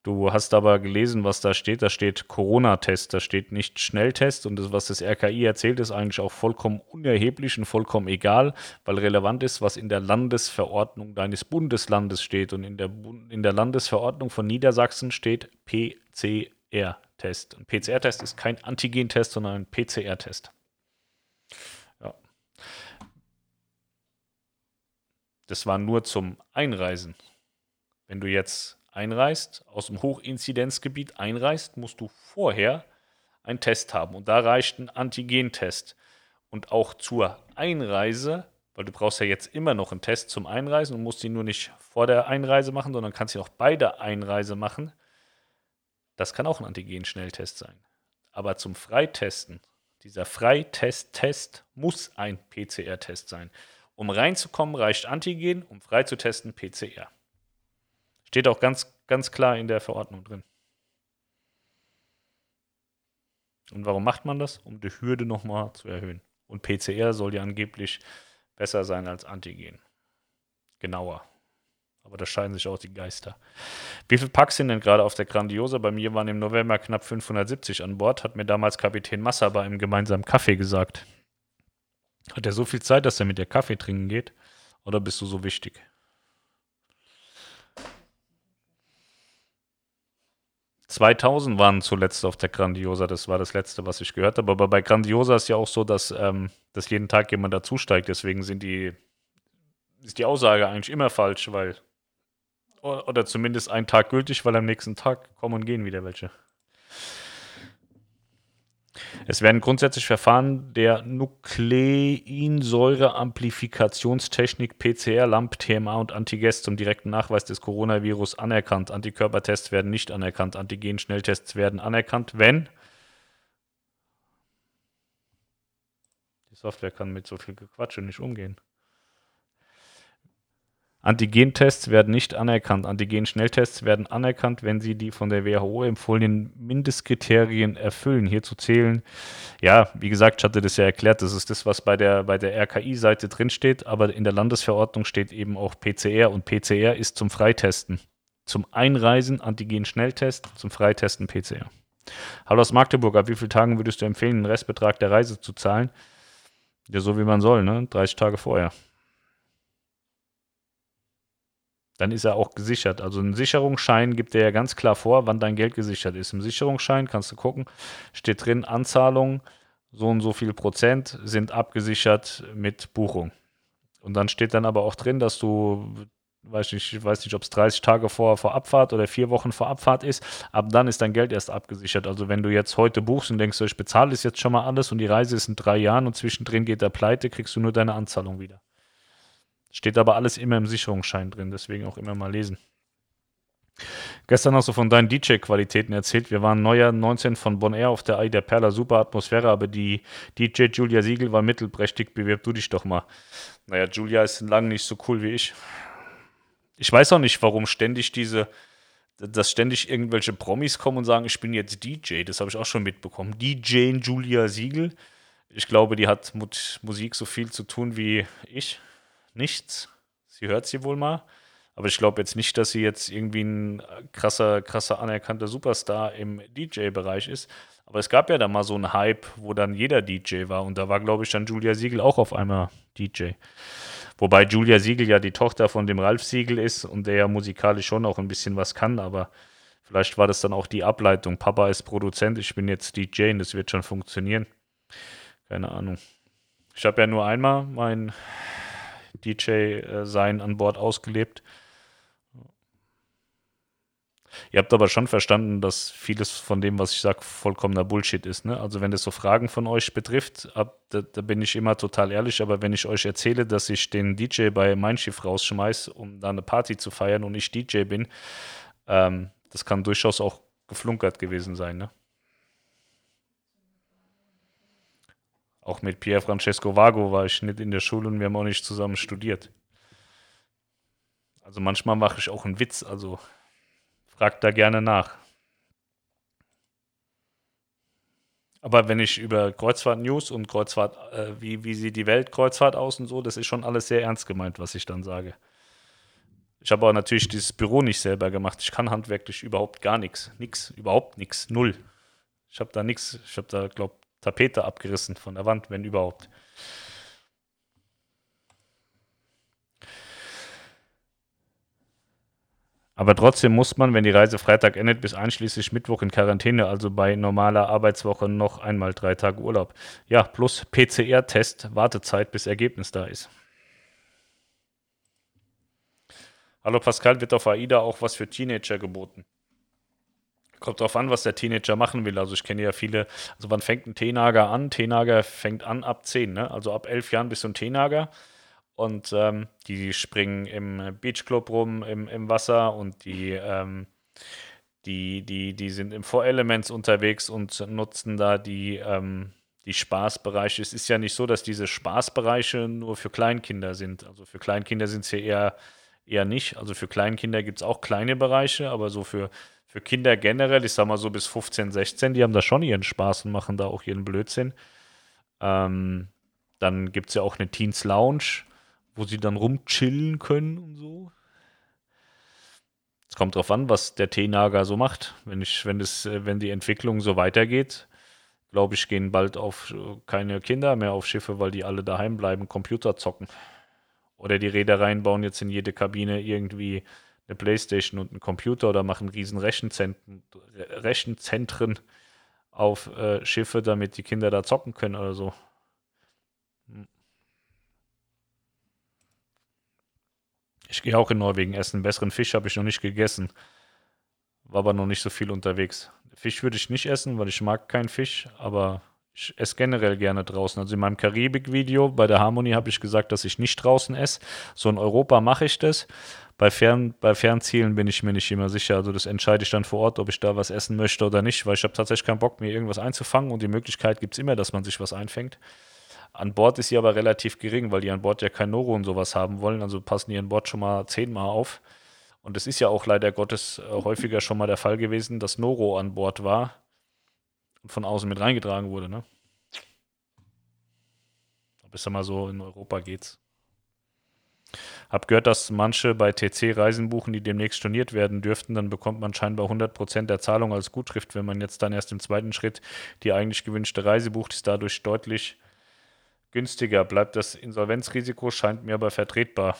Du hast aber gelesen, was da steht. Da steht Corona-Test, da steht nicht Schnelltest. Und das, was das RKI erzählt, ist eigentlich auch vollkommen unerheblich und vollkommen egal, weil relevant ist, was in der Landesverordnung deines Bundeslandes steht. Und in der, in der Landesverordnung von Niedersachsen steht PCR-Test. Ein PCR-Test ist kein Antigen-Test, sondern ein PCR-Test. Ja. Das war nur zum Einreisen. Wenn du jetzt einreist, aus dem Hochinzidenzgebiet einreist, musst du vorher einen Test haben. Und da reicht ein Antigentest. Und auch zur Einreise, weil du brauchst ja jetzt immer noch einen Test zum Einreisen und musst ihn nur nicht vor der Einreise machen, sondern kannst ihn auch bei der Einreise machen. Das kann auch ein Antigen-Schnelltest sein. Aber zum Freitesten, dieser Freitest-Test muss ein PCR-Test sein. Um reinzukommen, reicht Antigen, um freizutesten PCR. Steht auch ganz, ganz klar in der Verordnung drin. Und warum macht man das? Um die Hürde nochmal zu erhöhen. Und PCR soll ja angeblich besser sein als Antigen. Genauer. Aber da scheiden sich auch die Geister. Wie viele Packs sind denn gerade auf der Grandiosa? Bei mir waren im November knapp 570 an Bord, hat mir damals Kapitän Massa bei einem gemeinsamen Kaffee gesagt. Hat er so viel Zeit, dass er mit dir Kaffee trinken geht? Oder bist du so wichtig? 2000 waren zuletzt auf der Grandiosa, das war das letzte, was ich gehört habe. Aber bei Grandiosa ist ja auch so, dass, ähm, dass jeden Tag jemand dazusteigt. Deswegen sind die, ist die Aussage eigentlich immer falsch, weil, oder zumindest ein Tag gültig, weil am nächsten Tag kommen und gehen wieder welche. Es werden grundsätzlich Verfahren der Nukleinsäureamplifikationstechnik PCR, LAMP, TMA und Antigest zum direkten Nachweis des Coronavirus anerkannt. Antikörpertests werden nicht anerkannt. Antigen-Schnelltests werden anerkannt, wenn die Software kann mit so viel Gequatsche nicht umgehen. Antigentests werden nicht anerkannt. Antigen-Schnelltests werden anerkannt, wenn sie die von der WHO empfohlenen Mindestkriterien erfüllen. Hierzu zählen, ja, wie gesagt, ich hatte das ja erklärt, das ist das, was bei der, bei der RKI-Seite drinsteht, aber in der Landesverordnung steht eben auch PCR und PCR ist zum Freitesten. Zum Einreisen Antigen-Schnelltest, zum Freitesten PCR. Hallo aus Magdeburg, ab wie vielen Tagen würdest du empfehlen, den Restbetrag der Reise zu zahlen? Ja, so wie man soll, ne? 30 Tage vorher. Dann ist er auch gesichert. Also ein Sicherungsschein gibt dir ja ganz klar vor, wann dein Geld gesichert ist. Im Sicherungsschein kannst du gucken, steht drin, Anzahlung, so und so viel Prozent sind abgesichert mit Buchung. Und dann steht dann aber auch drin, dass du, weiß nicht, ich weiß nicht, ob es 30 Tage vor, vor Abfahrt oder vier Wochen vor Abfahrt ist, ab dann ist dein Geld erst abgesichert. Also wenn du jetzt heute buchst und denkst, ich bezahle das jetzt schon mal alles und die Reise ist in drei Jahren und zwischendrin geht der pleite, kriegst du nur deine Anzahlung wieder. Steht aber alles immer im Sicherungsschein drin, deswegen auch immer mal lesen. Gestern hast du von deinen DJ-Qualitäten erzählt. Wir waren neuer 19 von Bon Air auf der Ei der Perla, super Atmosphäre, aber die DJ Julia Siegel war mittelprächtig. Bewirb du dich doch mal. Naja, Julia ist lange nicht so cool wie ich. Ich weiß auch nicht, warum ständig diese, dass ständig irgendwelche Promis kommen und sagen, ich bin jetzt DJ. Das habe ich auch schon mitbekommen. DJ Julia Siegel. Ich glaube, die hat mit Musik so viel zu tun wie ich nichts. Sie hört sie wohl mal. Aber ich glaube jetzt nicht, dass sie jetzt irgendwie ein krasser, krasser anerkannter Superstar im DJ-Bereich ist. Aber es gab ja da mal so einen Hype, wo dann jeder DJ war. Und da war, glaube ich, dann Julia Siegel auch auf einmal DJ. Wobei Julia Siegel ja die Tochter von dem Ralf Siegel ist und der ja musikalisch schon auch ein bisschen was kann. Aber vielleicht war das dann auch die Ableitung. Papa ist Produzent, ich bin jetzt DJ und das wird schon funktionieren. Keine Ahnung. Ich habe ja nur einmal mein DJ-Sein an Bord ausgelebt. Ihr habt aber schon verstanden, dass vieles von dem, was ich sage, vollkommener Bullshit ist. Ne? Also wenn das so Fragen von euch betrifft, ab, da, da, bin ich immer total ehrlich, aber wenn ich euch erzähle, dass ich den DJ bei Mein Schiff rausschmeiße, um da eine Party zu feiern und ich DJ bin, ähm, das kann durchaus auch geflunkert gewesen sein, ne? Auch mit Pier Francesco Vago war ich nicht in der Schule und wir haben auch nicht zusammen studiert. Also manchmal mache ich auch einen Witz, also fragt da gerne nach. Aber wenn ich über Kreuzfahrt-News und Kreuzfahrt, äh, wie, wie sieht die Weltkreuzfahrt aus und so, das ist schon alles sehr ernst gemeint, was ich dann sage. Ich habe aber natürlich dieses Büro nicht selber gemacht. Ich kann handwerklich überhaupt gar nichts. Nix, überhaupt nichts. Null. Ich habe da nichts. Ich habe da, glaube Tapete abgerissen von der Wand, wenn überhaupt. Aber trotzdem muss man, wenn die Reise Freitag endet, bis einschließlich Mittwoch in Quarantäne, also bei normaler Arbeitswoche noch einmal drei Tage Urlaub. Ja, plus PCR-Test, Wartezeit, bis Ergebnis da ist. Hallo Pascal, wird auf AIDA auch was für Teenager geboten? Kommt drauf an, was der Teenager machen will. Also ich kenne ja viele, also wann fängt ein Teenager an? Teenager fängt an ab 10, ne? Also ab 11 Jahren bist du ein Teenager. Und ähm, die springen im Beachclub rum, im, im Wasser und die, ähm, die, die, die sind im Four Elements unterwegs und nutzen da die, ähm, die Spaßbereiche. Es ist ja nicht so, dass diese Spaßbereiche nur für Kleinkinder sind. Also für Kleinkinder sind es ja eher, eher nicht. Also für Kleinkinder gibt es auch kleine Bereiche, aber so für, für Kinder generell, ich sag mal so bis 15, 16, die haben da schon ihren Spaß und machen da auch ihren Blödsinn. Ähm, dann gibt es ja auch eine Teens Lounge wo sie dann rumchillen können und so. Es kommt drauf an, was der T-Nager so macht. Wenn ich, wenn das, äh, wenn die Entwicklung so weitergeht, glaube ich, gehen bald auf äh, keine Kinder mehr auf Schiffe, weil die alle daheim bleiben, Computer zocken. Oder die Reedereien bauen jetzt in jede Kabine irgendwie eine Playstation und einen Computer oder machen riesen Rechenzentren, auf äh, Schiffe, damit die Kinder da zocken können oder so. Hm. Ich gehe auch in Norwegen essen. Besseren Fisch habe ich noch nicht gegessen. War aber noch nicht so viel unterwegs. Fisch würde ich nicht essen, weil ich mag keinen Fisch, aber ich esse generell gerne draußen. Also in meinem Karibik-Video bei der Harmonie habe ich gesagt, dass ich nicht draußen esse. So in Europa mache ich das. Bei, Fern, bei Fernzielen bin ich mir nicht immer sicher. Also das entscheide ich dann vor Ort, ob ich da was essen möchte oder nicht, weil ich habe tatsächlich keinen Bock, mir irgendwas einzufangen und die Möglichkeit gibt es immer, dass man sich was einfängt. An Bord ist sie aber relativ gering, weil die an Bord ja kein Noro und sowas haben wollen. Also passen die an Bord schon mal zehnmal auf. Und es ist ja auch leider Gottes äh, häufiger schon mal der Fall gewesen, dass Noro an Bord war von außen mit reingetragen wurde. Ne? Aber ist ja mal so, in Europa geht's. Hab gehört, dass manche bei TC Reisen buchen, die demnächst storniert werden dürften. Dann bekommt man scheinbar 100% der Zahlung als Gutschrift. Wenn man jetzt dann erst im zweiten Schritt die eigentlich gewünschte Reise bucht, ist dadurch deutlich günstiger bleibt. Das Insolvenzrisiko scheint mir aber vertretbar.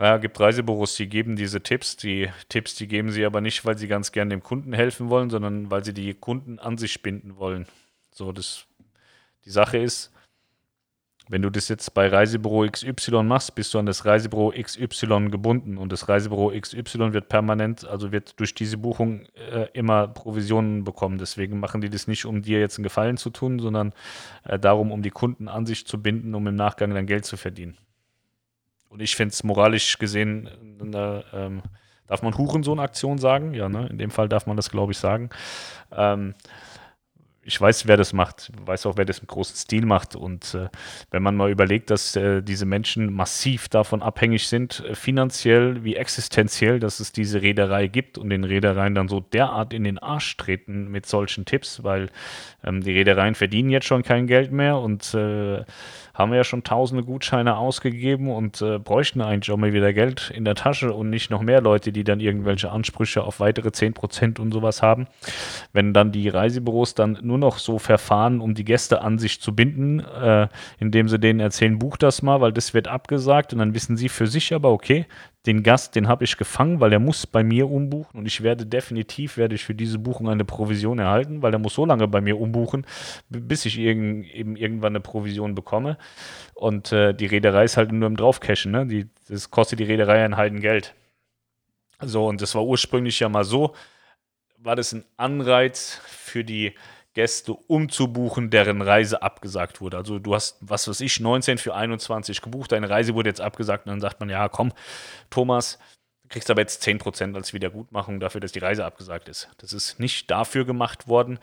Ja, gibt Reisebüros, die geben diese Tipps. Die Tipps, die geben sie aber nicht, weil sie ganz gern dem Kunden helfen wollen, sondern weil sie die Kunden an sich binden wollen. So, das, die Sache ist, wenn du das jetzt bei Reisebüro XY machst, bist du an das Reisebüro XY gebunden und das Reisebüro XY wird permanent, also wird durch diese Buchung äh, immer Provisionen bekommen. Deswegen machen die das nicht, um dir jetzt einen Gefallen zu tun, sondern äh, darum, um die Kunden an sich zu binden, um im Nachgang dann Geld zu verdienen. Und ich finde es moralisch gesehen, äh, ähm, darf man Hurensohn-Aktion sagen? Ja, ne? in dem Fall darf man das, glaube ich, sagen. Ähm, ich weiß, wer das macht, weiß auch, wer das im großen Stil macht. Und äh, wenn man mal überlegt, dass äh, diese Menschen massiv davon abhängig sind, äh, finanziell wie existenziell, dass es diese Reederei gibt und den Reedereien dann so derart in den Arsch treten mit solchen Tipps, weil ähm, die Reedereien verdienen jetzt schon kein Geld mehr und äh, haben wir ja schon tausende Gutscheine ausgegeben und äh, bräuchten eigentlich auch mal wieder Geld in der Tasche und nicht noch mehr Leute, die dann irgendwelche Ansprüche auf weitere 10% und sowas haben. Wenn dann die Reisebüros dann nur noch so verfahren, um die Gäste an sich zu binden, äh, indem sie denen erzählen, buch das mal, weil das wird abgesagt und dann wissen sie für sich aber, okay, den Gast, den habe ich gefangen, weil er muss bei mir umbuchen und ich werde definitiv, werde ich für diese Buchung eine Provision erhalten, weil er muss so lange bei mir umbuchen, bis ich irgend, eben irgendwann eine Provision bekomme. Und äh, die Reederei ist halt nur im Draufcashen, ne? Die, das kostet die Reederei ein Heidengeld. So, und das war ursprünglich ja mal so, war das ein Anreiz für die Gäste umzubuchen, deren Reise abgesagt wurde. Also du hast, was weiß ich, 19 für 21 gebucht, deine Reise wurde jetzt abgesagt und dann sagt man, ja komm, Thomas, kriegst aber jetzt 10% als Wiedergutmachung dafür, dass die Reise abgesagt ist. Das ist nicht dafür gemacht worden,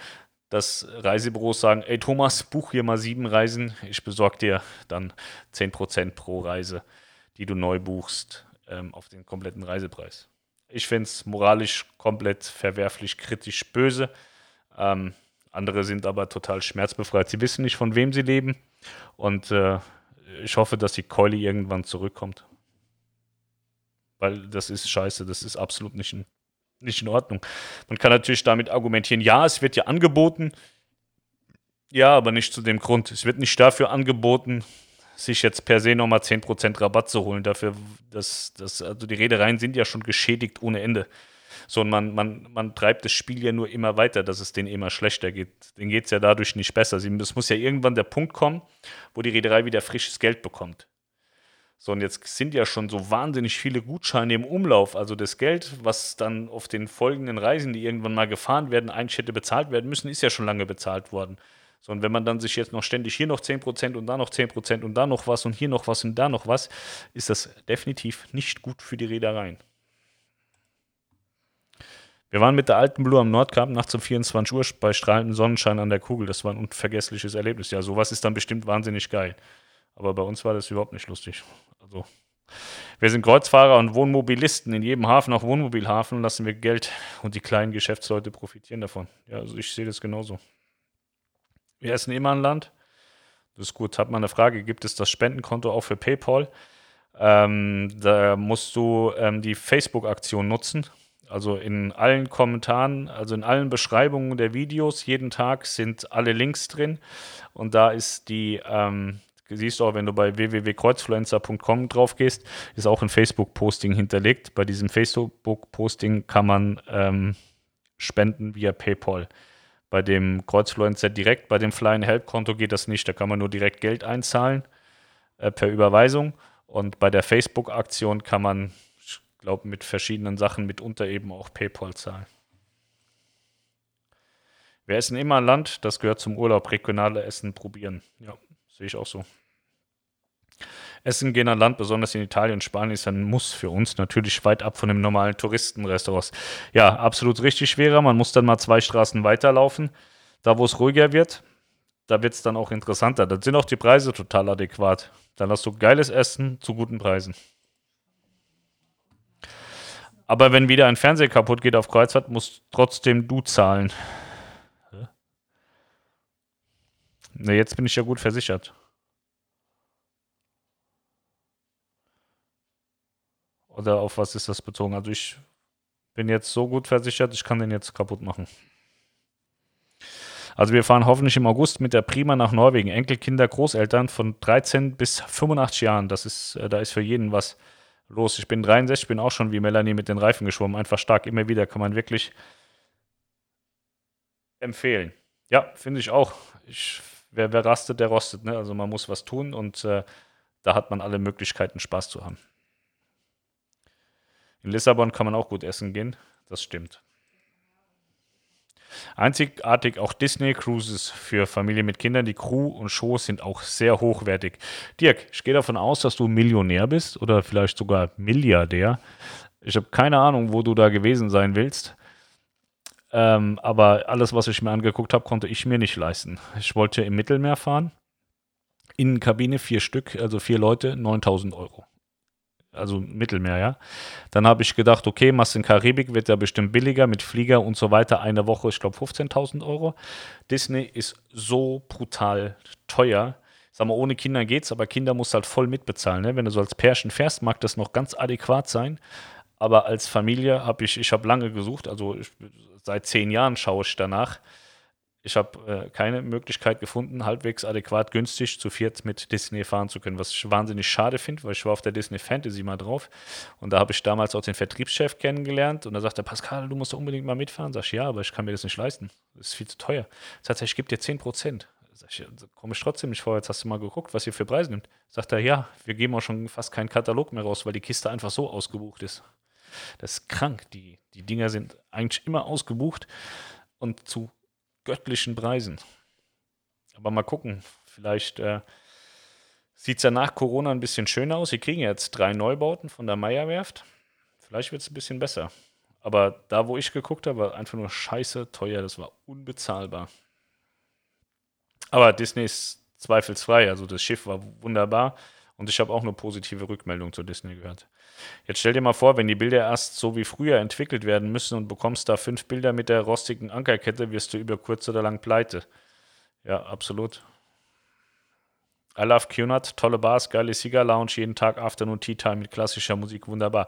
dass Reisebüros sagen, ey Thomas, buch hier mal sieben Reisen, ich besorge dir dann 10% pro Reise, die du neu buchst, ähm, auf den kompletten Reisepreis. Ich finde es moralisch komplett verwerflich, kritisch, böse. Ähm, andere sind aber total schmerzbefreit. Sie wissen nicht, von wem sie leben. Und äh, ich hoffe, dass die Keule irgendwann zurückkommt. Weil das ist scheiße, das ist absolut nicht in, nicht in Ordnung. Man kann natürlich damit argumentieren, ja, es wird ja angeboten. Ja, aber nicht zu dem Grund. Es wird nicht dafür angeboten, sich jetzt per se nochmal 10% Rabatt zu holen. Dafür, dass, dass, also die Reedereien sind ja schon geschädigt ohne Ende. So, und man, man, man treibt das Spiel ja nur immer weiter, dass es denen immer schlechter geht. Denen geht es ja dadurch nicht besser. Es muss ja irgendwann der Punkt kommen, wo die Reederei wieder frisches Geld bekommt. So, und jetzt sind ja schon so wahnsinnig viele Gutscheine im Umlauf. Also das Geld, was dann auf den folgenden Reisen, die irgendwann mal gefahren werden, eigentlich hätte bezahlt werden müssen, ist ja schon lange bezahlt worden. So, und wenn man dann sich jetzt noch ständig hier noch 10% und da noch 10% und da noch was und hier noch was und da noch was, ist das definitiv nicht gut für die Reedereien. Wir waren mit der alten Blue am Nordkap nachts um 24 Uhr bei strahlendem Sonnenschein an der Kugel. Das war ein unvergessliches Erlebnis. Ja, sowas ist dann bestimmt wahnsinnig geil. Aber bei uns war das überhaupt nicht lustig. Also, wir sind Kreuzfahrer und Wohnmobilisten. In jedem Hafen, auch Wohnmobilhafen, lassen wir Geld und die kleinen Geschäftsleute profitieren davon. Ja, also ich sehe das genauso. Wir essen immer ein Land. Das ist gut. Hat man eine Frage, gibt es das Spendenkonto auch für PayPal? Ähm, da musst du ähm, die Facebook-Aktion nutzen. Also in allen Kommentaren, also in allen Beschreibungen der Videos, jeden Tag sind alle Links drin. Und da ist die, ähm, siehst du auch, wenn du bei www.kreuzfluencer.com drauf gehst, ist auch ein Facebook-Posting hinterlegt. Bei diesem Facebook-Posting kann man ähm, spenden via PayPal. Bei dem Kreuzfluencer direkt, bei dem Flying Help Konto geht das nicht. Da kann man nur direkt Geld einzahlen äh, per Überweisung. Und bei der Facebook-Aktion kann man glaube, mit verschiedenen Sachen, mitunter eben auch PayPal zahlen. Wir essen immer Land, das gehört zum Urlaub. Regionale Essen probieren. Ja, sehe ich auch so. Essen gehen an Land, besonders in Italien und Spanien, ist ein Muss für uns. Natürlich weit ab von dem normalen Touristenrestaurant. Ja, absolut richtig schwerer. Man muss dann mal zwei Straßen weiterlaufen. Da, wo es ruhiger wird, da wird es dann auch interessanter. Da sind auch die Preise total adäquat. Dann hast du geiles Essen zu guten Preisen. Aber wenn wieder ein Fernseher kaputt geht auf Kreuzfahrt, musst trotzdem du zahlen. Ne, jetzt bin ich ja gut versichert. Oder auf was ist das bezogen? Also ich bin jetzt so gut versichert, ich kann den jetzt kaputt machen. Also wir fahren hoffentlich im August mit der Prima nach Norwegen. Enkelkinder, Großeltern von 13 bis 85 Jahren. Das ist, äh, da ist für jeden was los. Ich bin 63, bin auch schon wie Melanie mit den Reifen geschwommen. Einfach stark, immer wieder kann man wirklich empfehlen. Ja, finde ich auch. Ich, wer, wer rastet, der rostet. Ne? Also man muss was tun und äh, da hat man alle Möglichkeiten, Spaß zu haben. In Lissabon kann man auch gut essen gehen. Das stimmt. Einzigartig auch Disney Cruises für Familien mit Kindern. Die Crew und Shows sind auch sehr hochwertig. Dirk, ich gehe davon aus, dass du Millionär bist oder vielleicht sogar Milliardär. Ich habe keine Ahnung, wo du da gewesen sein willst. Ähm, aber alles, was ich mir angeguckt habe, konnte ich mir nicht leisten. Ich wollte im Mittelmeer fahren. Innenkabine vier Stück, also vier Leute, 9000 Euro also Mittelmeer, ja. Dann habe ich gedacht, okay, machst in Karibik, wird ja bestimmt billiger mit Flieger und so weiter. Eine Woche, ich glaube, 15.000 Euro. Disney ist so brutal teuer. Sag mal, ohne Kinder geht's, aber Kinder musst halt voll mitbezahlen. Ne? Wenn du so als Pärchen fährst, mag das noch ganz adäquat sein. Aber als Familie habe ich, ich habe lange gesucht, also ich, seit zehn Jahren schaue ich danach ich habe äh, keine Möglichkeit gefunden, halbwegs adäquat günstig zu viert mit Disney fahren zu können, was ich wahnsinnig schade finde, weil ich war auf der Disney Fantasy mal drauf und da habe ich damals auch den Vertriebschef kennengelernt und da sagte er, Pascal, du musst unbedingt mal mitfahren. Sag ich, ja, aber ich kann mir das nicht leisten. Das ist viel zu teuer. Sagt er, ich gebe dir 10 Prozent. Sag ich, komme ich trotzdem nicht vor, jetzt hast du mal geguckt, was ihr für Preise nimmt. Sagt er, ja, wir geben auch schon fast keinen Katalog mehr raus, weil die Kiste einfach so ausgebucht ist. Das ist krank. Die, die Dinger sind eigentlich immer ausgebucht und zu göttlichen Preisen. Aber mal gucken, vielleicht äh, sieht es ja nach Corona ein bisschen schöner aus. Sie kriegen jetzt drei Neubauten von der Meierwerft Vielleicht wird es ein bisschen besser. Aber da, wo ich geguckt habe, war einfach nur scheiße teuer. Das war unbezahlbar. Aber Disney ist zweifelsfrei. Also das Schiff war wunderbar. Und ich habe auch eine positive Rückmeldung zu Disney gehört. Jetzt stell dir mal vor, wenn die Bilder erst so wie früher entwickelt werden müssen und bekommst da fünf Bilder mit der rostigen Ankerkette, wirst du über kurz oder lang pleite. Ja, absolut. I love QNAT, tolle Bars, geile Cigar Lounge, jeden Tag Afternoon Tea Time mit klassischer Musik, wunderbar.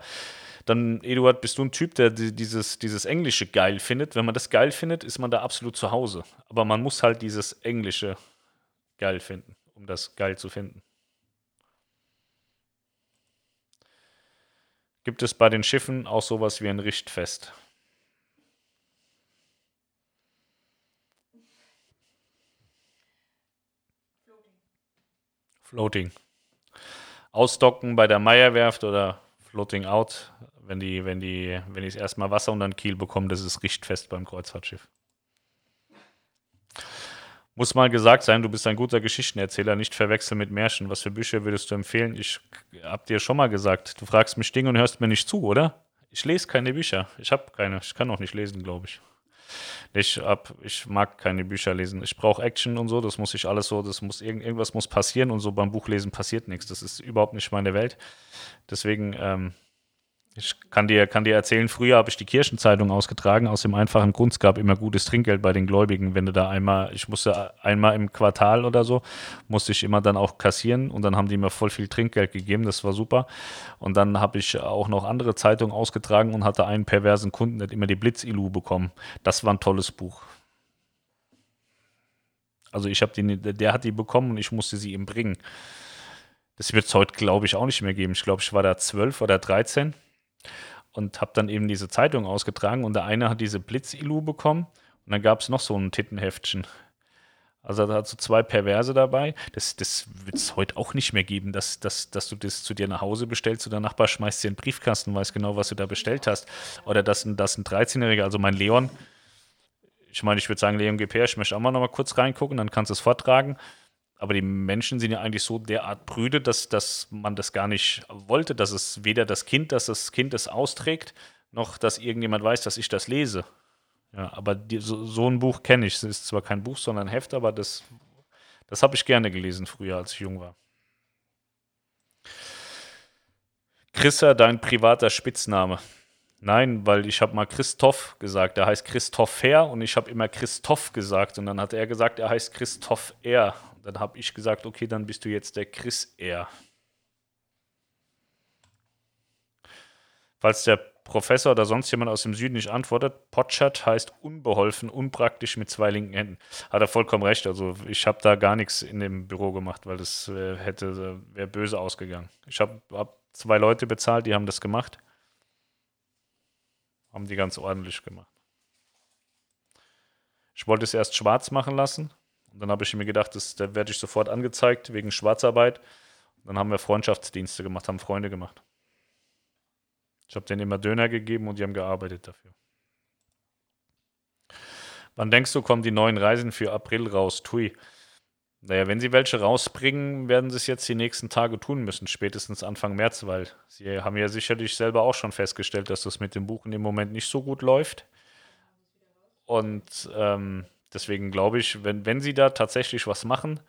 Dann, Eduard, bist du ein Typ, der dieses, dieses Englische geil findet. Wenn man das geil findet, ist man da absolut zu Hause. Aber man muss halt dieses Englische geil finden, um das geil zu finden. Gibt es bei den Schiffen auch sowas wie ein Richtfest? Floating. Ausdocken bei der Meierwerft oder Floating Out, wenn die, wenn die, wenn ich erstmal Wasser unter den Kiel bekomme, das ist richtfest beim Kreuzfahrtschiff. Muss mal gesagt sein, du bist ein guter Geschichtenerzähler, nicht verwechseln mit Märchen. Was für Bücher würdest du empfehlen? Ich hab dir schon mal gesagt, du fragst mich Dinge und hörst mir nicht zu, oder? Ich lese keine Bücher. Ich habe keine. Ich kann auch nicht lesen, glaube ich. Ich, hab, ich mag keine Bücher lesen. Ich brauche Action und so. Das muss ich alles so. Das muss irgendwas muss passieren und so beim Buchlesen passiert nichts. Das ist überhaupt nicht meine Welt. Deswegen ähm, ich kann dir, kann dir erzählen, früher habe ich die Kirchenzeitung ausgetragen, aus dem einfachen Grund, es gab immer gutes Trinkgeld bei den Gläubigen. Wenn du da einmal, ich musste einmal im Quartal oder so, musste ich immer dann auch kassieren und dann haben die mir voll viel Trinkgeld gegeben, das war super. Und dann habe ich auch noch andere Zeitungen ausgetragen und hatte einen perversen Kunden, der hat immer die Blitzilu bekommen. Das war ein tolles Buch. Also ich habe die, der hat die bekommen und ich musste sie ihm bringen. Das wird es heute, glaube ich, auch nicht mehr geben. Ich glaube, ich war da zwölf oder dreizehn und habe dann eben diese Zeitung ausgetragen und der eine hat diese Blitzilu bekommen und dann gab es noch so ein Tittenheftchen. Also da hat so zwei Perverse dabei. Das, das wird es heute auch nicht mehr geben, dass, dass, dass du das zu dir nach Hause bestellst und der Nachbar schmeißt dir einen Briefkasten, weiß genau, was du da bestellt hast. Oder dass, dass ein 13-Jähriger, also mein Leon, ich meine, ich würde sagen, Leon GPR, ich möchte auch mal noch mal kurz reingucken, dann kannst du es vortragen. Aber die Menschen sind ja eigentlich so derart prüde, dass, dass man das gar nicht wollte, dass es weder das Kind, dass das Kind es austrägt, noch dass irgendjemand weiß, dass ich das lese. Ja, aber die, so, so, ein Buch kenne ich. Es ist zwar kein Buch, sondern ein Heft, aber das, das habe ich gerne gelesen früher, als ich jung war. Chrissa, dein privater Spitzname. Nein, weil ich habe mal Christoph gesagt. Er heißt Christopher und ich habe immer Christoph gesagt. Und dann hat er gesagt, er heißt Christoph R. Dann habe ich gesagt, okay, dann bist du jetzt der Chris R. Falls der Professor oder sonst jemand aus dem Süden nicht antwortet, Potschert heißt unbeholfen, unpraktisch mit zwei linken Händen. Hat er vollkommen recht. Also ich habe da gar nichts in dem Büro gemacht, weil das äh, hätte wäre böse ausgegangen. Ich habe hab zwei Leute bezahlt, die haben das gemacht. Haben die ganz ordentlich gemacht. Ich wollte es erst schwarz machen lassen, und dann habe ich mir gedacht, das, da werde ich sofort angezeigt wegen Schwarzarbeit. Und dann haben wir Freundschaftsdienste gemacht, haben Freunde gemacht. Ich habe denen immer Döner gegeben und die haben gearbeitet dafür. Wann denkst du, kommen die neuen Reisen für April raus? Tui. Naja, wenn sie welche rausbringen, werden sie es jetzt die nächsten Tage tun müssen, spätestens Anfang März, weil sie haben ja sicherlich selber auch schon festgestellt, dass das mit dem Buchen im Moment nicht so gut läuft. Und ähm, Deswegen glaube ich, wenn, wenn sie da tatsächlich was machen,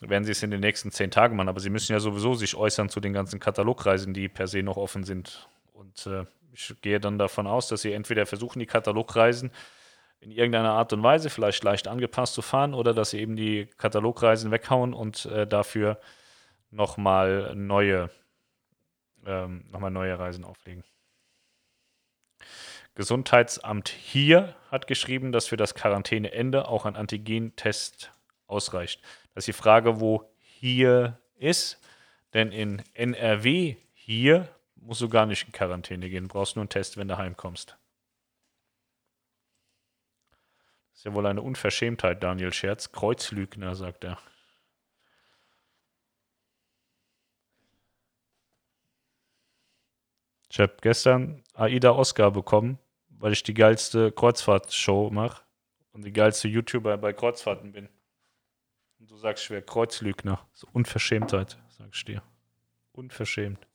werden sie es in den nächsten zehn Tagen machen. Aber sie müssen ja sowieso sich äußern zu den ganzen Katalogreisen, die per se noch offen sind. Und äh, ich gehe dann davon aus, dass sie entweder versuchen, die Katalogreisen in irgendeiner Art und Weise vielleicht leicht angepasst zu fahren oder dass sie eben die Katalogreisen weghauen und äh, dafür nochmal neue, ähm, noch neue Reisen auflegen. Gesundheitsamt hier hat geschrieben, dass für das Quarantäneende auch ein Antigentest ausreicht. Das ist die Frage, wo hier ist, denn in NRW hier musst du gar nicht in Quarantäne gehen, brauchst nur einen Test, wenn du heimkommst. Das ist ja wohl eine Unverschämtheit, Daniel Scherz. Kreuzlügner, sagt er. Ich habe gestern Aida Oscar bekommen weil ich die geilste Kreuzfahrtshow mache und die geilste YouTuber bei Kreuzfahrten bin. Und du sagst, ich wäre Kreuzlügner. So Unverschämtheit, sag ich dir. Unverschämt.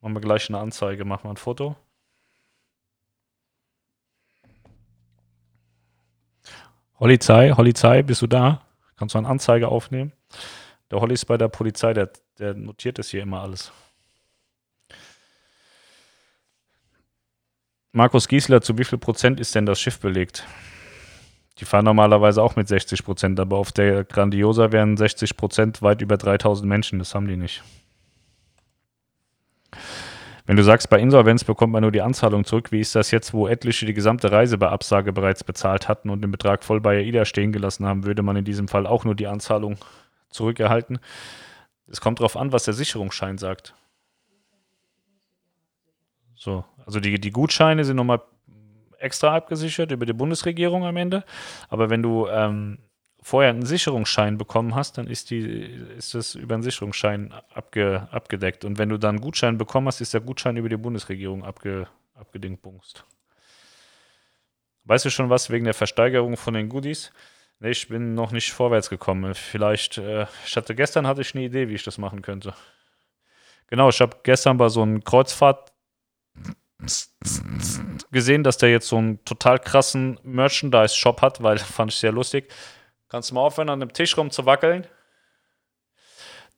Machen wir gleich eine Anzeige, machen wir ein Foto. Polizei, Polizei, bist du da? Kannst du eine Anzeige aufnehmen? Der Holly ist bei der Polizei, der, der notiert das hier immer alles. Markus Giesler, zu wie viel Prozent ist denn das Schiff belegt? Die fahren normalerweise auch mit 60 Prozent, aber auf der Grandiosa wären 60 Prozent weit über 3000 Menschen. Das haben die nicht. Wenn du sagst, bei Insolvenz bekommt man nur die Anzahlung zurück, wie ist das jetzt, wo etliche die gesamte Reise bei Absage bereits bezahlt hatten und den Betrag voll bei AIDA stehen gelassen haben, würde man in diesem Fall auch nur die Anzahlung zurückerhalten? Es kommt darauf an, was der Sicherungsschein sagt. So, also die, die Gutscheine sind nochmal extra abgesichert über die Bundesregierung am Ende. Aber wenn du ähm, vorher einen Sicherungsschein bekommen hast, dann ist, die, ist das über einen Sicherungsschein abge, abgedeckt. Und wenn du dann einen Gutschein bekommen hast, ist der Gutschein über die Bundesregierung abge, abgedingtbungst. Weißt du schon was wegen der Versteigerung von den Goodies? Nee, ich bin noch nicht vorwärts gekommen. Vielleicht, äh, ich hatte gestern hatte ich eine Idee, wie ich das machen könnte. Genau, ich habe gestern bei so einem Kreuzfahrt gesehen, dass der jetzt so einen total krassen Merchandise-Shop hat, weil fand ich sehr lustig. Kannst du mal aufhören, an dem Tisch rum zu wackeln?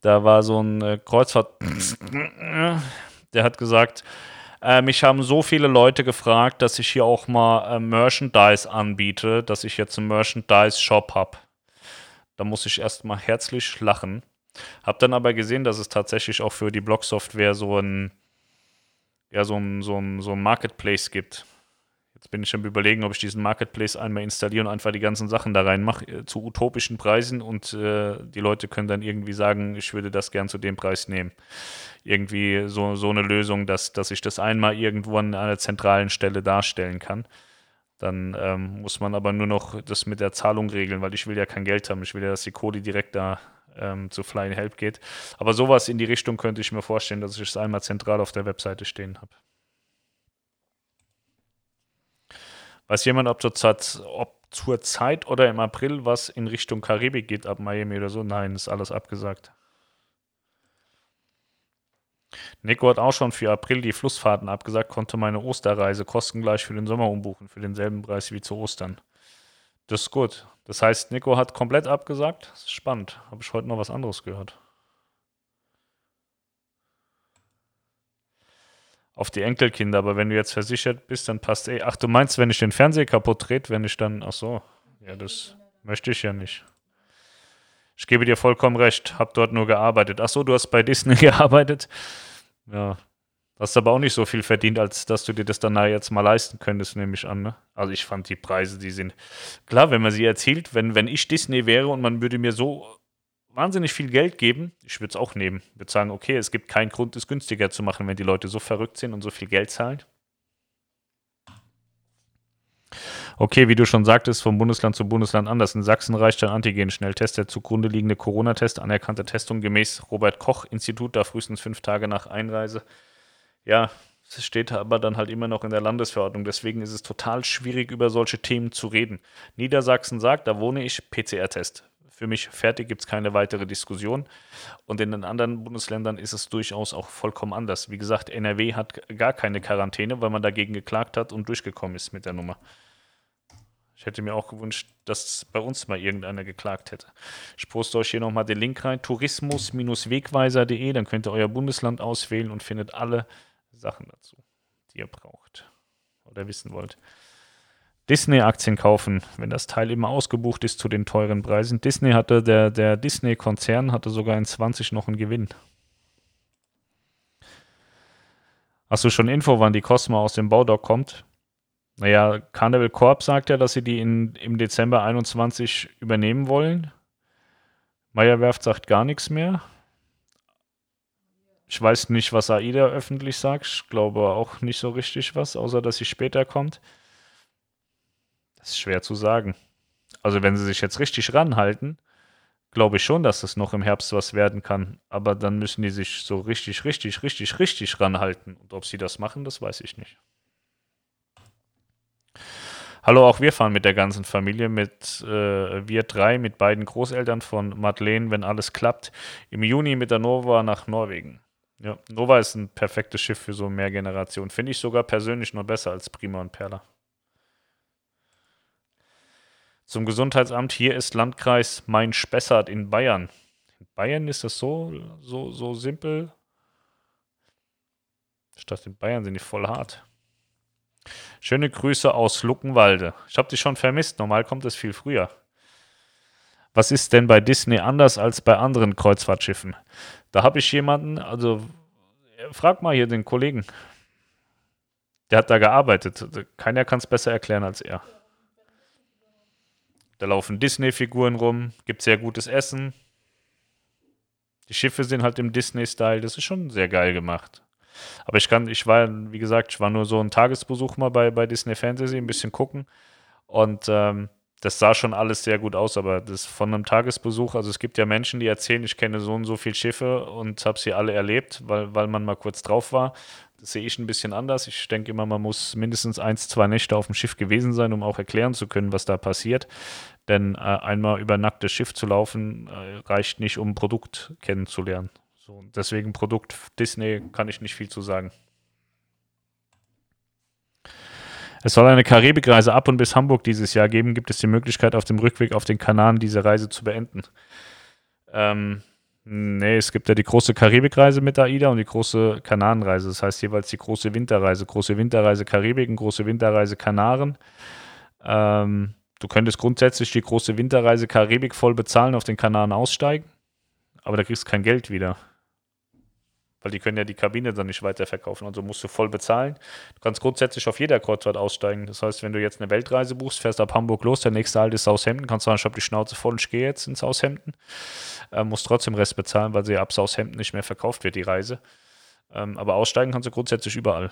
Da war so ein äh, Kreuzfahrt. Der hat gesagt, äh, mich haben so viele Leute gefragt, dass ich hier auch mal äh, Merchandise anbiete, dass ich jetzt einen Merchandise-Shop habe. Da muss ich erstmal herzlich lachen. Hab dann aber gesehen, dass es tatsächlich auch für die Blog-Software so ein ja, so ein, so ein, so ein Marketplace gibt. Jetzt bin ich am überlegen, ob ich diesen Marketplace einmal installiere und einfach die ganzen Sachen da reinmache äh, zu utopischen Preisen und äh, die Leute können dann irgendwie sagen, ich würde das gern zu dem Preis nehmen. Irgendwie so, so eine Lösung, dass, dass ich das einmal irgendwo an einer zentralen Stelle darstellen kann. Dann ähm, muss man aber nur noch das mit der Zahlung regeln, weil ich will ja kein Geld haben. Ich will ja, dass die Kohle direkt da ähm, zu Flying Help geht. Aber sowas in die Richtung könnte ich mir vorstellen, dass ich es einmal zentral auf der Webseite stehen habe. Weiß jemand, ob zur, Zeit, ob zur Zeit oder im April was in Richtung Karibik geht, ab Miami oder so? Nein, ist alles abgesagt. Nico hat auch schon für April die Flussfahrten abgesagt, konnte meine Osterreise kostengleich für den Sommer umbuchen, für denselben Preis wie zu Ostern. Das ist gut. Das heißt, Nico hat komplett abgesagt. Das ist spannend. Habe ich heute noch was anderes gehört. Auf die Enkelkinder, aber wenn du jetzt versichert bist, dann passt eh. Ach, du meinst, wenn ich den Fernseher kaputt dreht, wenn ich dann. Ach so. Ja, das möchte ich ja nicht. Ich gebe dir vollkommen recht. Hab dort nur gearbeitet. Ach so, du hast bei Disney gearbeitet. Ja, Hast aber auch nicht so viel verdient, als dass du dir das dann jetzt mal leisten könntest, nehme ich an. Ne? Also ich fand die Preise, die sind klar, wenn man sie erzielt, wenn, wenn ich Disney wäre und man würde mir so wahnsinnig viel Geld geben, ich würde es auch nehmen. Ich würde sagen, okay, es gibt keinen Grund, es günstiger zu machen, wenn die Leute so verrückt sind und so viel Geld zahlen. Okay, wie du schon sagtest, vom Bundesland zu Bundesland anders. In Sachsen reicht ein Antigen-Schnelltest, der zugrunde liegende Corona-Test, anerkannte Testung gemäß Robert-Koch-Institut, da frühestens fünf Tage nach Einreise ja, es steht aber dann halt immer noch in der Landesverordnung. Deswegen ist es total schwierig, über solche Themen zu reden. Niedersachsen sagt, da wohne ich, PCR-Test. Für mich fertig, gibt es keine weitere Diskussion. Und in den anderen Bundesländern ist es durchaus auch vollkommen anders. Wie gesagt, NRW hat gar keine Quarantäne, weil man dagegen geklagt hat und durchgekommen ist mit der Nummer. Ich hätte mir auch gewünscht, dass bei uns mal irgendeiner geklagt hätte. Ich poste euch hier nochmal den Link rein: tourismus-wegweiser.de. Dann könnt ihr euer Bundesland auswählen und findet alle Sachen dazu, die ihr braucht oder wissen wollt. Disney-Aktien kaufen, wenn das Teil immer ausgebucht ist zu den teuren Preisen. Disney hatte, der, der Disney-Konzern hatte sogar in 20 noch einen Gewinn. Hast du schon Info, wann die Cosmo aus dem Baudock kommt? Naja, Carnival Corp sagt ja, dass sie die in, im Dezember 21 übernehmen wollen. Meyerwerft sagt gar nichts mehr. Ich weiß nicht, was AIDA öffentlich sagt. Ich glaube auch nicht so richtig was, außer dass sie später kommt. Das ist schwer zu sagen. Also wenn sie sich jetzt richtig ranhalten, glaube ich schon, dass es noch im Herbst was werden kann. Aber dann müssen die sich so richtig, richtig, richtig, richtig ranhalten. Und ob sie das machen, das weiß ich nicht. Hallo, auch wir fahren mit der ganzen Familie, mit äh, wir drei, mit beiden Großeltern von Madeleine, wenn alles klappt, im Juni mit der Nova nach Norwegen. Ja, Nova ist ein perfektes Schiff für so mehr Generationen. Finde ich sogar persönlich noch besser als Prima und Perla. Zum Gesundheitsamt, hier ist Landkreis Main-Spessart in Bayern. In Bayern ist das so, so, so simpel. Statt in Bayern sind die voll hart. Schöne Grüße aus Luckenwalde. Ich habe dich schon vermisst. Normal kommt es viel früher. Was ist denn bei Disney anders als bei anderen Kreuzfahrtschiffen? Da habe ich jemanden, also frag mal hier den Kollegen. Der hat da gearbeitet. Keiner kann es besser erklären als er. Da laufen Disney-Figuren rum, gibt sehr gutes Essen. Die Schiffe sind halt im Disney-Style. Das ist schon sehr geil gemacht. Aber ich kann, ich war, wie gesagt, ich war nur so ein Tagesbesuch mal bei, bei Disney Fantasy, ein bisschen gucken. Und ähm, das sah schon alles sehr gut aus, aber das von einem Tagesbesuch, also es gibt ja Menschen, die erzählen, ich kenne so und so viele Schiffe und habe sie alle erlebt, weil, weil man mal kurz drauf war. Das sehe ich ein bisschen anders. Ich denke immer, man muss mindestens eins, zwei Nächte auf dem Schiff gewesen sein, um auch erklären zu können, was da passiert. Denn äh, einmal über nacktes Schiff zu laufen, äh, reicht nicht, um ein Produkt kennenzulernen. So, deswegen Produkt Disney kann ich nicht viel zu sagen. Es soll eine Karibikreise ab und bis Hamburg dieses Jahr geben. Gibt es die Möglichkeit, auf dem Rückweg auf den Kanaren diese Reise zu beenden? Ähm, nee, es gibt ja die große Karibikreise mit AIDA und die große Kanarenreise. Das heißt jeweils die große Winterreise. Große Winterreise Karibik und große Winterreise Kanaren. Ähm, du könntest grundsätzlich die große Winterreise Karibik voll bezahlen, auf den Kanaren aussteigen, aber da kriegst du kein Geld wieder. Weil die können ja die Kabine dann nicht weiterverkaufen. Also musst du voll bezahlen. Du kannst grundsätzlich auf jeder Kreuzfahrt aussteigen. Das heißt, wenn du jetzt eine Weltreise buchst, fährst ab Hamburg los, der nächste Halt ist Southampton, kannst du sagen, ich habe die Schnauze voll und ich gehe jetzt ins Southampton. Ähm, musst trotzdem Rest bezahlen, weil sie ab Southampton nicht mehr verkauft wird, die Reise. Ähm, aber aussteigen kannst du grundsätzlich überall.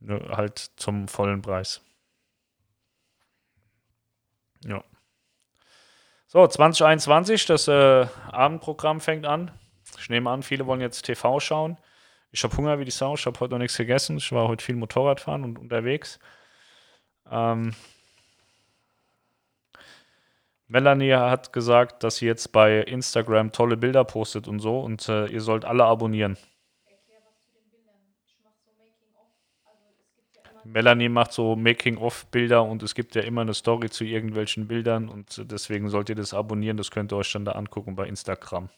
Nur halt zum vollen Preis. Ja. So, 2021, das äh, Abendprogramm fängt an. Ich nehme an, viele wollen jetzt TV schauen. Ich habe Hunger wie die Sau. Ich habe heute noch nichts gegessen. Ich war heute viel Motorradfahren und unterwegs. Ähm, Melanie hat gesagt, dass sie jetzt bei Instagram tolle Bilder postet und so und äh, ihr sollt alle abonnieren. Melanie macht so Making-of-Bilder und es gibt ja immer eine Story zu irgendwelchen Bildern und deswegen sollt ihr das abonnieren. Das könnt ihr euch dann da angucken bei Instagram.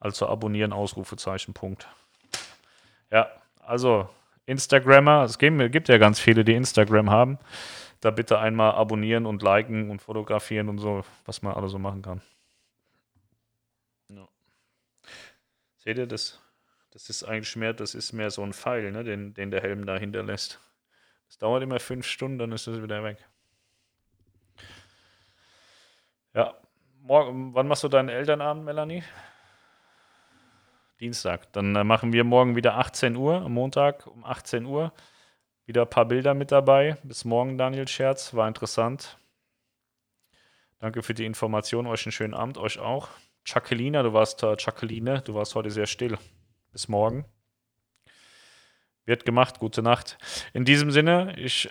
Also abonnieren, Ausrufezeichen, Punkt. Ja, also Instagrammer, es gibt ja ganz viele, die Instagram haben. Da bitte einmal abonnieren und liken und fotografieren und so, was man alles so machen kann. Ja. Seht ihr das? Das ist eigentlich mehr, das ist mehr so ein Pfeil, ne, den, den der Helm da hinterlässt. Das dauert immer fünf Stunden, dann ist das wieder weg. Ja. Morgen, wann machst du deinen Elternabend, Melanie? Dienstag. Dann äh, machen wir morgen wieder 18 Uhr, am Montag um 18 Uhr. Wieder ein paar Bilder mit dabei. Bis morgen, Daniel Scherz. War interessant. Danke für die Information. Euch einen schönen Abend. Euch auch. Jacqueline, du warst, äh, Jacqueline, du warst heute sehr still. Bis morgen. Wird gemacht. Gute Nacht. In diesem Sinne, ich.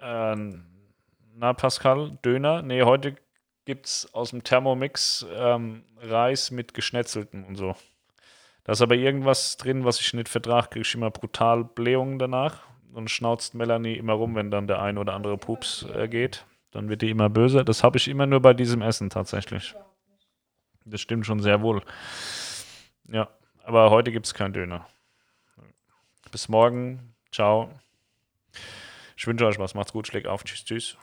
Äh, na, Pascal, Döner. Nee, heute gibt es aus dem Thermomix ähm, Reis mit Geschnetzelten und so. Da ist aber irgendwas drin, was ich nicht vertrage, kriege ich immer brutal Blähungen danach. Und schnauzt Melanie immer rum, wenn dann der ein oder andere Pups äh, geht. Dann wird die immer böse. Das habe ich immer nur bei diesem Essen tatsächlich. Das stimmt schon sehr wohl. Ja, aber heute gibt es keinen Döner. Bis morgen. Ciao. Ich wünsche euch was. Macht's gut. Schlägt auf. Tschüss, tschüss.